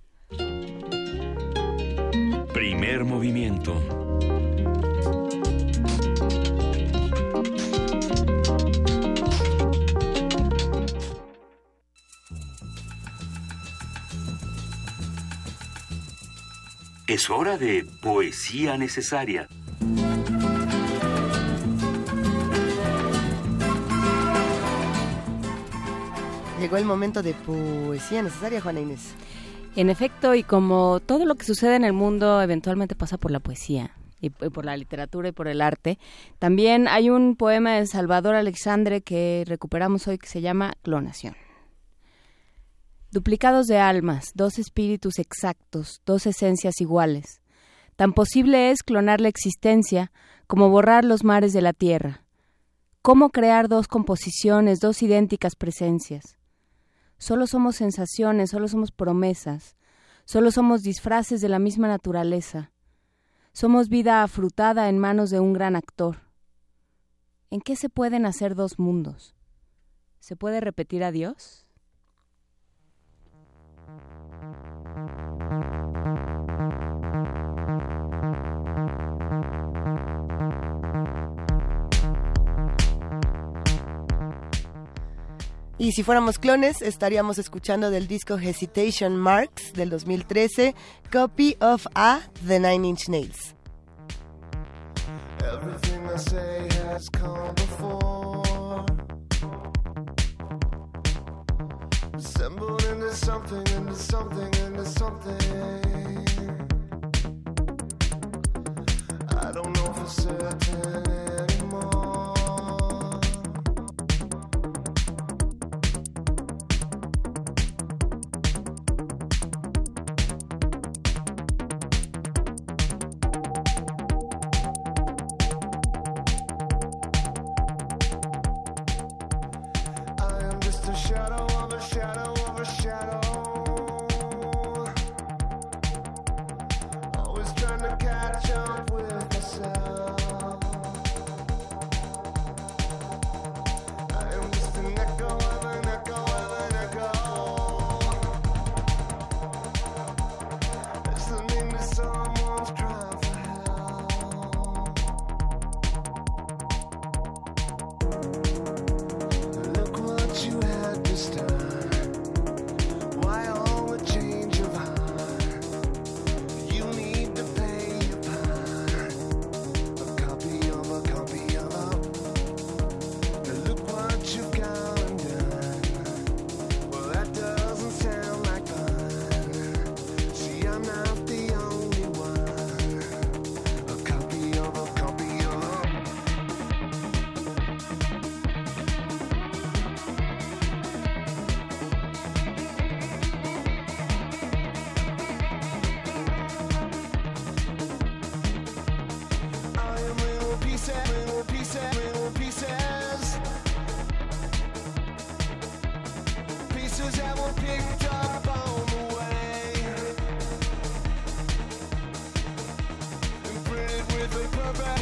Primer movimiento. Es hora de poesía necesaria. Llegó el momento de poesía necesaria, Juana Inés. En efecto, y como todo lo que sucede en el mundo eventualmente pasa por la poesía y por la literatura y por el arte, también hay un poema de Salvador Alexandre que recuperamos hoy que se llama Clonación. Duplicados de almas, dos espíritus exactos, dos esencias iguales. Tan posible es clonar la existencia como borrar los mares de la tierra. ¿Cómo crear dos composiciones, dos idénticas presencias? Solo somos sensaciones, solo somos promesas, solo somos disfraces de la misma naturaleza. Somos vida afrutada en manos de un gran actor. ¿En qué se pueden hacer dos mundos? ¿Se puede repetir a Dios? Y si fuéramos clones, estaríamos escuchando del disco Hesitation Marks del 2013, Copy of A, The Nine Inch Nails. Everything I say has come before. Assembled into something, into something, into something. I don't know for certain. back.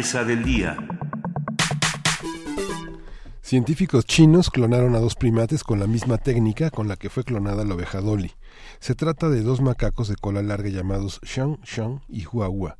Del día. Científicos chinos clonaron a dos primates con la misma técnica con la que fue clonada la oveja Dolly. Se trata de dos macacos de cola larga llamados Shang Shang y Hua Hua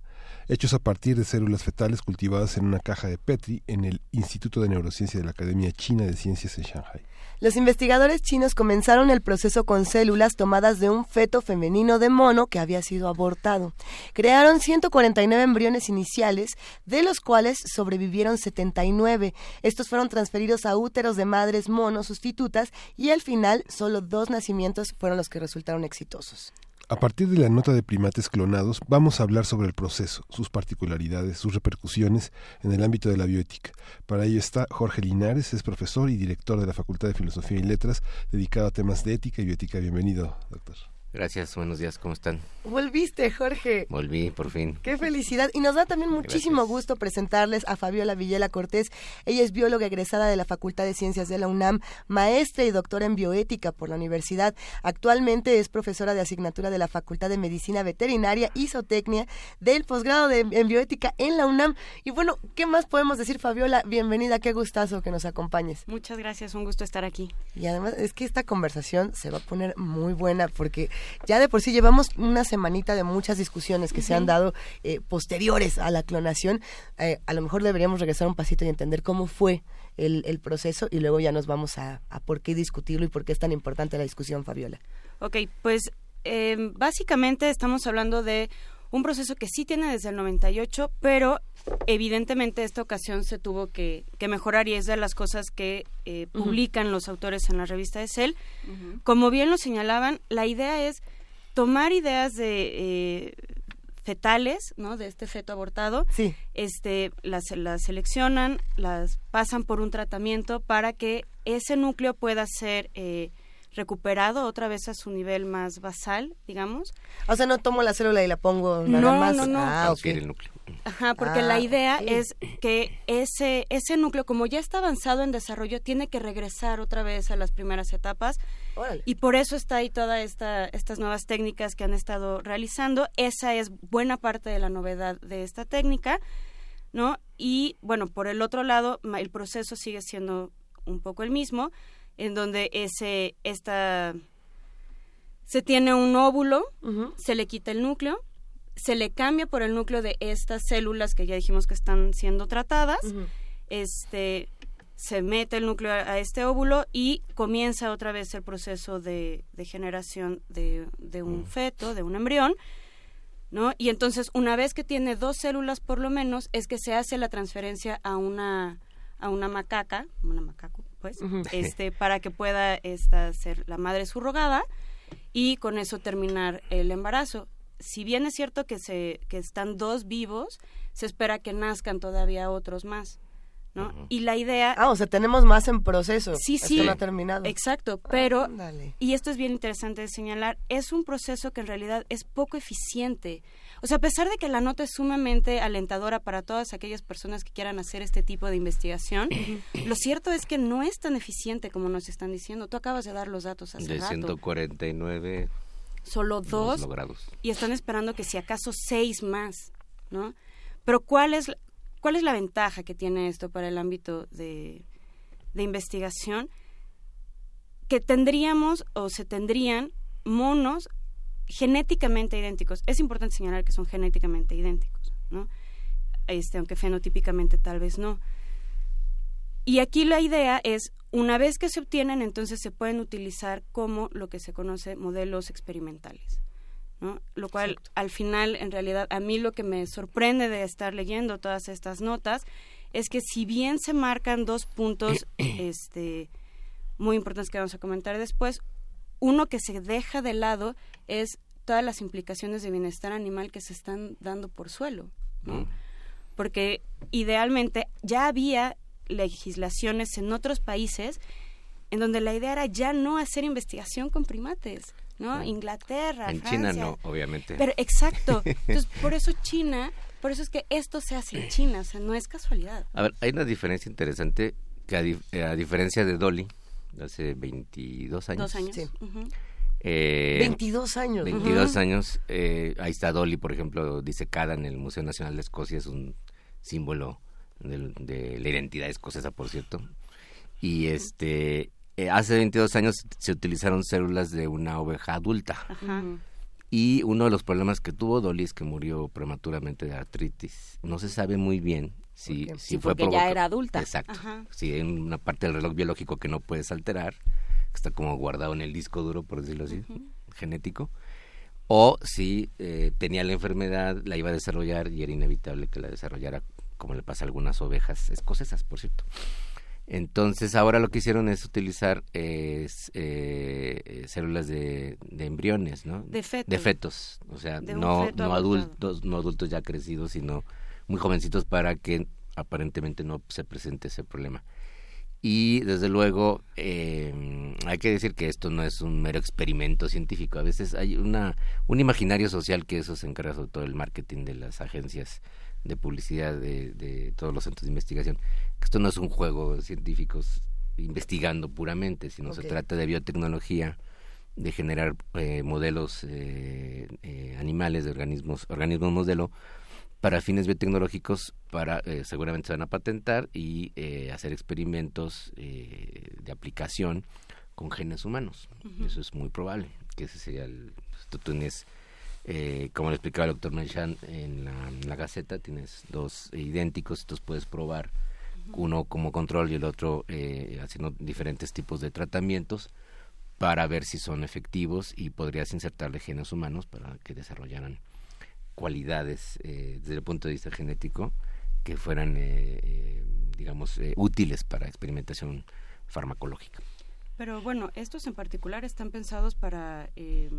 hechos a partir de células fetales cultivadas en una caja de Petri en el Instituto de Neurociencia de la Academia China de Ciencias en Shanghai. Los investigadores chinos comenzaron el proceso con células tomadas de un feto femenino de mono que había sido abortado. Crearon 149 embriones iniciales, de los cuales sobrevivieron 79. Estos fueron transferidos a úteros de madres mono sustitutas y al final solo dos nacimientos fueron los que resultaron exitosos. A partir de la nota de primates clonados, vamos a hablar sobre el proceso, sus particularidades, sus repercusiones en el ámbito de la bioética. Para ello está Jorge Linares, es profesor y director de la Facultad de Filosofía y Letras, dedicado a temas de ética y bioética. Bienvenido, doctor. Gracias, buenos días, ¿cómo están? Volviste, Jorge. Volví, por fin. Qué felicidad. Y nos da también muchísimo gusto presentarles a Fabiola Villela Cortés. Ella es bióloga egresada de la Facultad de Ciencias de la UNAM, maestra y doctora en bioética por la universidad. Actualmente es profesora de asignatura de la Facultad de Medicina Veterinaria y Zootecnia del posgrado de, en bioética en la UNAM. Y bueno, ¿qué más podemos decir, Fabiola? Bienvenida, qué gustazo que nos acompañes. Muchas gracias, un gusto estar aquí. Y además es que esta conversación se va a poner muy buena porque ya de por sí llevamos una semanita de muchas discusiones que se han dado eh, posteriores a la clonación. Eh, a lo mejor deberíamos regresar un pasito y entender cómo fue el, proceso y luego ya nos vamos a, por qué discutirlo y por qué es tan importante la discusión, Fabiola. Ok, pues eh, básicamente estamos hablando de un proceso que sí tiene desde el 98, pero evidentemente esta ocasión se tuvo que, mejorar y es de las cosas que eh, publican los autores en la revista de Cell. Como bien lo señalaban, la idea es tomar ideas de eh, fetales, ¿no? De este feto abortado, este, las, las seleccionan, las pasan por un tratamiento para que ese núcleo pueda ser eh, recuperado otra vez a su nivel más basal, digamos. O sea, no tomo la célula y la pongo nada más. No, no, ah, el núcleo. Ajá, porque la ah, idea es que ese, ese núcleo, como ya está avanzado en desarrollo, tiene que regresar otra vez a las primeras etapas. Y por eso está ahí todas esta, estas nuevas técnicas que han estado realizando. Esa es buena parte de la novedad de esta técnica, ¿no? Y bueno, por el otro lado, el proceso sigue siendo un poco el mismo, en donde ese, esta, se tiene un óvulo, se le quita el núcleo, se le cambia por el núcleo de estas células que ya dijimos que están siendo tratadas, este se mete el núcleo a, este óvulo y comienza otra vez el proceso de, generación de, un feto, de un embrión, ¿no? Y entonces, una vez que tiene dos células por lo menos, es que se hace la transferencia a una, a una macaca, una macaco, pues, este, para que pueda esta ser la madre subrogada y con eso terminar el embarazo si bien es cierto que, se, que están dos vivos, se espera que nazcan todavía otros más. ¿no? Y la idea... Ah, o sea, tenemos más en proceso. Sí, sí. no ha terminado. Exacto, pero... y esto es bien interesante de señalar, es un proceso que en realidad es poco eficiente. O sea, a pesar de que la nota es sumamente alentadora para todas aquellas personas que quieran hacer este tipo de investigación, lo cierto es que no es tan eficiente como nos están diciendo. Tú acabas de dar los datos hace de 149 solo dos y están esperando que si acaso seis más, ¿no? Pero ¿cuál es, cuál es la ventaja que tiene esto para el ámbito de, de investigación? Que tendríamos o se tendrían monos genéticamente idénticos. Es importante señalar que son genéticamente idénticos, ¿no? Este, aunque fenotípicamente tal vez no. Y aquí la idea es una vez que se obtienen, entonces se pueden utilizar como lo que se conoce modelos experimentales. ¿no? Lo cual, al final, en realidad, a mí lo que me sorprende de estar leyendo todas estas notas es que si bien se marcan dos puntos este, muy importantes que vamos a comentar después, uno que se deja de lado es todas las implicaciones de bienestar animal que se están dando por suelo. ¿no? Porque idealmente ya había legislaciones en otros países en donde la idea era ya no hacer investigación con primates, ¿no? Inglaterra, en China no, obviamente. Pero exacto. Entonces, por eso China, por eso es que esto se hace en China, o sea, no es casualidad. A ver, hay una diferencia interesante que a, a diferencia de Dolly, hace 22 años. Dos años. Sí. Eh, 22 años. 22 años. Eh, ahí está Dolly, por ejemplo, disecada en el Museo Nacional de Escocia, es un símbolo de, de la identidad escocesa, por cierto. Y este, eh, hace 22 años se utilizaron células de una oveja adulta. Ajá. Y uno de los problemas que tuvo Dolly es que murió prematuramente de artritis. No se sabe muy bien si, si Sí, fue porque ya era adulta. Exacto. Ajá. Si hay una parte del reloj biológico que no puedes alterar, que está como guardado en el disco duro, por decirlo así, genético. O si eh, tenía la enfermedad, la iba a desarrollar y era inevitable que la desarrollara, como le pasa a algunas ovejas escocesas, por cierto. Entonces ahora lo que hicieron es utilizar eh, células de, de embriones, ¿no? De fetos. De fetos, o sea, De no, feto no abortado. adultos, no adultos ya crecidos, sino muy jovencitos para que aparentemente no se presente ese problema. Y desde luego eh, hay que decir que esto no es un mero experimento científico. A veces hay una un imaginario social que eso se encarga sobre todo el marketing de las agencias de publicidad de, de todos los centros de investigación. Que esto no es un juego de científicos investigando puramente, sino se trata de biotecnología, de generar eh, modelos eh, eh, animales de organismos organismos modelo para fines biotecnológicos, para eh, seguramente se van a patentar y eh, hacer experimentos eh, de aplicación con genes humanos. Eso es muy probable, que ese sería el... Tú tienes, eh, como le explicaba el doctor en la, en la Gaceta, tienes dos idénticos, entonces puedes probar uno como control y el otro eh, haciendo diferentes tipos de tratamientos para ver si son efectivos y podrías insertarle genes humanos para que desarrollaran cualidades eh, desde el punto de vista genético que fueran, eh, eh, digamos, eh, útiles para experimentación farmacológica. Pero bueno, estos en particular están pensados para eh,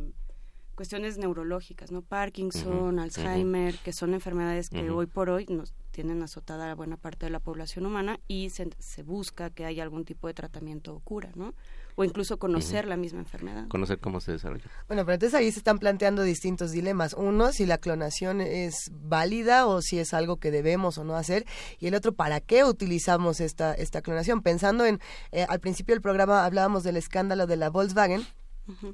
cuestiones neurológicas, ¿no? Parkinson, Alzheimer, que son enfermedades que hoy por hoy nos tienen azotada a buena parte de la población humana y se, se busca que haya algún tipo de tratamiento o cura, ¿no? O incluso conocer la misma enfermedad. Conocer cómo se desarrolla. Bueno, pero entonces ahí se están planteando distintos dilemas. Uno, si la clonación es válida o si es algo que debemos o no hacer. Y el otro, ¿para qué utilizamos esta, esta clonación? Pensando en, eh, al principio del programa hablábamos del escándalo de la Volkswagen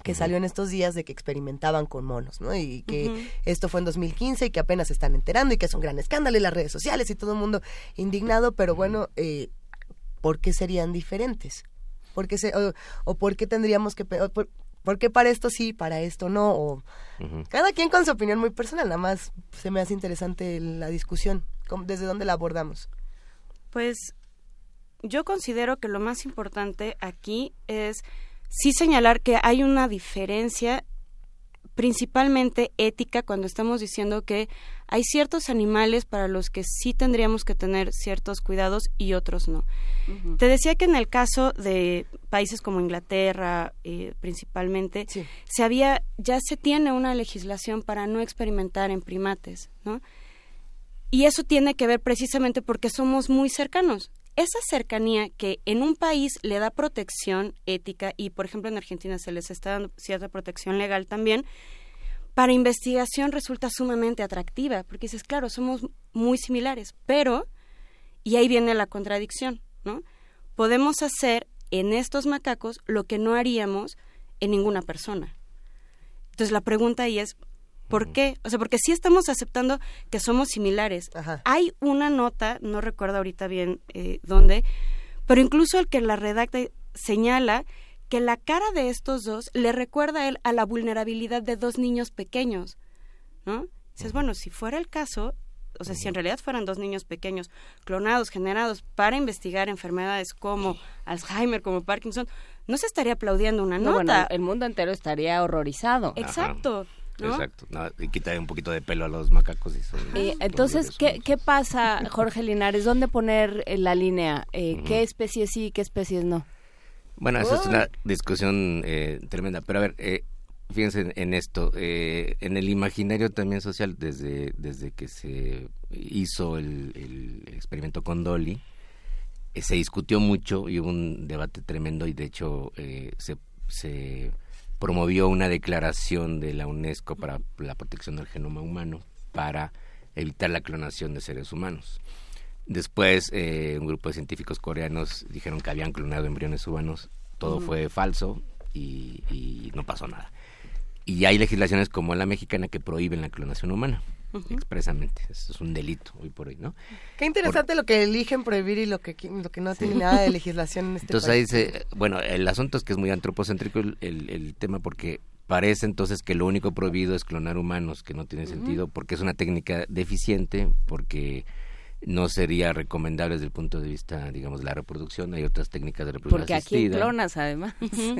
que salió en estos días de que experimentaban con monos, ¿no? Y que esto fue en 2015 y que apenas se están enterando y que es un gran escándalo y las redes sociales y todo el mundo indignado, pero bueno, eh, ¿por qué serían diferentes? ¿Por qué se, o, o por qué tendríamos que... o por, ¿Por qué para esto sí, para esto no? O, cada quien con su opinión muy personal, nada más se me hace interesante la discusión, cómo- desde dónde la abordamos. Pues yo considero que lo más importante aquí es sí señalar que hay una diferencia principalmente ética cuando estamos diciendo que hay ciertos animales para los que sí tendríamos que tener ciertos cuidados y otros no. Te decía que en el caso de países como Inglaterra, eh, principalmente, se había, ya se tiene una legislación para no experimentar en primates, ¿no? Y eso tiene que ver precisamente porque somos muy cercanos. Esa cercanía que en un país le da protección ética y, por ejemplo, en Argentina se les está dando cierta protección legal también, para investigación resulta sumamente atractiva, porque dices, claro, somos muy similares, pero, y ahí viene la contradicción, ¿no? Podemos hacer en estos macacos lo que no haríamos en ninguna persona. Entonces la pregunta ahí es, ¿por qué? O sea, porque sí estamos aceptando que somos similares. Hay una nota, no recuerdo ahorita bien eh, dónde, pero incluso el que la redacta señala que la cara de estos dos le recuerda a él a la vulnerabilidad de dos niños pequeños, ¿no? Dices, bueno, si fuera el caso, o sea, si en realidad fueran dos niños pequeños clonados, generados para investigar enfermedades como Alzheimer, como Parkinson, no se estaría aplaudiendo una No, nota. bueno, el mundo entero estaría horrorizado. Exacto. ¿no? Exacto. No, y quita un poquito de pelo a los macacos. Y son- Eh, son entonces. ¿qué, ¿qué pasa, Jorge Linares? ¿Dónde poner eh, la línea? Eh. ¿Qué especies sí y qué especies no? Bueno, eso es una discusión eh, tremenda. Pero a ver, eh, fíjense en, en esto. eh, en el imaginario también social, desde, desde que se hizo el, el experimento con Dolly, eh, se discutió mucho y hubo un debate tremendo y de hecho eh, se, se promovió una declaración de la UNESCO para la protección del genoma humano para evitar la clonación de seres humanos. Después, eh, un grupo de científicos coreanos dijeron que habían clonado embriones humanos. Todo fue falso y, no pasó nada. Y hay legislaciones como la mexicana que prohíben la clonación humana. expresamente. Eso es un delito hoy por hoy, ¿no? Qué interesante lo que eligen prohibir y lo que, lo que no tiene nada de legislación en este entonces país. ahí dice, bueno, el asunto es que es muy antropocéntrico el, el, tema porque parece entonces que lo único prohibido es clonar humanos, que no tiene sentido, porque es una técnica deficiente, porque no sería recomendable desde el punto de vista, digamos, de la reproducción. Hay otras técnicas de reproducción Porque aquí clonas, además.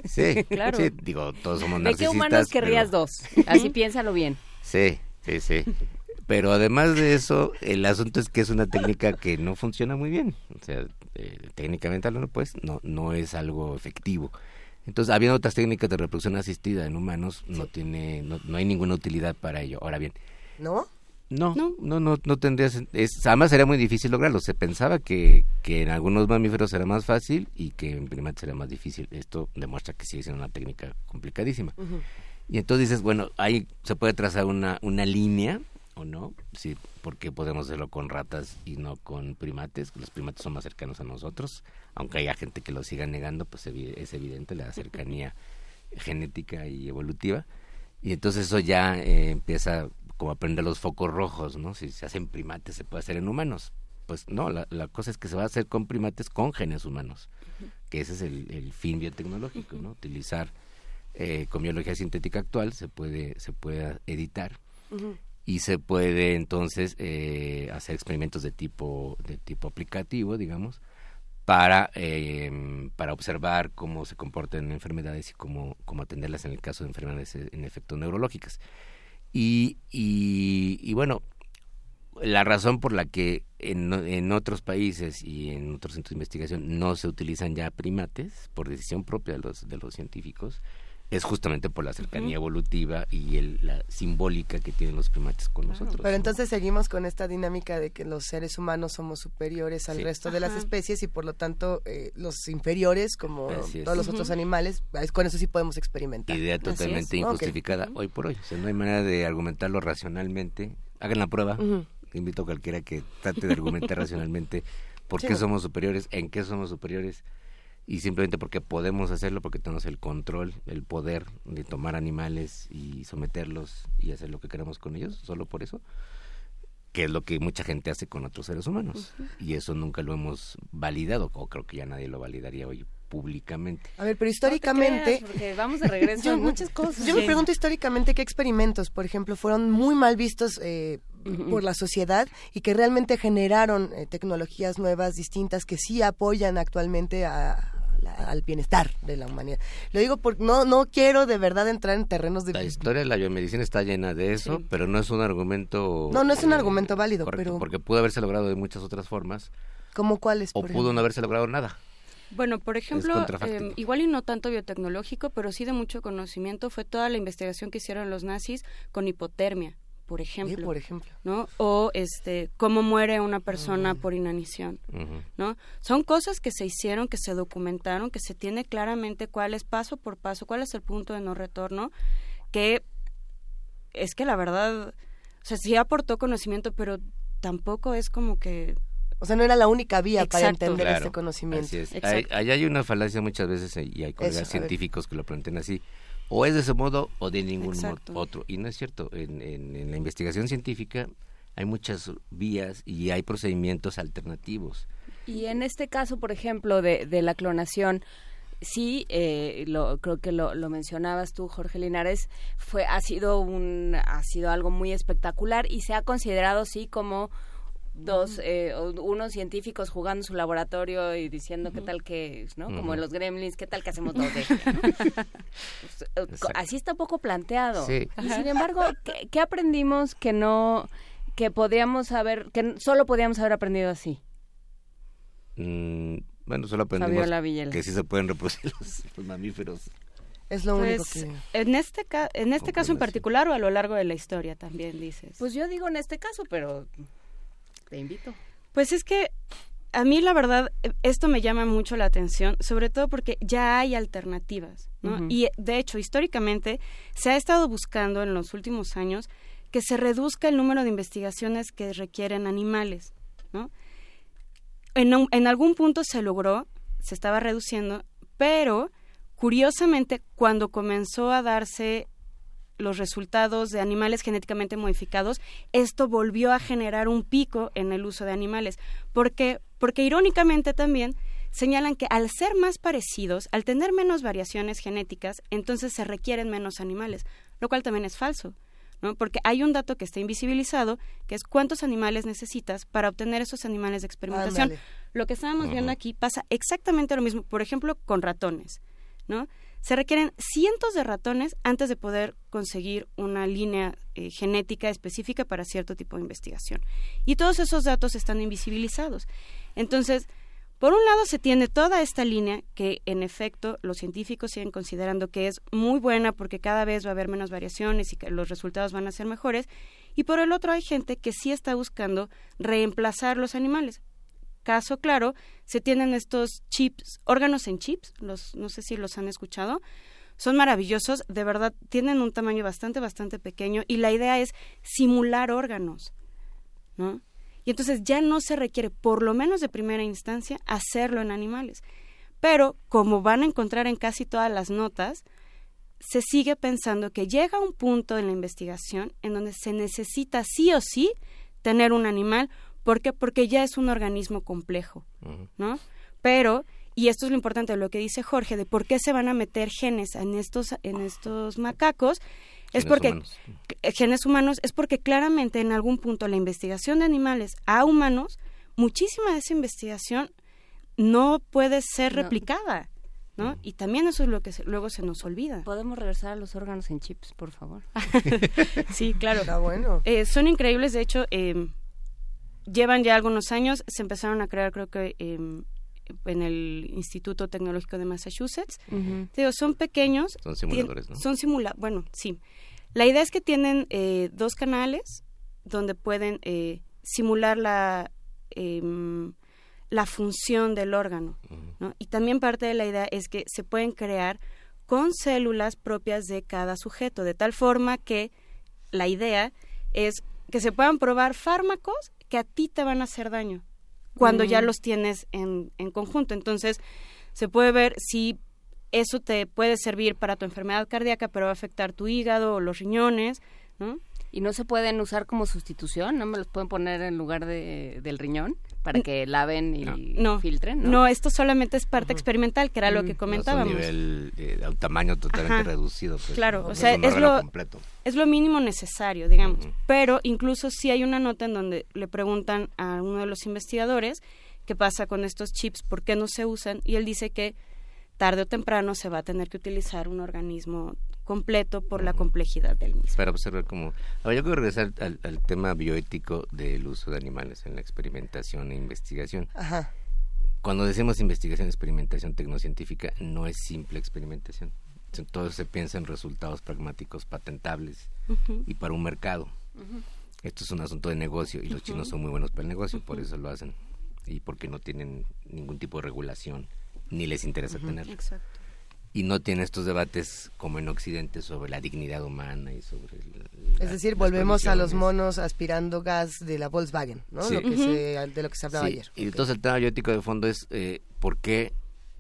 sí, claro. Sí, digo, todos somos narcisistas. ¿De qué humanos querrías dos? Así piénsalo bien. Sí, sí, sí. Pero además de eso, el asunto es que es una técnica que no funciona muy bien. O sea, eh, técnicamente hablando, pues, no, no es algo efectivo. Entonces, habiendo otras técnicas de reproducción asistida en humanos, no tiene, no, no hay ninguna utilidad para ello. Ahora bien, ¿no? No, no, no, no, tendría. Es, además, sería muy difícil lograrlo. Se pensaba que, que en algunos mamíferos era más fácil y que en primates era más difícil. Esto demuestra que sigue siendo una técnica complicadísima. Y entonces dices, bueno, ahí se puede trazar una, una línea o no, sí, porque podemos hacerlo con ratas y no con primates. Los primates son más cercanos a nosotros, aunque haya gente que lo siga negando, pues es evidente la cercanía genética y evolutiva. Y entonces eso ya eh, empieza como aprender los focos rojos, ¿no? Si se hacen primates, se puede hacer en humanos. Pues no, la, cosa es que se va a hacer con primates con genes humanos, que ese es el, fin biotecnológico, ¿no? Utilizar eh, con biología sintética actual se puede, se puede editar y se puede entonces eh, hacer experimentos de tipo, de tipo aplicativo, digamos, para, eh, para observar cómo se comportan enfermedades y cómo, cómo atenderlas en el caso de enfermedades en efecto neurológicas. Y, y, bueno, la razón por la que en, en, otros países y en otros centros de investigación no se utilizan ya primates por decisión propia de los, de los científicos es justamente por la cercanía evolutiva y el, la simbólica que tienen los primates con nosotros. Pero entonces seguimos con esta dinámica de que los seres humanos somos superiores al resto de las especies y por lo tanto eh, los inferiores, como todos los otros animales, con eso sí podemos experimentar. Idea totalmente injustificada hoy por hoy. O sea, no hay manera de argumentarlo racionalmente. Hagan la prueba. Invito a cualquiera que trate de argumentar racionalmente por qué somos superiores, en qué somos superiores y simplemente porque podemos hacerlo, porque tenemos el control, el poder de tomar animales y someterlos y hacer lo que queramos con ellos, solo por eso, que es lo que mucha gente hace con otros seres humanos. Y eso nunca lo hemos validado, o creo que ya nadie lo validaría hoy públicamente. A ver, pero históricamente... vamos de regreso en muchas cosas. Yo me pregunto históricamente qué experimentos, por ejemplo, fueron muy mal vistos eh, por la sociedad y que realmente generaron eh, tecnologías nuevas, distintas, que sí apoyan actualmente a, al bienestar de la humanidad. Lo digo porque no, no quiero de verdad entrar en terrenos de... La historia de la biomedicina está llena de eso, pero no es un argumento... No, no es un argumento válido, pero... Porque pudo haberse logrado de muchas otras formas. ¿Cómo cuáles? O pudo no haberse logrado nada. Bueno, por ejemplo, eh, igual y no tanto biotecnológico, pero sí de mucho conocimiento fue toda la investigación que hicieron los nazis con hipotermia por ejemplo, por ejemplo, ¿no? O este cómo muere una persona por inanición, ¿no? Son cosas que se hicieron, que se documentaron, que se tiene claramente cuál es paso por paso, cuál es el punto de no retorno, que es que la verdad, o sea, sí aportó conocimiento, pero tampoco es como que o sea, no era la única vía para entender ese conocimiento. Así es. Hay, hay, una falacia muchas veces y hay colegas científicos que lo plantean así o es de ese modo o de ningún modo otro. Y no es cierto, en, en, la investigación científica hay muchas vías y hay procedimientos alternativos. Y en este caso, por ejemplo, de, de la clonación, sí, eh, lo, creo que lo, lo, mencionabas tú, Jorge Linares, fue, ha, sido un, ha sido algo muy espectacular y se ha considerado, sí, como dos eh, unos científicos jugando en su laboratorio y diciendo qué tal que no como en los gremlins qué tal que hacemos dos de así está poco planteado. Y sin embargo ¿qué, aprendimos que no que podríamos haber que solo podíamos haber aprendido así mm, bueno solo aprendimos que sí se pueden reproducir los, mamíferos. Es lo único pues, que... En este, en este caso en particular o a lo largo de la historia también dices. Pues yo digo en este caso, pero te invito. Pues es que a mí la verdad esto me llama mucho la atención, sobre todo porque ya hay alternativas, ¿no? Y de hecho, históricamente se ha estado buscando en los últimos años que se reduzca el número de investigaciones que requieren animales, ¿no? en, en algún punto se logró, se estaba reduciendo, pero curiosamente cuando comenzó a darse los resultados de animales genéticamente modificados, esto volvió a generar un pico en el uso de animales. porque Porque irónicamente también señalan que al ser más parecidos, al tener menos variaciones genéticas, entonces se requieren menos animales, lo cual también es falso. ¿no? Porque hay un dato que está invisibilizado, que es cuántos animales necesitas para obtener esos animales de experimentación. Lo que estábamos viendo aquí pasa exactamente lo mismo, por ejemplo, con ratones, ¿no? Se requieren cientos de ratones antes de poder conseguir una línea eh, genética específica para cierto tipo de investigación. Y todos esos datos están invisibilizados. Entonces, por un lado se tiene toda esta línea que en efecto los científicos siguen considerando que es muy buena porque cada vez va a haber menos variaciones y que los resultados van a ser mejores. Y por el otro hay gente que sí está buscando reemplazar los animales. Caso claro, se tienen estos chips, órganos en chips, los, no sé si los han escuchado. Son maravillosos, de verdad, tienen un tamaño bastante, bastante pequeño y la idea es simular órganos, ¿no? Y entonces ya no se requiere, por lo menos de primera instancia, hacerlo en animales. Pero, como van a encontrar en casi todas las notas, se sigue pensando que llega un punto en la investigación en donde se necesita sí o sí tener un animal. ¿Por qué? Porque ya es un organismo complejo, ¿no? Pero, y esto es lo importante de lo que dice Jorge, de por qué se van a meter genes en estos, en estos macacos, es porque genes humanos es porque claramente en algún punto la investigación de animales a humanos, muchísima de esa investigación no puede ser replicada. ¿no? Y también eso es lo que luego se nos olvida. ¿Podemos regresar a los órganos en chips, por favor? sí, claro. Está bueno. Eh, son increíbles, de hecho, eh, llevan ya algunos años, se empezaron a crear, creo que eh, en el Instituto Tecnológico de Massachusetts. Digo, son pequeños. Son simuladores, ¿no? Son simulados, bueno, sí. La idea es que tienen eh, dos canales donde pueden eh, simular la, em, la función del órgano. ¿no? Y también parte de la idea es que se pueden crear con células propias de cada sujeto, de tal forma que la idea es que se puedan probar fármacos que a ti te van a hacer daño cuando ya los tienes en, en conjunto. Entonces, se puede ver si eso te puede servir para tu enfermedad cardíaca, pero va a afectar tu hígado o los riñones, ¿no? ¿Y no se pueden usar como sustitución? ¿No me los pueden poner en lugar de, del riñón para que laven y no. filtren? ¿no? no, esto solamente es parte experimental, que era lo que comentábamos. No, es un nivel, eh, un tamaño totalmente reducido. Pues, claro, o sea, es, lo, es lo mínimo necesario, digamos. Pero incluso sí hay una nota en donde le preguntan a uno de los investigadores qué pasa con estos chips, por qué no se usan, y él dice que tarde o temprano se va a tener que utilizar un organismo completo por la complejidad del mismo. Para observar cómo... Ahora yo quiero regresar al, tema bioético del uso de animales en la experimentación e investigación. Ajá. Cuando decimos investigación, experimentación tecnocientífica, no es simple experimentación. Todo se piensa en resultados pragmáticos patentables y para un mercado. Esto es un asunto de negocio y los chinos son muy buenos para el negocio, por eso lo hacen y porque no tienen ningún tipo de regulación ni les interesa tenerlo. Y no tiene estos debates como en Occidente sobre la dignidad humana y sobre... es decir, volvemos a los monos aspirando gas de la Volkswagen, ¿no? Lo que se, de lo que se hablaba ayer. Y entonces el tema biótico de fondo es eh, por qué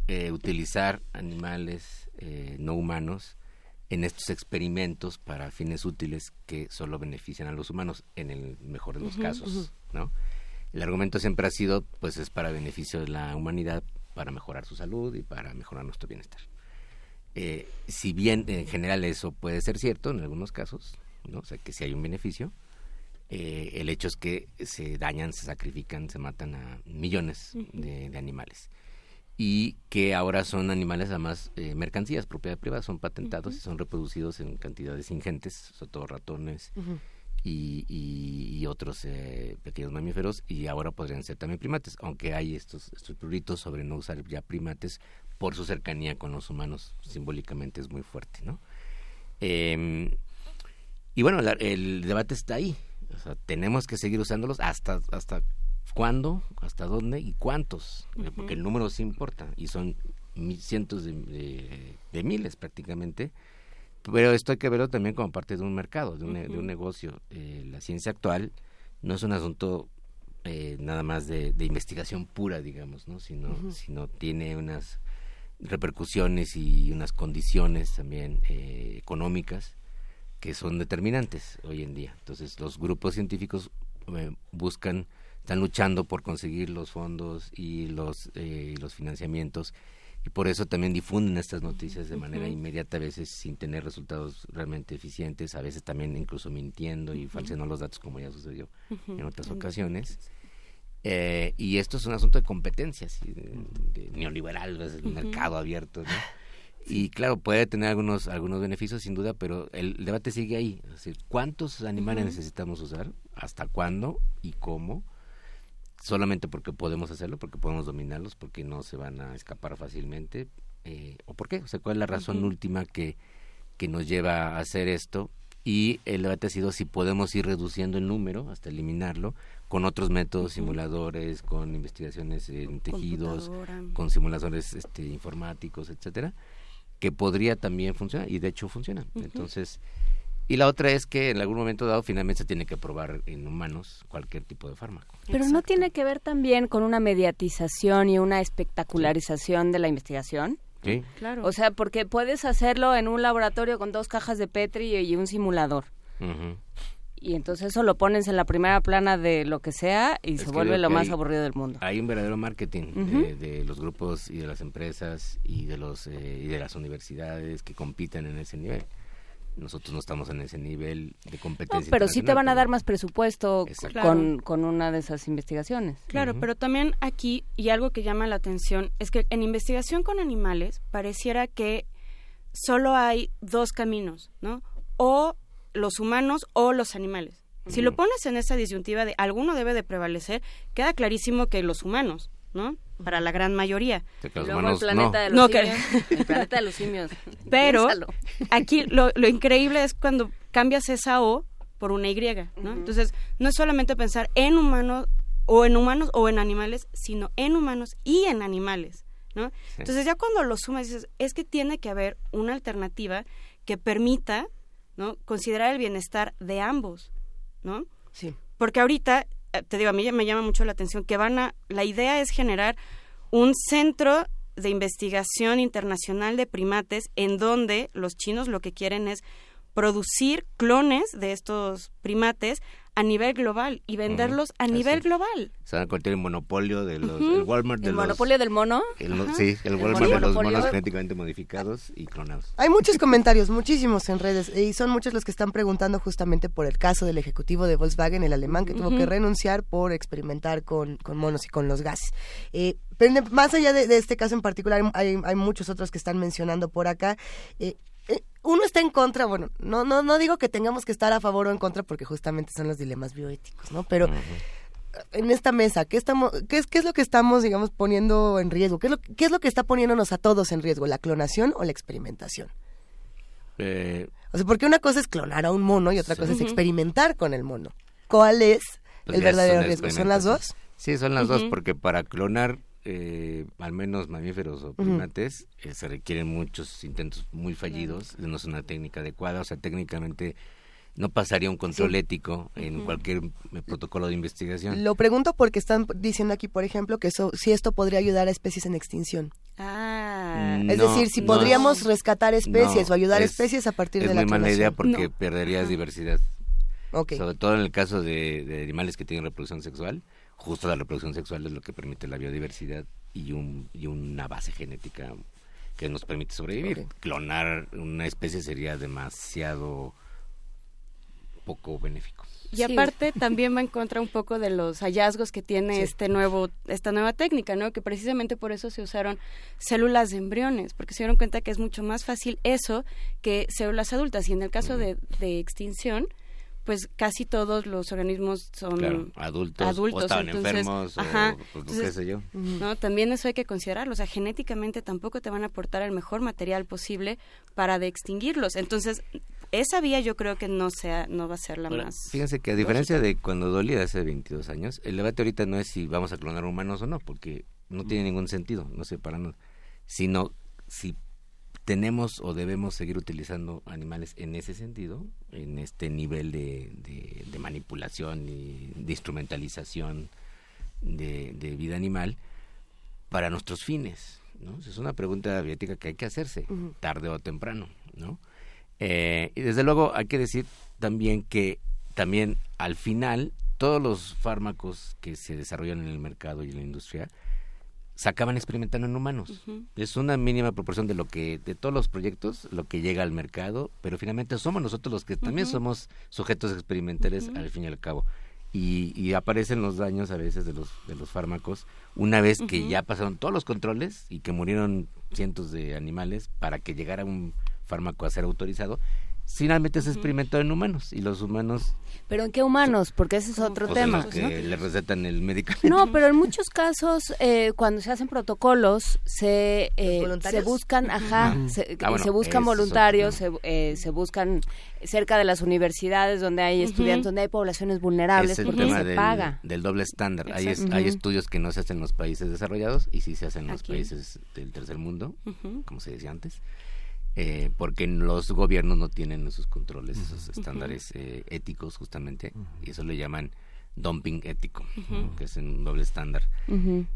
eh, utilizar animales eh, no humanos en estos experimentos para fines útiles que solo benefician a los humanos en el mejor de los casos, ¿no? El argumento siempre ha sido, pues es para beneficio de la humanidad, para mejorar su salud y para mejorar nuestro bienestar. Eh, si bien en general eso puede ser cierto en algunos casos, ¿no? o sea que si hay un beneficio, eh, el hecho es que se dañan, se sacrifican, se matan a millones de, animales y que ahora son animales además eh, mercancías, propiedad privada, son patentados y son reproducidos en cantidades ingentes, sobre todo ratones y, y, otros eh, pequeños mamíferos y ahora podrían ser también primates, aunque hay estos, estos pruritos sobre no usar ya primates por su cercanía con los humanos, simbólicamente es muy fuerte, ¿no? Em, y bueno, el debate está ahí, o sea, tenemos que seguir usándolos hasta, hasta cuándo, hasta dónde y cuántos, eh, porque el número sí importa y son cientos de miles prácticamente pero esto hay que verlo también como parte de un mercado, de un, de un negocio. Eh, la ciencia actual no es un asunto eh, nada más de, investigación pura, digamos, ¿no? Sino, sino tiene unas repercusiones y unas condiciones también eh, económicas que son determinantes hoy en día. Entonces, los grupos científicos buscan, están luchando por conseguir los fondos y los, los financiamientos y por eso también difunden estas noticias de manera inmediata, a veces sin tener resultados realmente eficientes, a veces también incluso mintiendo y falseando los datos, como ya sucedió en otras ocasiones. Eh, y esto es un asunto de competencias, de, neoliberal, es el mercado abierto, Y claro, puede tener algunos algunos beneficios sin duda, pero el debate sigue ahí. Es decir, ¿cuántos animales necesitamos usar? ¿Hasta cuándo? ¿Y cómo? Solamente porque podemos hacerlo, porque podemos dominarlos, porque no se van a escapar fácilmente, eh, o por qué, o sea, cuál es la razón última que, que nos lleva a hacer esto. Y el debate ha sido si podemos ir reduciendo el número hasta eliminarlo con otros métodos, simuladores, con investigaciones en tejidos, con simuladores este, informáticos, etcétera, que podría también funcionar y de hecho funciona. Entonces, y la otra es que en algún momento dado finalmente se tiene que probar en humanos cualquier tipo de fármaco. Pero no tiene que ver también con una mediatización y una espectacularización de la investigación. Sí. Claro. O sea, porque puedes hacerlo en un laboratorio con dos cajas de Petri y un simulador. Y entonces eso lo pones en la primera plana de lo que sea y se vuelve lo más aburrido del mundo. Hay un verdadero marketing de, los grupos y de las empresas y de los eh, y de las universidades que compiten en ese nivel nosotros no estamos en ese nivel de competencia. pero sí te van a dar más presupuesto con, con, una de esas investigaciones. Claro, pero también aquí, y algo que llama la atención, es que en investigación con animales pareciera que solo hay dos caminos, ¿no? O los humanos o los animales. Si lo pones en esa disyuntiva de alguno debe de prevalecer, queda clarísimo que los humanos, ¿no? para la gran mayoría. el planeta de los simios. El planeta de los simios. Pero aquí lo, lo, increíble es cuando cambias esa O por una Y, ¿no? Entonces, no es solamente pensar en humanos o en humanos o en animales, sino en humanos y en animales, ¿no? Entonces, ya cuando lo sumas dices, es que tiene que haber una alternativa que permita, ¿no? considerar el bienestar de ambos, ¿no? Sí. Porque ahorita te digo, a mí me llama mucho la atención que van a, la idea es generar un centro de investigación internacional de primates en donde los chinos lo que quieren es producir clones de estos primates a nivel global y venderlos a nivel global. Se van a convertir en monopolio de los, el Walmart de ¿El monopolio del mono? sí, el Walmart de los monos genéticamente modificados y clonados. Hay muchos comentarios, muchísimos en redes, y son muchos los que están preguntando justamente por el caso del ejecutivo de Volkswagen, el alemán, que tuvo que renunciar por experimentar con, con, monos y con los gases. Eh, pero más allá de, este caso en particular, hay, hay, muchos otros que están mencionando por acá. Eh, uno está en contra, bueno, no, no, no digo que tengamos que estar a favor o en contra porque justamente son los dilemas bioéticos, ¿no? Pero en esta mesa, ¿qué, estamos, qué, es, ¿qué es lo que estamos, digamos, poniendo en riesgo? ¿Qué es, lo, ¿Qué es lo que está poniéndonos a todos en riesgo? ¿La clonación o la experimentación? Eh, o sea, porque una cosa es clonar a un mono y otra cosa es experimentar con el mono. ¿Cuál es pues el verdadero riesgo? ¿Son las dos? Sí, son las dos, porque para clonar eh, al menos mamíferos o primates, eh, se requieren muchos intentos muy fallidos, no es una técnica adecuada, o sea, técnicamente no pasaría un control ético en cualquier eh, protocolo de investigación. Lo pregunto porque están diciendo aquí, por ejemplo, que eso, si esto podría ayudar a especies en extinción. Ah. es decir, si podríamos rescatar especies o ayudar especies a partir de la Es muy mala idea porque perderías diversidad. Sobre todo en el caso de animales que tienen reproducción sexual justo la reproducción sexual es lo que permite la biodiversidad y, un, y una base genética que nos permite sobrevivir. Clonar una especie sería demasiado poco benéfico. Y aparte también va en contra un poco de los hallazgos que tiene este nuevo, esta nueva técnica, ¿no? Que precisamente por eso se usaron células de embriones, porque se dieron cuenta que es mucho más fácil eso que células adultas. Y en el caso de, de extinción, pues casi todos los organismos son adultos, adultos o estaban enfermos o pues, qué sé yo. ¿no? También eso hay que considerarlo, o sea, genéticamente tampoco te van a aportar el mejor material posible para de extinguirlos. Entonces, esa vía yo creo que no sea no va a ser la más Fíjense que a diferencia de cuando dolía hace 22 años, el debate ahorita no es si vamos a clonar humanos o no, porque no tiene ningún sentido, no sé para nada, sino si tenemos o debemos seguir utilizando animales en ese sentido, en este nivel de, de, manipulación y de instrumentalización de, de vida animal para nuestros fines. ¿no? Es una pregunta bioética que hay que hacerse, tarde o temprano. ¿no? Eh, y desde luego hay que decir también que también al final todos los fármacos que se desarrollan en el mercado y en la industria se acaban experimentando en humanos. Es una mínima proporción de lo que de todos los proyectos lo que llega al mercado, pero finalmente somos nosotros los que también somos sujetos experimentales al fin y al cabo. Y, y, aparecen los daños a veces de los de los fármacos una vez que ya pasaron todos los controles y que murieron cientos de animales para que llegara un fármaco a ser autorizado finalmente se experimentó en humanos y los humanos pero en qué humanos porque ese es otro pues tema. que le recetan el medicamento. No pero en muchos casos eh, cuando se hacen protocolos se eh, se buscan ajá se, Ah, bueno, se buscan voluntarios se, eh, se buscan cerca de las universidades donde hay estudiantes donde hay poblaciones vulnerables es el porque tema se del, paga. del doble estándar. Hay, es- hay estudios que no se hacen en los países desarrollados y sí se hacen en los Aquí. países del tercer mundo como se decía antes eh, porque los gobiernos no tienen esos controles, esos estándares eh, éticos justamente, y eso le llaman dumping ético, que es un doble estándar.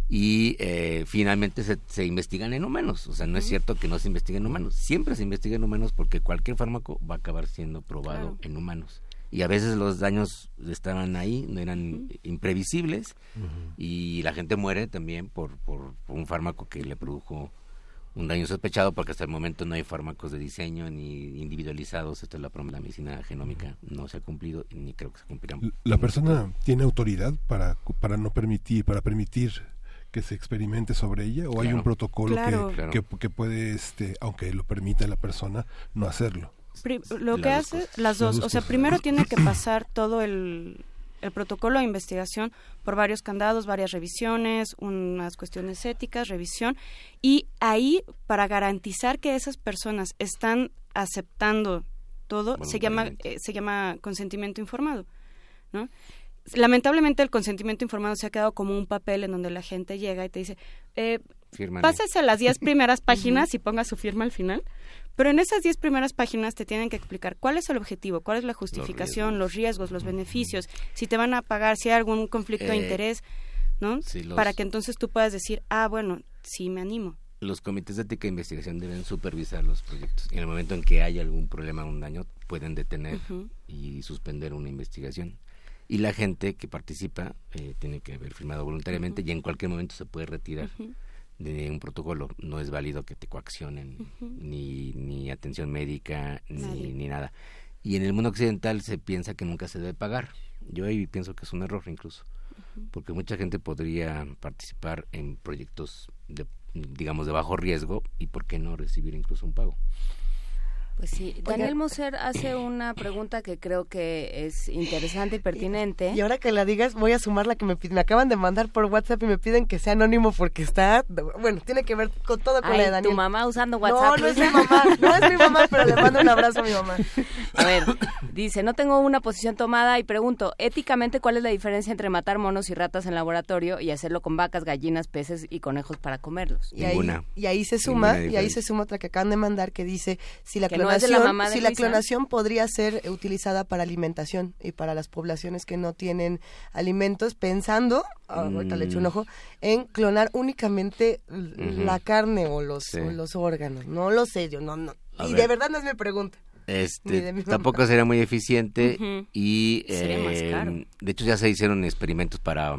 Y eh, finalmente se, se investigan en humanos, o sea, no es cierto que no se investiguen en humanos, siempre se investiga en humanos porque cualquier fármaco va a acabar siendo probado Claro. en humanos. Y a veces los daños estaban ahí, no eran imprevisibles, y la gente muere también por, por un fármaco que le produjo un daño sospechado porque hasta el momento no hay fármacos de diseño ni individualizados. Esta es la promesa de la medicina genómica. No se ha cumplido y ni creo que se cumplirá. La persona tiene autoridad para, para no permitir, para permitir que se experimente sobre ella o hay un protocolo Claro. que, Claro. que, que puede, este, aunque lo permita la persona, no hacerlo. Pri- lo Las que hace, cosas. las dos, o sea, cosas. primero tiene que pasar todo el, el protocolo de investigación por varios candados, varias revisiones, unas cuestiones éticas, revisión, y ahí, para garantizar que esas personas están aceptando todo, se llama, eh, se llama consentimiento informado, ¿no? Lamentablemente el consentimiento informado se ha quedado como un papel en donde la gente llega y te dice, eh, Fírmale. pásese las 10 primeras páginas y ponga su firma al final. Pero en esas 10 primeras páginas te tienen que explicar cuál es el objetivo, cuál es la justificación, los riesgos, los, beneficios, si te van a pagar, si hay algún conflicto de Eh, interés, ¿no? los- Para que entonces tú puedas decir, ah, bueno, sí me animo. Los comités de ética e investigación deben supervisar los proyectos. Y en el momento en que hay algún problema o un daño, pueden detener y suspender una investigación. Y la gente que participa eh, tiene que haber firmado voluntariamente y en cualquier momento se puede retirar Ujú. De un protocolo. No es válido que te coaccionen, ni, ni atención médica, ni, ni nada. Y en el mundo occidental se piensa que nunca se debe pagar. Yo ahí pienso que es un error incluso, porque mucha gente podría participar en proyectos de digamos de bajo riesgo y por qué no recibir incluso un pago. Pues sí, Daniel Moser hace una pregunta que creo que es interesante y pertinente. Y ahora que la digas, voy a sumar la que me, acaban de mandar por WhatsApp y me piden que sea anónimo porque está, bueno, tiene que ver con todo con Ay, la de Daniel. tu mamá usando WhatsApp. No, no es mi mamá, no es mi mamá, pero le mando un abrazo a mi mamá. A ver, dice, no tengo una posición tomada y pregunto, éticamente, ¿cuál es la diferencia entre matar monos y ratas en laboratorio y hacerlo con vacas, gallinas, peces y conejos para comerlos? Y ahí, y ahí se suma, y ahí se suma otra que acaban de mandar que dice si la Que no es de la clonación, mamá de si la clonación podría ser utilizada para alimentación y para las poblaciones que no tienen alimentos, pensando, ah, ahorita le echo un Mm. ojo, en clonar únicamente la carne o los, Sí. o los órganos. No lo sé, yo no, no. A y ver. de verdad no es mi pregunta. Ni de Este, mi tampoco sería muy eficiente Ujú. y Sería más eh, caro. de hecho ya se hicieron experimentos para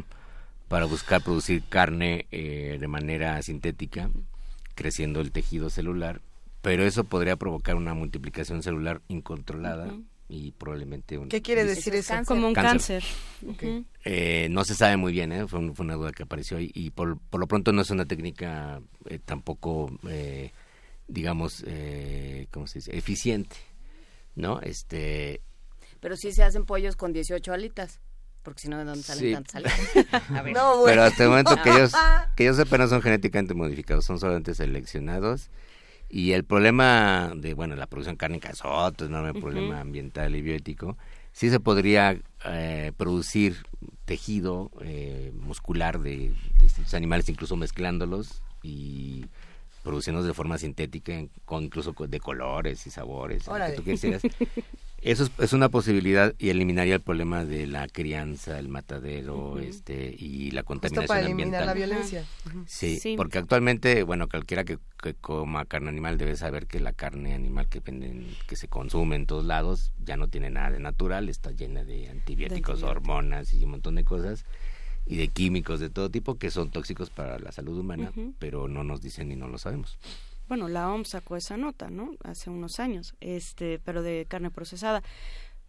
para buscar producir carne eh, de manera sintética creciendo el tejido celular pero eso podría provocar una multiplicación celular incontrolada y probablemente un ¿Qué quiere decir eso? Como un Cáncer. cáncer. Eh, no se sabe muy bien, ¿eh? fue, un- fue una duda que apareció y, y por, por lo pronto no es una técnica eh, tampoco, eh, digamos, eh, ¿cómo se dice? Eficiente, ¿no? Este, Pero sí se hacen pollos con 18 alitas, porque si no, ¿de dónde salen Sí. tantas alitas? A ver. Pero hasta el momento que ellos, que ellos no son genéticamente modificados, son solamente seleccionados. Y el problema de, bueno, la producción cárnica es otro enorme Ujú. problema ambiental y bioético. Sí se podría eh, producir tejido eh, muscular de distintos animales, incluso mezclándolos y produciéndolos de forma sintética, con incluso de colores y sabores, lo que tú quisieras. Eso es, una posibilidad y eliminaría el problema de la crianza, el matadero, este y la contaminación para ambiental. eliminar la violencia. sí, porque actualmente, bueno, cualquiera que, coma carne animal debe saber que la carne animal que venden, que se consume en todos lados, ya no tiene nada de natural, está llena de antibióticos, hormonas y un montón de cosas y de químicos de todo tipo que son tóxicos para la salud humana, pero no nos dicen y no lo sabemos bueno, la OMS sacó esa nota, ¿no? Hace unos años, este, pero de carne procesada.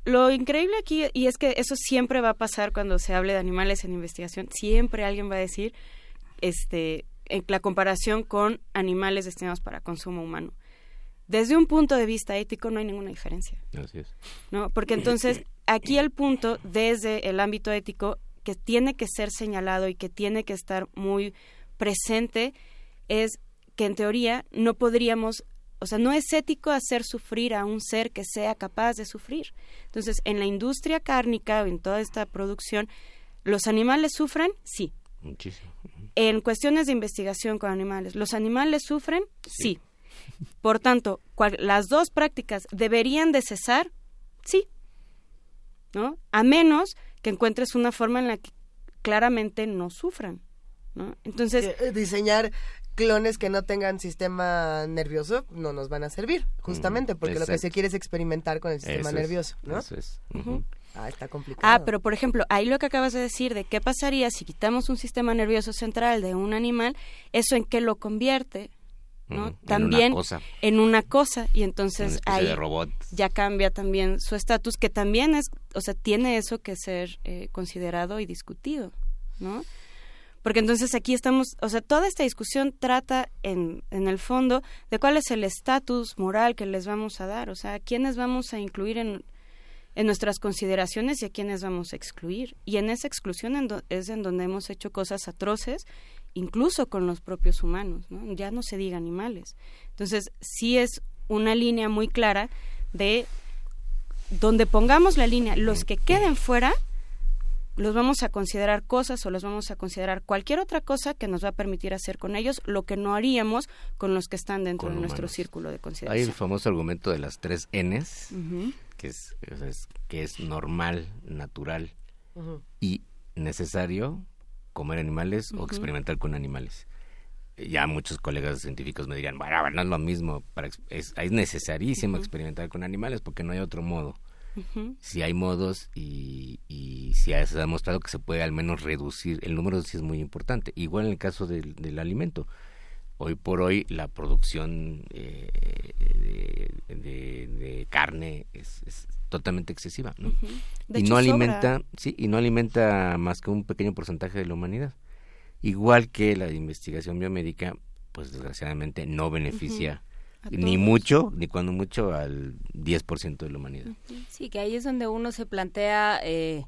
Lo increíble aquí, y es que eso siempre va a pasar cuando se hable de animales en investigación, siempre alguien va a decir, este, en la comparación con animales destinados para consumo humano. Desde un punto de vista ético no hay ninguna diferencia. Así es. ¿No? Porque entonces aquí el punto desde el ámbito ético que tiene que ser señalado y que tiene que estar muy presente es que en teoría no podríamos, o sea, no es ético hacer sufrir a un ser que sea capaz de sufrir. Entonces, en la industria cárnica, en toda esta producción, ¿los animales sufren? Sí. Muchísimo. En cuestiones de investigación con animales, ¿los animales sufren? Sí. Por tanto, las dos prácticas deberían de cesar? Sí. ¿No? A menos que encuentres una forma en la que claramente no sufran. ¿no? Entonces, eh, diseñar clones que no tengan sistema nervioso no nos van a servir, justamente, porque lo que se quiere es experimentar con el sistema nervioso, ¿no? Eso es. Ah, está complicado. Ah, pero por ejemplo, ahí lo que acabas de decir de qué pasaría si quitamos un sistema nervioso central de un animal, eso en qué lo convierte, ¿no? También en una cosa. En una cosa y entonces ahí ya cambia también su estatus, que también es, o sea, tiene eso que ser eh, considerado y discutido, ¿no? Porque entonces aquí estamos, o sea, toda esta discusión trata en, en el fondo de cuál es el estatus moral que les vamos a dar, o sea, a quiénes vamos a incluir en, nuestras consideraciones y a quiénes vamos a excluir. Y en esa exclusión es en donde hemos hecho cosas atroces, incluso con los propios humanos, ¿no? ya no se diga animales. Entonces, sí es una línea muy clara de donde pongamos la línea, los que queden fuera, los vamos a considerar cosas o los vamos a considerar cualquier otra cosa que nos va a permitir hacer con ellos lo que no haríamos con los que están dentro de nuestro círculo de consideración. Hay el famoso argumento de las tres Ns, que, es, que es normal, natural y necesario comer animales o experimentar con animales. Ya muchos colegas científicos me dirían, bueno, no es lo mismo, para, es, es necesarísimo experimentar con animales porque no hay otro modo si hay modos y, y si se ha demostrado que se puede al menos reducir el número sí es muy importante. Igual en el caso del, alimento hoy por hoy la producción eh, de, carne es, totalmente excesiva y no alimenta sí y no alimenta más que un pequeño porcentaje de la humanidad. Igual que la investigación biomédica pues desgraciadamente no beneficia ni mucho, ni cuando mucho, al 10% de la humanidad. Sí, que ahí es donde uno se plantea eh,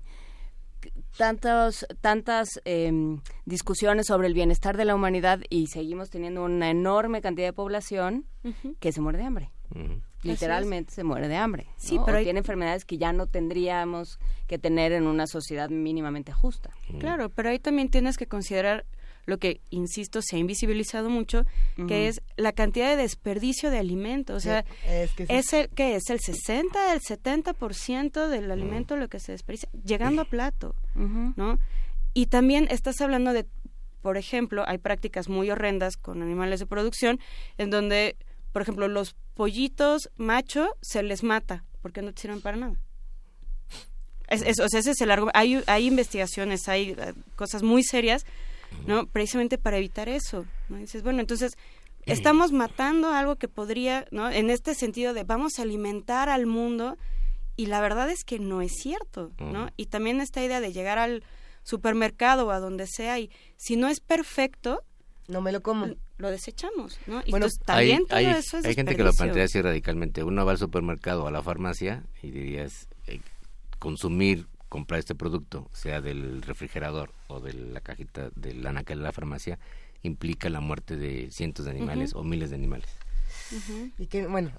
tantos, tantas em, discusiones sobre el bienestar de la humanidad y seguimos teniendo una enorme cantidad de población que se muere de hambre. Literalmente se muere de hambre. Sí, pero tiene enfermedades que ya no tendríamos que tener en una sociedad mínimamente justa. Claro, pero ahí también tienes que considerar lo que, insisto, se ha invisibilizado mucho, que es la cantidad de desperdicio de alimentos. O sea, es, el, que es el 60, el 70% del alimento lo que se desperdicia, llegando a plato, ¿no? Y también estás hablando de, por ejemplo, hay prácticas muy horrendas con animales de producción en donde, por ejemplo, los pollitos macho se les mata porque no sirven para nada. Es, o sea, ese es el Hay, hay investigaciones, hay eh, cosas muy serias ¿no? Precisamente para evitar eso, ¿no? dices, bueno, entonces estamos matando algo que podría, ¿no? En este sentido de vamos a alimentar al mundo y la verdad es que no es cierto, ¿no? Y también esta idea de llegar al supermercado o a donde sea y si no es perfecto, no me lo como. Lo desechamos, ¿no? Y bueno, también hay, todo eso es hay gente que lo plantea así radicalmente. Uno va al supermercado o a la farmacia y dirías, eh, consumir comprar este producto, sea del refrigerador o de la cajita del anaquel de la farmacia, implica la muerte de cientos de animales o miles de animales. Y que, bueno,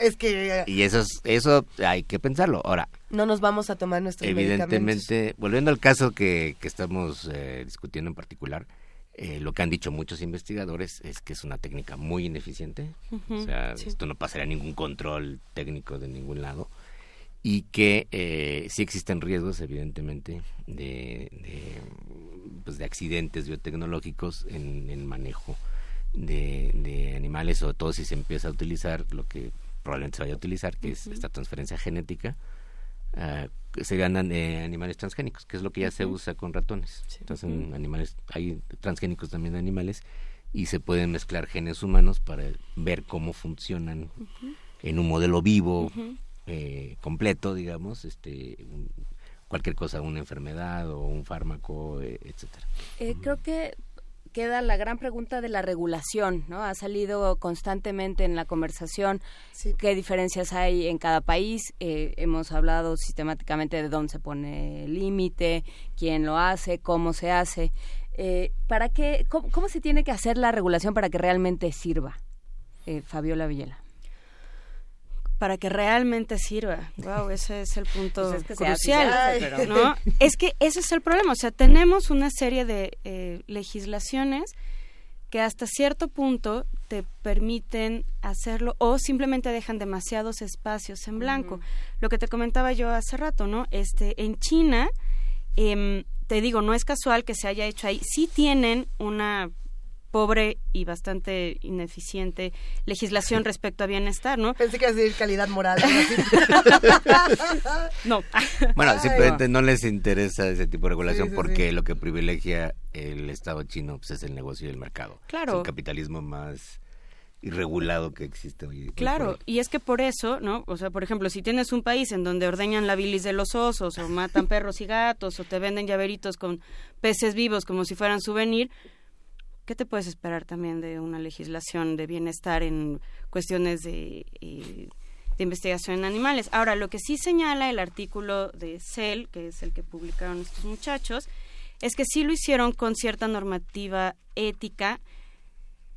es que... Y eso, eso hay que pensarlo. Ahora... No nos vamos a tomar nuestros Evidentemente, volviendo al caso que, que estamos eh, discutiendo en particular, eh, lo que han dicho muchos investigadores es que es una técnica muy ineficiente. o sea, esto no pasaría ningún control técnico de ningún lado y que eh, sí existen riesgos, evidentemente, de, de, pues de accidentes biotecnológicos en el manejo de, de, animales, sobre todo si se empieza a utilizar lo que probablemente se vaya a utilizar, que es esta transferencia genética, uh, serían eh, animales transgénicos, que es lo que ya se usa con ratones. Entonces, animales, hay transgénicos también de animales y se pueden mezclar genes humanos para ver cómo funcionan en un modelo vivo eh, completo, digamos, este cualquier cosa, una enfermedad o un fármaco, eh, etcétera. Eh, creo que queda la gran pregunta de la regulación, ¿no? Ha salido constantemente en la conversación qué diferencias hay en cada país. Eh, hemos hablado sistemáticamente de dónde se pone el límite, quién lo hace, cómo se hace. Eh, ¿Para qué? Cómo, cómo, se tiene que hacer la regulación para que realmente sirva? Eh, Fabiola Villela para que realmente sirva. Wow, ese es el punto pues es que crucial. Hace. ¿no? es que ese es el problema. O sea, tenemos una serie de eh, legislaciones que hasta cierto punto te permiten hacerlo o simplemente dejan demasiados espacios en blanco. Uh -huh. Lo que te comentaba yo hace rato, ¿no? Este, en China, eh, te digo, no es casual que se haya hecho ahí. Sí tienen una pobre y bastante ineficiente legislación respecto a bienestar, ¿no? Pensé que iba a decir calidad moral. no. Bueno, simplemente no les interesa ese tipo de regulación sí, sí, porque sí. lo que privilegia el Estado chino pues, es el negocio y el mercado. Claro. Es el capitalismo más irregulado que existe hoy. Claro, y es que por eso, ¿no? O sea, por ejemplo, si tienes un país en donde ordeñan la bilis de los osos o matan perros y gatos o te venden llaveritos con peces vivos como si fueran souvenir, ¿qué te puedes esperar también de una legislación de bienestar en cuestiones de, eh, de investigación en animales? Ahora, lo que sí señala el artículo de CEL, que es el que publicaron estos muchachos, es que sí lo hicieron con cierta normativa ética,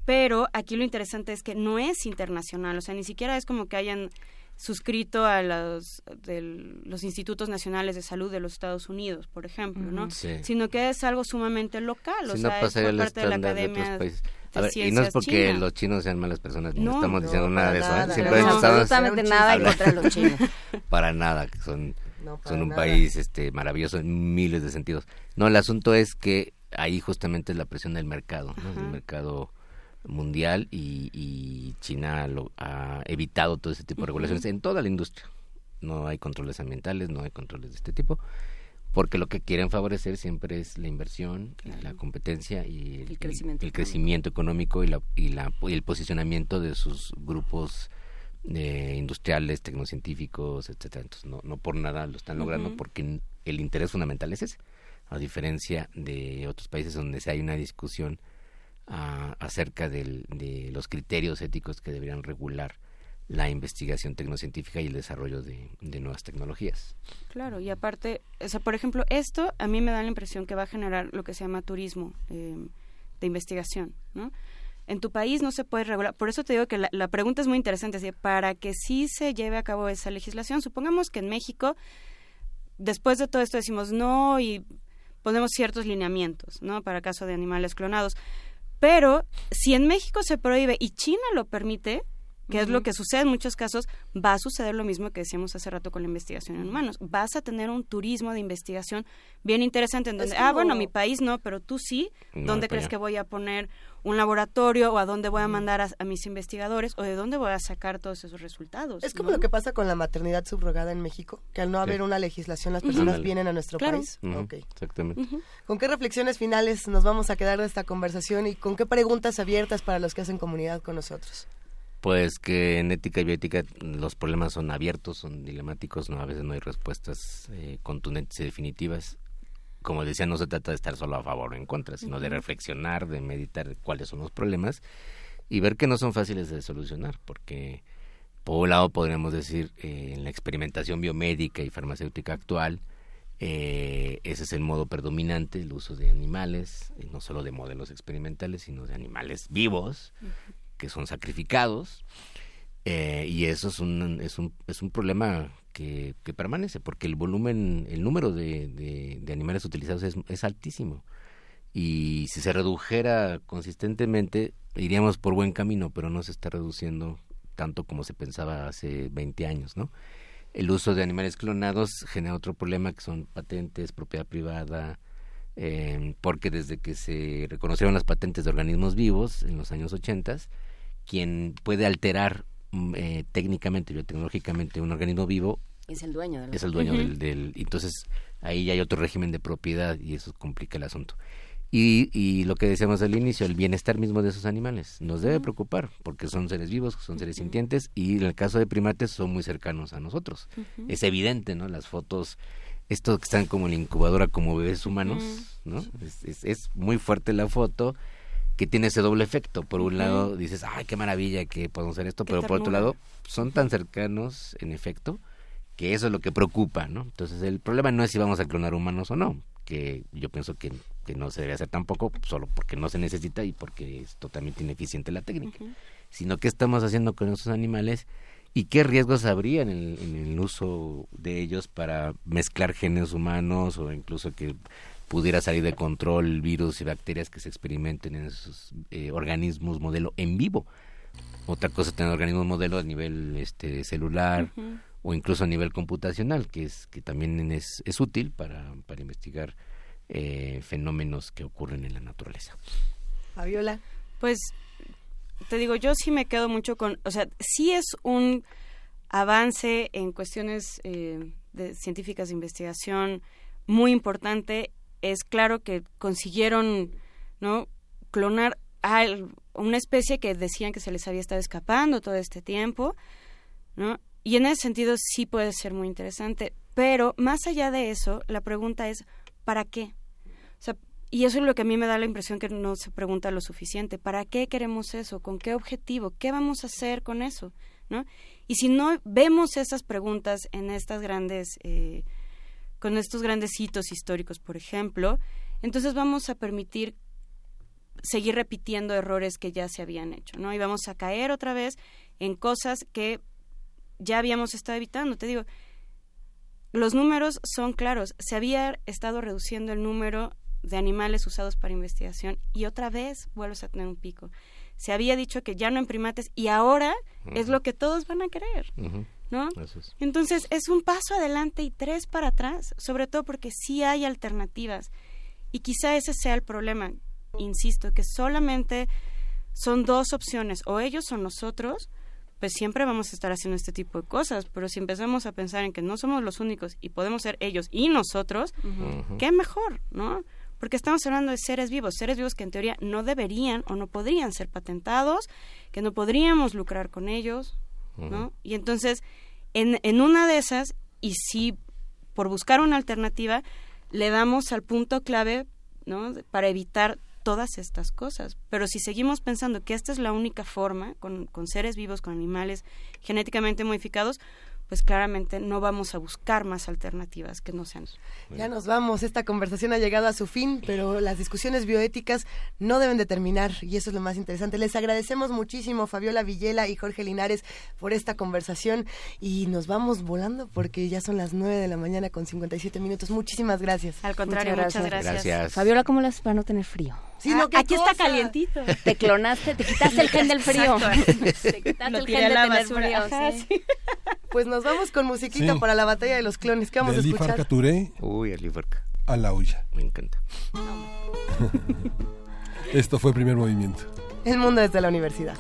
pero aquí lo interesante es que no es internacional, o sea, ni siquiera es como que hayan suscrito a los, de los institutos nacionales de salud de los Estados Unidos, por ejemplo, ¿no? Sí. Sino que es algo sumamente local, si o no sea, es por parte de la Academia de, a ver, y no es porque China. los chinos sean malas personas, no, no estamos no, diciendo nada de eso, nada, ¿eh? no, estamos absolutamente nada en contra de los chinos. para nada, que son, no, para son un nada. país este maravilloso en miles de sentidos. No, el asunto es que ahí justamente es la presión del mercado, ¿no? del mercado mundial y, y China lo, ha evitado todo ese tipo de regulaciones uh -huh. en toda la industria. No hay controles ambientales, no hay controles de este tipo, porque lo que quieren favorecer siempre es la inversión, claro. la competencia y el, el, crecimiento, el, el crecimiento, económico y, la, y, la, y el posicionamiento de sus grupos eh, industriales, tecnocientíficos, etcétera. Entonces, no, no por nada lo están logrando, uh -huh. porque el interés fundamental es ese, a diferencia de otros países donde se hay una discusión acerca de los criterios éticos que deberían regular la investigación tecnocientífica y el desarrollo de, nuevas tecnologías. Claro, y aparte, o sea, por ejemplo, esto a mí me da la impresión que va a generar lo que se llama turismo eh, de investigación, ¿no? En tu país no se puede regular, por eso te digo que la, la pregunta es muy interesante, así, para que sí se lleve a cabo esa legislación, supongamos que en México, después de todo esto decimos no y ponemos ciertos lineamientos, ¿no? Para caso de animales clonados, pero si en México se prohíbe y China lo permite, que uh -huh. es lo que sucede en muchos casos, va a suceder lo mismo que decíamos hace rato con la investigación en humanos. Vas a tener un turismo de investigación bien interesante en donde, como... ah, bueno, mi país no, pero tú sí, no, ¿dónde crees que voy a poner un laboratorio o a dónde voy a mandar a, a, mis investigadores o de dónde voy a sacar todos esos resultados? Es como ¿no? lo que pasa con la maternidad subrogada en México, que al no haber sí. una legislación las personas uh -huh. vienen a nuestro claro. país. Uh -huh. okay. Exactamente. Uh -huh. ¿Con qué reflexiones finales nos vamos a quedar de esta conversación y con qué preguntas abiertas para los que hacen comunidad con nosotros? Pues que en ética y bioética los problemas son abiertos, son dilemáticos, no a veces no hay respuestas eh, contundentes y definitivas. Como decía, no se trata de estar solo a favor o en contra, sino uh -huh. de reflexionar, de meditar cuáles son los problemas y ver que no son fáciles de solucionar, porque por un lado podríamos decir eh, en la experimentación biomédica y farmacéutica actual, eh, ese es el modo predominante, el uso de animales, no solo de modelos experimentales, sino de animales vivos, uh -huh que son sacrificados eh, y eso es un, es un, es un problema que, que permanece porque el volumen, el número de, de, animales utilizados es, es, altísimo y si se redujera consistentemente iríamos por buen camino pero no se está reduciendo tanto como se pensaba hace 20 años, ¿no? el uso de animales clonados genera otro problema que son patentes, propiedad privada, eh, porque desde que se reconocieron las patentes de organismos vivos en los años 80, quien puede alterar mm, eh, técnicamente, biotecnológicamente un organismo vivo es el dueño del es el dueño del, del, entonces ahí ya hay otro régimen de propiedad y eso complica el asunto. Y, y lo que decíamos al inicio el bienestar mismo de esos animales. Nos debe preocupar porque son seres vivos son seres sintientes y en el caso de primates son muy cercanos a nosotros. Es evidente no las fotos estos que están como en la incubadora como bebés humanos no es, es, muy fuerte la foto que tiene ese doble efecto. Por un lado dices, ay, qué maravilla que podemos hacer esto, pero por otro lado son tan cercanos, en efecto, que eso es lo que preocupa, ¿no? Entonces el problema no es si vamos a clonar humanos o no, que yo pienso que, que no se debe hacer tampoco solo porque no se necesita y porque es totalmente ineficiente la técnica, sino qué estamos haciendo con esos animales y qué riesgos habría en el, en el uso de ellos para mezclar genes humanos o incluso que pudiera salir de control virus y bacterias que se experimenten en esos eh, organismos modelo en vivo. Otra cosa es tener organismos modelo a nivel este celular o incluso a nivel computacional, que es que también es, es útil para, para investigar eh, fenómenos que ocurren en la naturaleza. Fabiola. Pues te digo, yo sí me quedo mucho con, o sea, sí es un avance en cuestiones eh, de científicas de investigación muy importante. Es claro que consiguieron, ¿no? Clonar a una especie que decían que se les había estado escapando todo este tiempo, ¿no? Y en ese sentido sí puede ser muy interesante, pero más allá de eso, la pregunta es, ¿para qué? Y eso es lo que a mí me da la impresión que no se pregunta lo suficiente. ¿Para qué queremos eso? ¿Con qué objetivo? ¿Qué vamos a hacer con eso? ¿No? Y si no vemos esas preguntas en estas grandes, eh, con estos grandes hitos históricos, por ejemplo, entonces vamos a permitir seguir repitiendo errores que ya se habían hecho, ¿no? Y vamos a caer otra vez en cosas que ya habíamos estado evitando. Te digo, los números son claros. Se había estado reduciendo el número de animales usados para investigación y otra vez vuelves a tener un pico. Se había dicho que ya no en primates y ahora es lo que todos van a querer. ¿No? Entonces es un paso adelante y tres para atrás, sobre todo porque sí hay alternativas. Y quizá ese sea el problema, insisto, que solamente son dos opciones, o ellos o nosotros, pues siempre vamos a estar haciendo este tipo de cosas, pero si empezamos a pensar en que no somos los únicos y podemos ser ellos y nosotros, qué mejor, ¿no? Porque estamos hablando de seres vivos, seres vivos que en teoría no deberían o no podrían ser patentados, que no podríamos lucrar con ellos, ¿no? Y entonces, en, en una de esas, y si por buscar una alternativa, le damos al punto clave, ¿no? Para evitar todas estas cosas. Pero si seguimos pensando que esta es la única forma, con, con seres vivos, con animales genéticamente modificados, pues claramente no vamos a buscar más alternativas que no sean. Ya nos vamos, esta conversación ha llegado a su fin, pero las discusiones bioéticas no deben de terminar y eso es lo más interesante. Les agradecemos muchísimo Fabiola Villela y Jorge Linares por esta conversación y nos vamos volando porque ya son las 9 de la mañana con 57 minutos. Muchísimas gracias. Al contrario, muchas gracias. Fabiola, ¿cómo las para no tener frío? No, ah, aquí está calientito. Te clonaste, te quitaste el gen del frío. te quitaste el gen de tener frío. sí. Pues nos vamos con musiquita Sí. para la batalla de los clones. ¿Qué vamos de a escuchar? Caturé Uy, Alifarca. a la huya. Me encanta. Esto fue primer movimiento. El mundo desde la universidad.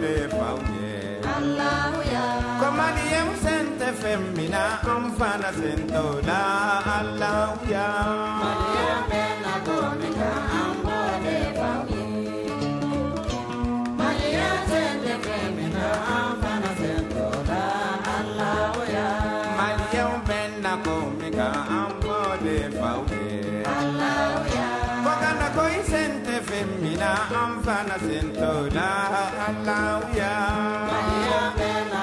de faunye Allahuya Kwa maliyem sente femina Amfana sentola Allahuya Maliyem mena komina fana sento na Allah ya. Maria mena